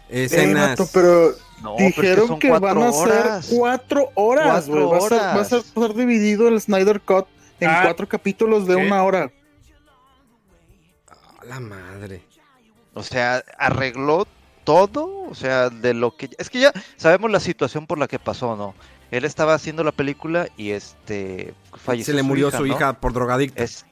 Eh, escenas. vato, pero No, pero es dijeron son que, van a horas. ser cuatro horas, Cuatro güey. Va, a ser- va a ser, horas. va a ser dividido el Snyder Cut en Ah, cuatro capítulos de ¿qué? una hora. A la madre. O sea, arregló todo, o sea, de lo que... Es que ya sabemos la situación por la que pasó, ¿no? Él estaba haciendo la película y este... Falleció Se le murió su hija por drogadicta. Es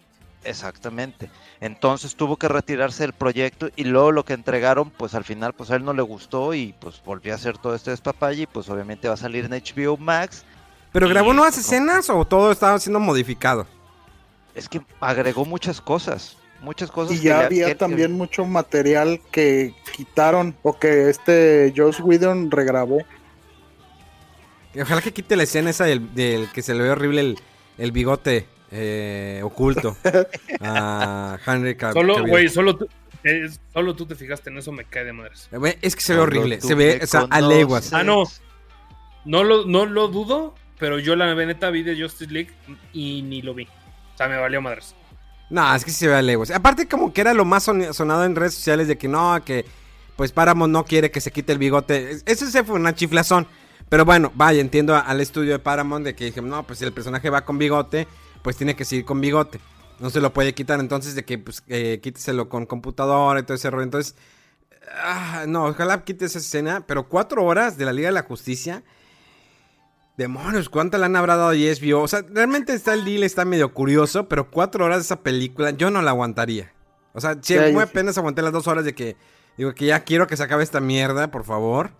exactamente. Entonces tuvo que retirarse del proyecto y luego lo que entregaron, pues al final, pues a él no le gustó y pues volvió a hacer todo este despapalle y pues obviamente va a salir en HBO Max. ¿Pero grabó nuevas escenas o todo estaba siendo modificado? Es que agregó muchas cosas, muchas cosas. Y ya había que- también mucho material que quitaron o que este Joss Whedon regrabó. Ojalá que quite la escena esa del, del que se le ve horrible el, el bigote eh, oculto a Henry Cav- Solo, Cavill. güey, solo tú, eh, solo tú te fijaste en eso, me cae de madres. Eh, Es que se ve horrible. Se ve o sea, a leguas. Ah, no. No lo, no lo dudo, pero yo la neta vi de Justice League y ni lo vi. O sea, me valió madres. No, es que sí se ve a leguas. Aparte, como que era lo más son- sonado en redes sociales de que no, que pues Paramount no quiere que se quite el bigote. Es- Eso se fue una chiflazón. Pero bueno, vaya, entiendo al estudio de Paramount de que dije, no, pues si el personaje va con bigote, pues tiene que seguir con bigote. No se lo puede quitar, entonces de que pues eh, quíteselo con computadora y todo ese rollo. Entonces, ah, no, ojalá quite esa escena. Pero cuatro horas de la Liga de la Justicia. Demonios, ¿cuánta le han habrá dado a HBO? O sea, realmente está el deal, está medio curioso, pero cuatro horas de esa película yo no la aguantaría. O sea, si Ya, muy sí. apenas aguanté las dos horas de que digo que ya quiero que se acabe esta mierda, por favor.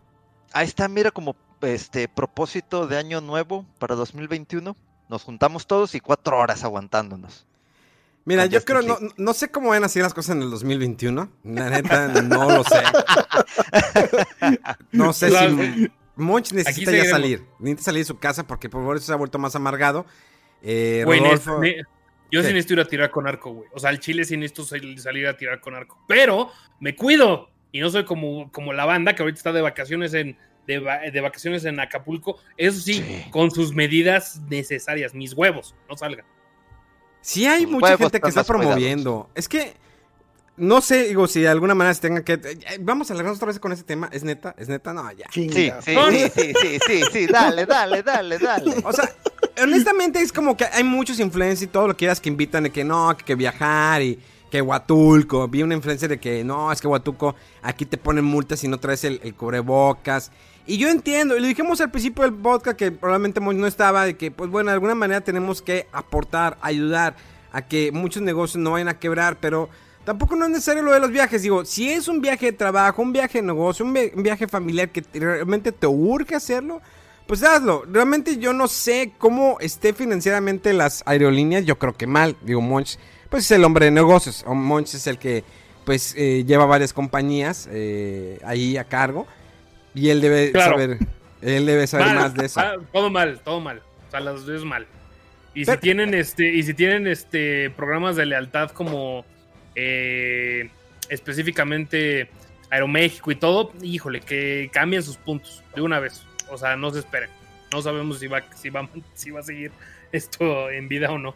Ahí está, mira, como este propósito de año nuevo para 2021. Nos juntamos todos y cuatro horas aguantándonos. Mira, Con yo creo, no, no sé cómo van a ser las cosas en el 2021. La neta, no lo sé. <laughs> No sé si Monch necesita ya salir. Necesita salir de su casa porque por favor eso se ha vuelto más amargado. Eh, Rodolfo, ne- yo ¿Qué? sí necesito ir a tirar con arco, güey. O sea, al chile sí necesito sal- salir a tirar con arco. Pero me cuido. Y no soy como, como la banda que ahorita está de vacaciones en, de, va- de vacaciones en Acapulco. Eso sí, Sí. con sus medidas necesarias. Mis huevos, no salgan. Sí hay mucha huevos gente que está cuidados. promoviendo. Es que no sé, digo, si de alguna manera se tenga que eh, vamos a alargarnos otra vez con ese tema, ¿es neta? ¿Es neta? No, ya. Sí, sí, sí, sí, sí, sí, sí, dale, dale, dale, dale. O sea, honestamente es como que hay muchos influencers y todo lo que quieras que invitan de que no, que, que viajar y que Huatulco. Vi una influencer de que no, es que Huatulco aquí te ponen multas si no traes el, el cubrebocas. Y yo entiendo, y lo dijimos al principio del podcast que probablemente no estaba, de que pues bueno, de alguna manera tenemos que aportar, ayudar a que muchos negocios no vayan a quebrar, pero tampoco no es necesario lo de los viajes. Digo, si es un viaje de trabajo, un viaje de negocio, un, vi- un viaje familiar que te- realmente te urge hacerlo, pues hazlo. Realmente yo no sé cómo esté financieramente las aerolíneas. Yo creo que mal. Digo, Monch, pues es el hombre de negocios. O Monch es el que, pues, eh, lleva varias compañías eh, ahí a cargo. Y él debe Claro. saber, él debe saber Mal, más de eso. ah, todo mal, todo mal. O sea, las dos mal. Y Pero- si tienen este, y si tienen este programas de lealtad como eh, específicamente Aeroméxico y todo, híjole, que cambien sus puntos de una vez. O sea, no se esperen. No sabemos si va, si va, <laughs> si va a seguir esto en vida o no.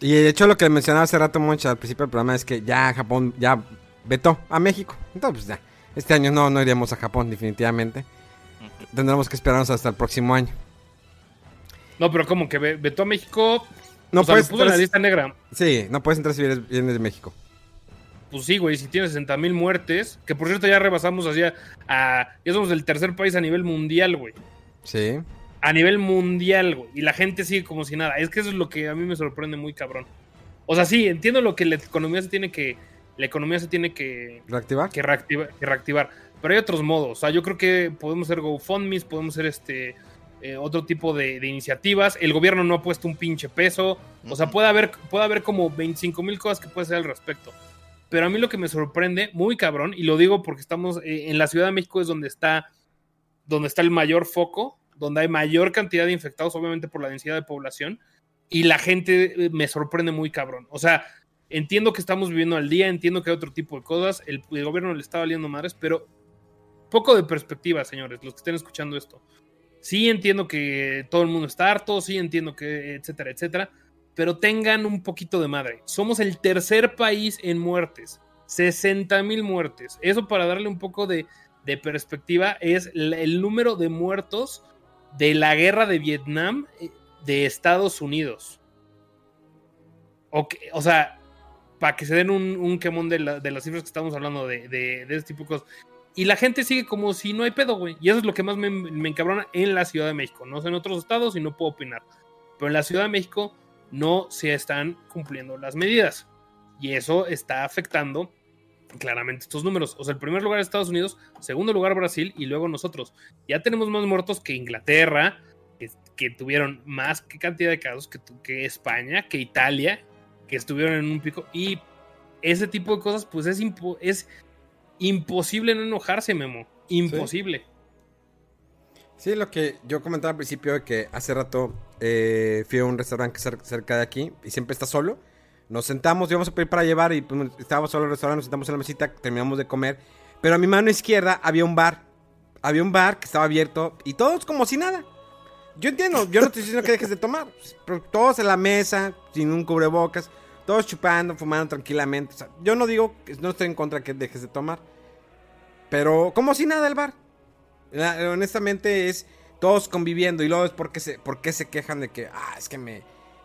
Y de hecho lo que mencionaba hace rato Monch al principio del programa es que ya Japón ya vetó a México. Entonces pues ya, este año no, no iremos a Japón definitivamente. Tendremos que esperarnos hasta el próximo año. No, pero como que ve- vetó a México. No o sea, puedes puso en la entrar- lista negra. Sí, no puedes entrar si vienes, vienes de México. Pues sí, güey, si tienes 60 mil muertes, que por cierto ya rebasamos hacia a, ya somos el tercer país a nivel mundial, güey. Sí. A nivel mundial, güey. Y la gente sigue como si nada. Es que eso es lo que a mí me sorprende muy cabrón. O sea, sí, entiendo lo que la economía se tiene que. La economía se tiene que, ¿Reactivar? que, reactiva- que reactivar. Pero hay otros modos. O sea, yo creo que podemos hacer GoFundMes, podemos hacer este. eh, otro tipo de, de iniciativas. El gobierno no ha puesto un pinche peso. O sea, puede haber, puede haber como 25 mil cosas que puede hacer al respecto. Pero a mí lo que me sorprende, muy cabrón, y lo digo porque estamos eh, en la Ciudad de México, es donde está, donde está el mayor foco, donde hay mayor cantidad de infectados, obviamente por la densidad de población, y la gente eh, me sorprende muy cabrón. O sea, entiendo que estamos viviendo al día, entiendo que hay otro tipo de cosas, el, el gobierno le está valiendo madres, pero poco de perspectiva, señores, los que estén escuchando esto. Sí entiendo que todo el mundo está harto, sí entiendo que, etcétera, etcétera, pero tengan un poquito de madre. Somos el tercer país en muertes, 60 mil muertes. Eso para darle un poco de, de perspectiva es el número de muertos de la guerra de Vietnam eh, de Estados Unidos. Ok, o sea, para que se den un, un quemón de, la- de las cifras que estamos hablando de, de, de este tipo de cosas. Y la gente sigue como si no hay pedo, güey. Y eso es lo que más me, me encabrona en la Ciudad de México. No sé en otros estados y no puedo opinar. Pero en la Ciudad de México no se están cumpliendo las medidas. Y eso está afectando claramente estos números. O sea, el primer lugar Estados Unidos, segundo lugar Brasil y luego nosotros. Ya tenemos más muertos que Inglaterra, que, que tuvieron más cantidad de casos que, que España, que Italia, que estuvieron en un pico. Y ese tipo de cosas, pues es, es imposible no enojarse, Memo. Imposible. Sí, lo que yo comentaba al principio de que hace rato eh, fui a un restaurante cer- cerca de aquí y siempre está solo. Nos sentamos, íbamos a pedir para llevar y pues, estábamos solo en el restaurante, nos sentamos en la mesita, terminamos de comer. Pero a mi mano izquierda había un bar. Había un bar que estaba abierto y todos como si nada. Yo entiendo, yo no estoy diciendo que dejes de tomar. Pero todos en la mesa, sin un cubrebocas, todos chupando, fumando tranquilamente. O sea, yo no digo, no estoy en contra que dejes de tomar. Pero como si nada el bar. Honestamente es todos conviviendo y luego es porque se, porque se quejan de que, ah, es que me,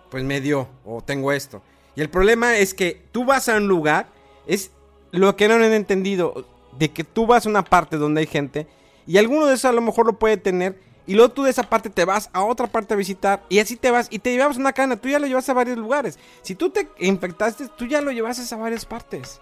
pues me dio o tengo esto. Y el problema es que tú vas a un lugar, es lo que no han entendido, de que tú vas a una parte donde hay gente y alguno de esos a lo mejor lo puede tener y luego tú de esa parte te vas a otra parte a visitar y así te vas y te llevas una cadena, tú ya lo llevas a varios lugares. Si tú te infectaste, tú ya lo llevas a varias partes.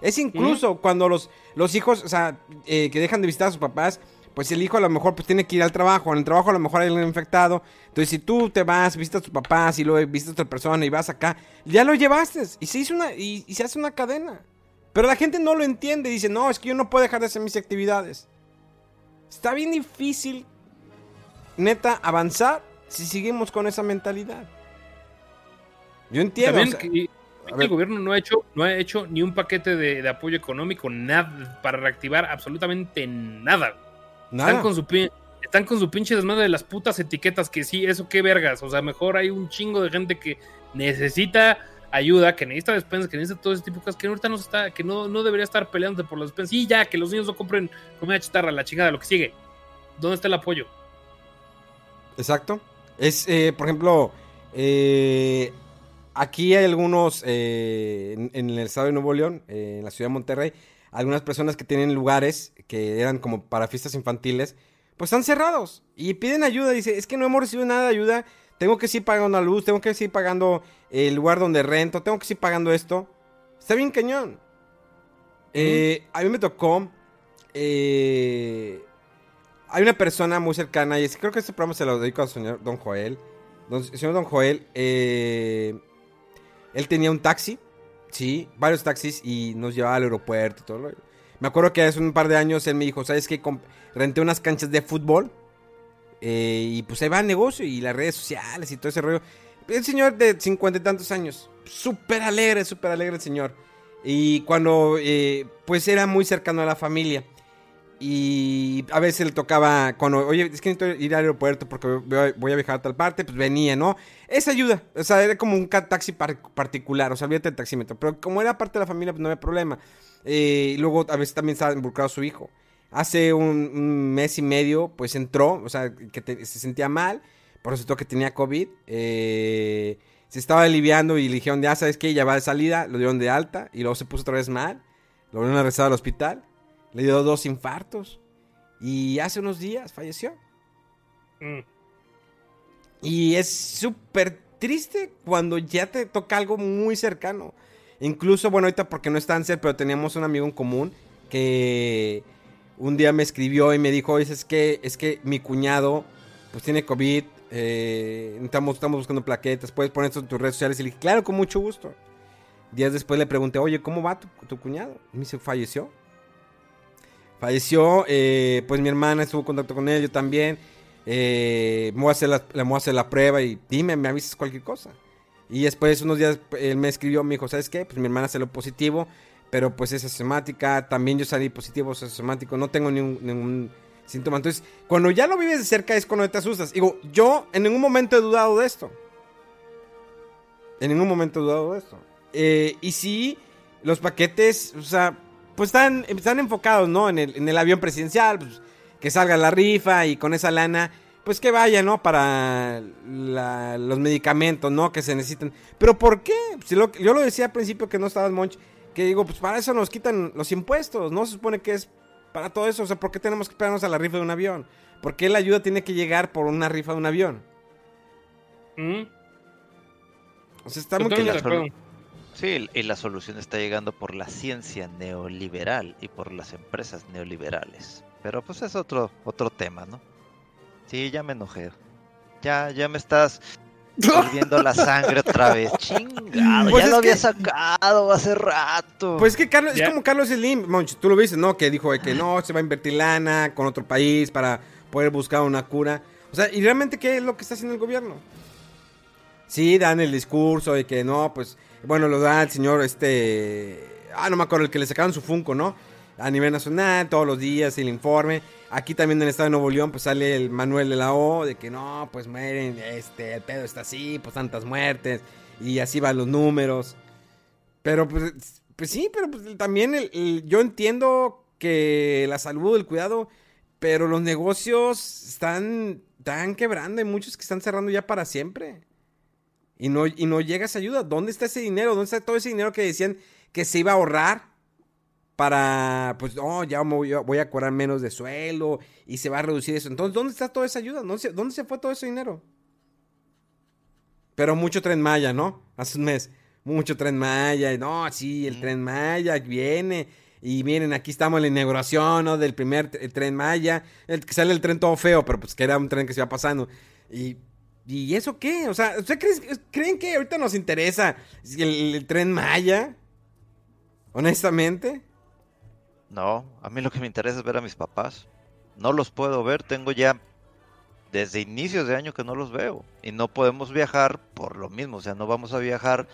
Es incluso cuando los, los hijos, o sea, eh, que dejan de visitar a sus papás, pues el hijo a lo mejor pues tiene que ir al trabajo, en el trabajo a lo mejor hay alguien infectado. Entonces si tú te vas, visitas a tus papás y luego visitas a otra persona y vas acá, ya lo llevaste y se hizo una, y, y se hace una cadena. Pero la gente no lo entiende, dice, no, es que yo no puedo dejar de hacer mis actividades. Está bien difícil, neta, avanzar si seguimos con esa mentalidad. Yo entiendo. También o sea, que- el gobierno no ha hecho, no ha hecho ni un paquete de, de apoyo económico, nada, para reactivar absolutamente nada. nada. Están con su están con su pinche desmadre de las putas etiquetas, que sí, eso qué vergas. O sea, mejor hay un chingo de gente que necesita ayuda, que necesita despensas, que necesita todo ese tipo de cosas, que ahorita no está, que no, no debería estar peleando por las despensas. Y ya, que los niños no compren comida chatarra, la chingada, lo que sigue. ¿Dónde está el apoyo? Exacto. Es, eh, por ejemplo, eh, aquí hay algunos, eh, en, en el estado de Nuevo León, en la ciudad de Monterrey, algunas personas que tienen lugares que eran como para fiestas infantiles, pues están cerrados y piden ayuda. Dice, es que no hemos recibido nada de ayuda, tengo que seguir pagando la luz, tengo que seguir pagando el lugar donde rento, tengo que seguir pagando esto. Está bien cañón. A mí me tocó. eh, hay una persona muy cercana, y creo que este programa se lo dedico al señor Don Joel. Don- señor Don Joel, eh, él tenía un taxi, sí, varios taxis, y nos llevaba al aeropuerto y todo. Me acuerdo que hace un par de años él me dijo, ¿sabes qué? Renté unas canchas de fútbol, eh, y pues ahí va el negocio, y las redes sociales y todo ese rollo. El señor de cincuenta y tantos años, súper alegre, súper alegre el señor. Y cuando, eh, pues era muy cercano a la familia. Y a veces le tocaba, cuando, oye, es que necesito ir al aeropuerto porque voy a- viajar a tal parte, pues venía, ¿no? Esa ayuda, o sea, era como un taxi par- particular, o sea, olvídate del taxímetro. Pero como era parte de la familia, pues no había problema. Eh, y luego a veces también estaba involucrado su hijo. Hace un, mes y medio, pues entró, o sea, que se sentía mal, por eso que tenía COVID. eh, se estaba aliviando y le dijeron, ya sabes que ya va de salida, lo dieron de alta y luego se puso otra vez mal. Lo volvieron a regresar al hospital. Le dio dos infartos. Y hace unos días falleció. Mm. Y es súper triste cuando ya te toca algo muy cercano. Incluso, bueno, ahorita porque no está en ser, pero teníamos un amigo en común que un día me escribió y me dijo, "Oye, es que, es que mi cuñado pues tiene COVID, eh, estamos, estamos buscando plaquetas, puedes poner esto en tus redes sociales. Y le dije, claro, con mucho gusto. Días después le pregunté, oye, ¿cómo va tu, tu cuñado? Y me dice, falleció. Falleció, eh, pues mi hermana estuvo en contacto con él, yo también. Eh, me voy a hacer la, voy a hacer la prueba y dime, me avisas cualquier cosa. Y después, unos días, él me escribió, me dijo, ¿sabes qué? Pues mi hermana salió positivo, pero pues es asemática. También yo salí positivo, es asemático, no tengo ningún, ningún síntoma. Entonces, cuando ya lo vives de cerca es cuando te asustas. Digo, yo en ningún momento he dudado de esto. En ningún momento he dudado de esto. Eh, y sí, los paquetes, o sea, pues están, están enfocados, ¿no? En el, en el avión presidencial, pues, que salga la rifa y con esa lana, pues que vaya, ¿no? Para la- los medicamentos, ¿no? Que se necesitan. Pero ¿por qué? Si lo- yo lo decía al principio que no estabas, Monch, que digo, pues para eso nos quitan los impuestos, ¿no? Se supone que es para todo eso, o sea, ¿por qué tenemos que esperarnos a la rifa de un avión? ¿Por qué la ayuda tiene que llegar por una rifa de un avión? Mm. O sea, está muy Totalmente acuerdo. Sí, y la solución está llegando por la ciencia neoliberal y por las empresas neoliberales. Pero pues es otro, otro tema, ¿no? Sí, ya me enojé. Ya, ya me estás volviendo la sangre otra vez. <laughs> Chingado, Pues ya lo había que- sacado hace rato. Pues es que Carlos, es como Carlos Slim, Monch, tú lo viste, ¿no? Que dijo de que no, se va a invertir lana con otro país para poder buscar una cura. O sea, ¿y realmente qué es lo que está haciendo el gobierno? Sí, dan el discurso de que no, pues, bueno, lo da el señor, este, ah, no me acuerdo, el que le sacaron su Funko, ¿no? A nivel nacional, todos los días, el informe. Aquí también en el estado de Nuevo León, pues sale el Manuel de la O, de que no, pues mueren, este, el pedo está así, pues tantas muertes, y así van los números. Pero pues, pues sí, pero pues también el- yo entiendo que la salud, el cuidado, pero los negocios están, están quebrando, hay muchos que están cerrando ya para siempre. Y no, y no llega esa ayuda. ¿Dónde está ese dinero? ¿Dónde está todo ese dinero que decían que se iba a ahorrar para, pues, no, ya me voy, a- voy a cobrar menos de suelo y se va a reducir eso? Entonces, ¿dónde está toda esa ayuda? ¿Dónde se, dónde se fue todo ese dinero? Pero mucho tren Maya, ¿no? Hace un mes. Mucho tren Maya. No, sí, el tren Maya viene. Y miren, aquí estamos en la inauguración, ¿no? Del primer tren Maya. El sale el tren todo feo, pero pues que era un tren que se iba pasando. Y, ¿y eso qué? O sea, ¿ustedes crees- creen que ahorita nos interesa el, el tren Maya? Honestamente. No, a mí lo que me interesa es ver a mis papás. No los puedo ver, tengo ya desde inicios de año que no los veo. Y no podemos viajar por lo mismo, o sea, no vamos a viajar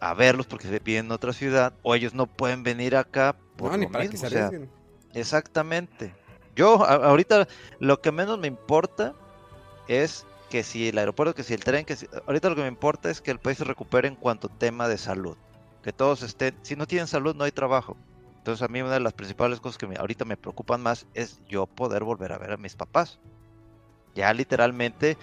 a verlos porque se viven en otra ciudad, o ellos no pueden venir acá por no, ni lo para mismo, que se o sea, arriesguen. Exactamente. Yo a- ahorita lo que menos me importa es que si el aeropuerto, que si el tren, que si... ahorita lo que me importa es que el país se recupere en cuanto a tema de salud. Que todos estén, si no tienen salud no hay trabajo. Entonces a mí una de las principales cosas que ahorita me preocupan más es yo poder volver a ver a mis papás. Ya literalmente,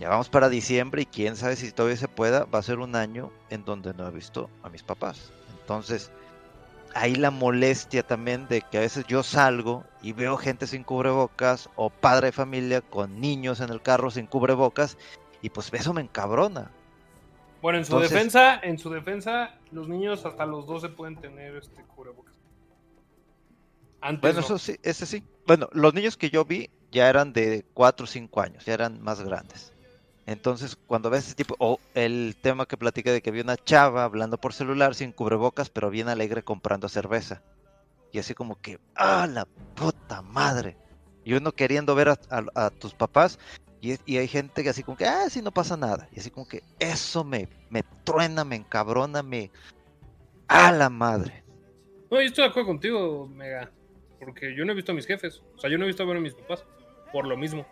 ya vamos para diciembre y quién sabe si todavía se pueda, va a ser un año en donde no he visto a mis papás. Entonces, ahí la molestia también de que a veces yo salgo y veo gente sin cubrebocas o padre de familia con niños en el carro sin cubrebocas y pues eso me encabrona. Bueno, en su Entonces- defensa, en su defensa, Los niños hasta los 12 pueden tener este cubrebocas. Antes Bueno, no. eso sí, ese sí. Bueno, los niños que yo vi ya eran de 4 o 5 años, ya eran más grandes. Entonces, cuando ves ese tipo, o el tema que platiqué de que vi una chava hablando por celular sin cubrebocas, pero bien alegre comprando cerveza. Y así como que, ¡ah, la puta madre! Y uno queriendo ver a, a- tus papás, y, y hay gente que así como que, ah, sí, no pasa nada. Y así como que, eso me, me truena, me encabrona, me... ¡A la madre! No, yo estoy de acuerdo contigo, Mega. Porque yo no he visto a mis jefes. O sea, yo no he visto a ver a mis papás. Por lo mismo.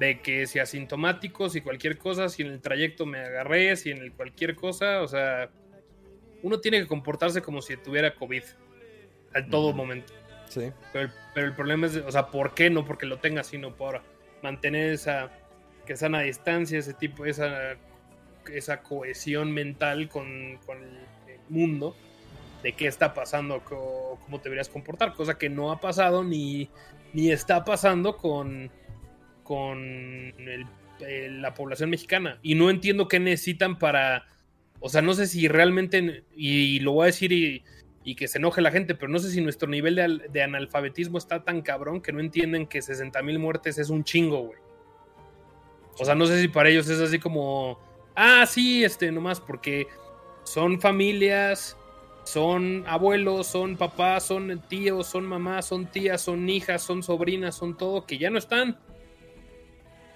De que si asintomáticos y cualquier cosa, si en el trayecto me agarré, si en el cualquier cosa, o sea, uno tiene que comportarse como si tuviera COVID. A todo momento. Sí. Pero el, pero el problema es, o sea, ¿por qué? No porque lo tenga, sino por mantener esa que sana distancia, ese tipo, esa, esa cohesión mental con, con el, mundo de qué está pasando, co- cómo te deberías comportar, cosa que no ha pasado ni, ni está pasando con, con el- la población mexicana. Y no entiendo qué necesitan para, o sea, no sé si realmente, y lo voy a decir y, que se enoje la gente, pero no sé si nuestro nivel de, de analfabetismo está tan cabrón que no entienden que 60 mil muertes es un chingo, güey. O sea, no sé si para ellos es así como, ah, sí, este, nomás porque son familias, son abuelos, son papás, son tíos, son mamás, son tías, son hijas, son sobrinas, son todo, que ya no están.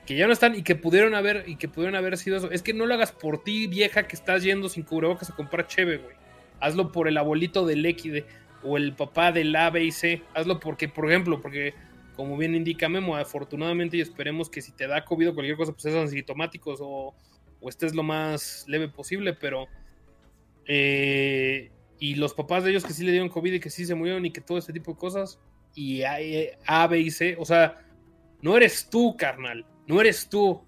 Que ya no están y que pudieron haber, y que pudieron haber sido eso. Es que no lo hagas por ti, vieja, que estás yendo sin cubrebocas a comprar cheve, güey. Hazlo por el abuelito del Equide o el papá del A, B y C. Hazlo porque, por ejemplo, porque como bien indica Memo, afortunadamente y esperemos que si te da COVID o cualquier cosa, pues seas asintomáticos o, o estés lo más leve posible, pero... eh, y los papás de ellos que sí le dieron COVID y que sí se murieron y que todo este tipo de cosas, y A, eh, A, B y C, o sea, no eres tú, carnal, no eres tú.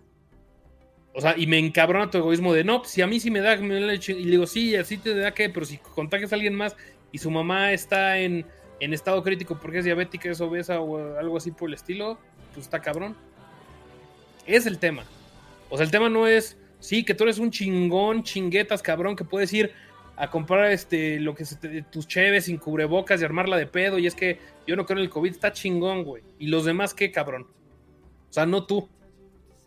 O sea, y me encabrona tu egoísmo de no, pues, si a mí sí me da, me da leche", y digo, sí, así te da que, pero si contagias a alguien más y su mamá está en, en estado crítico porque es diabética, es obesa o algo así por el estilo, pues está cabrón. Es el tema. O sea, el tema no es, sí, que tú eres un chingón, chinguetas, cabrón, que puedes ir a comprar este lo que se te- tus cheves sin cubrebocas y armarla de pedo. Y es que yo no creo en el COVID, está chingón, güey. ¿Y los demás qué, cabrón? O sea, no tú.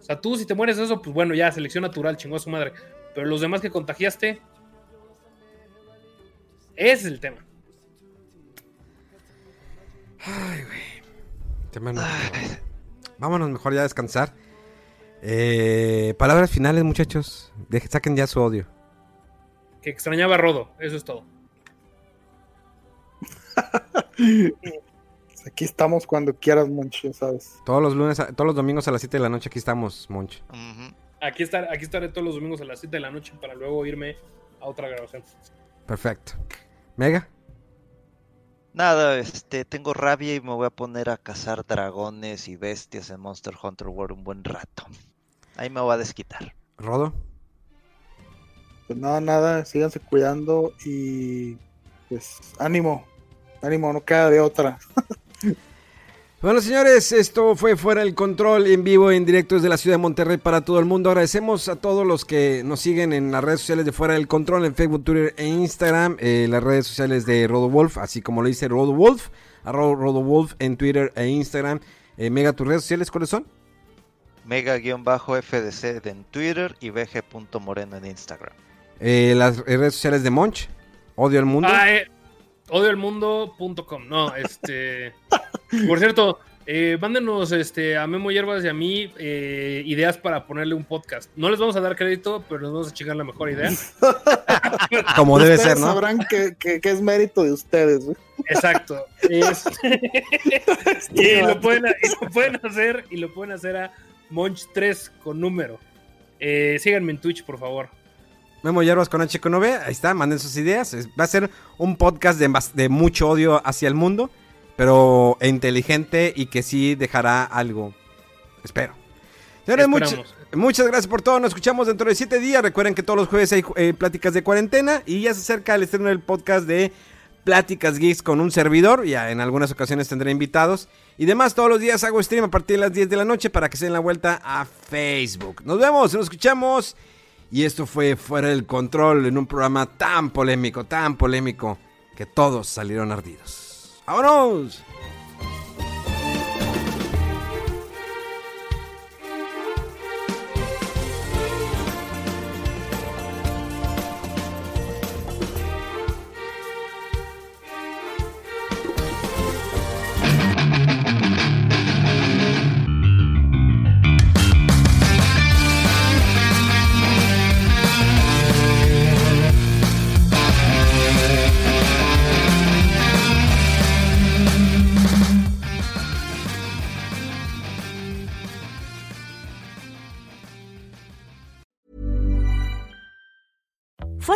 Sea, tú si te mueres de eso, pues bueno, ya, selección natural, chingó a su madre. Pero los demás que contagiaste, ese es el tema. Ay, güey. Tema no- Vámonos mejor ya a descansar. Eh, palabras finales, muchachos. Deje- saquen ya su odio. Que extrañaba a Rodo, eso es todo. <laughs> Aquí estamos cuando quieras, Monchi, ya sabes. Todos los lunes, todos los domingos a las 7 de la noche aquí estamos, Monch. Ujú. Aquí, estar, aquí estaré todos los domingos a las 7 de la noche para luego irme a otra grabación. Perfecto. Mega. Nada, este, tengo rabia y me voy a poner a cazar dragones y bestias en Monster Hunter World un buen rato. Ahí me voy a desquitar. Rodo. Pues nada, nada, síganse cuidando y pues ánimo, ánimo, no queda de otra. <laughs> Bueno, señores, esto fue Fuera del Control en vivo, en directo desde la ciudad de Monterrey para todo el mundo. Agradecemos a todos los que nos siguen en las redes sociales de Fuera del Control, en Facebook, Twitter e Instagram, eh, las redes sociales de RodoWolf, así como lo dice RodoWolf, arroba RodoWolf en Twitter e Instagram. Eh, Mega, tus redes sociales, ¿cuáles son? Mega-FDC en Twitter y BG.moreno en Instagram. Eh, las redes sociales de Monch, Odio al Mundo. Ah, odioelmundo.com. No, este. por cierto, eh, mándenos este, a Memo Hierbas y a mí eh, ideas para ponerle un podcast. No les vamos a dar crédito, pero nos vamos a chingar la mejor idea. <laughs> como debe ser, ¿no? sabrán que, que- que es mérito de ustedes. güey. Exacto. Es- <laughs> y, lo pueden, y lo pueden hacer y lo pueden hacer a Monch3 con número. Eh, síganme en Twitch, por favor. Memo Hierbas con H con ahí está, manden sus ideas. Va a ser un podcast de, mucho odio hacia el mundo, pero inteligente y que sí dejará algo. Espero. Señores, much- muchas gracias por todo. Nos escuchamos dentro de siete días. Recuerden que todos los jueves hay eh, pláticas de cuarentena y ya se acerca el estreno del podcast de Pláticas Geeks con un servidor. Ya en algunas ocasiones tendré invitados. Y demás, todos los días hago stream a partir de las 10 de la noche para que se den la vuelta a Facebook. Nos vemos, nos escuchamos. Y esto fue Fuera del Control en un programa tan polémico, tan polémico, que todos salieron ardidos. ¡Vámonos!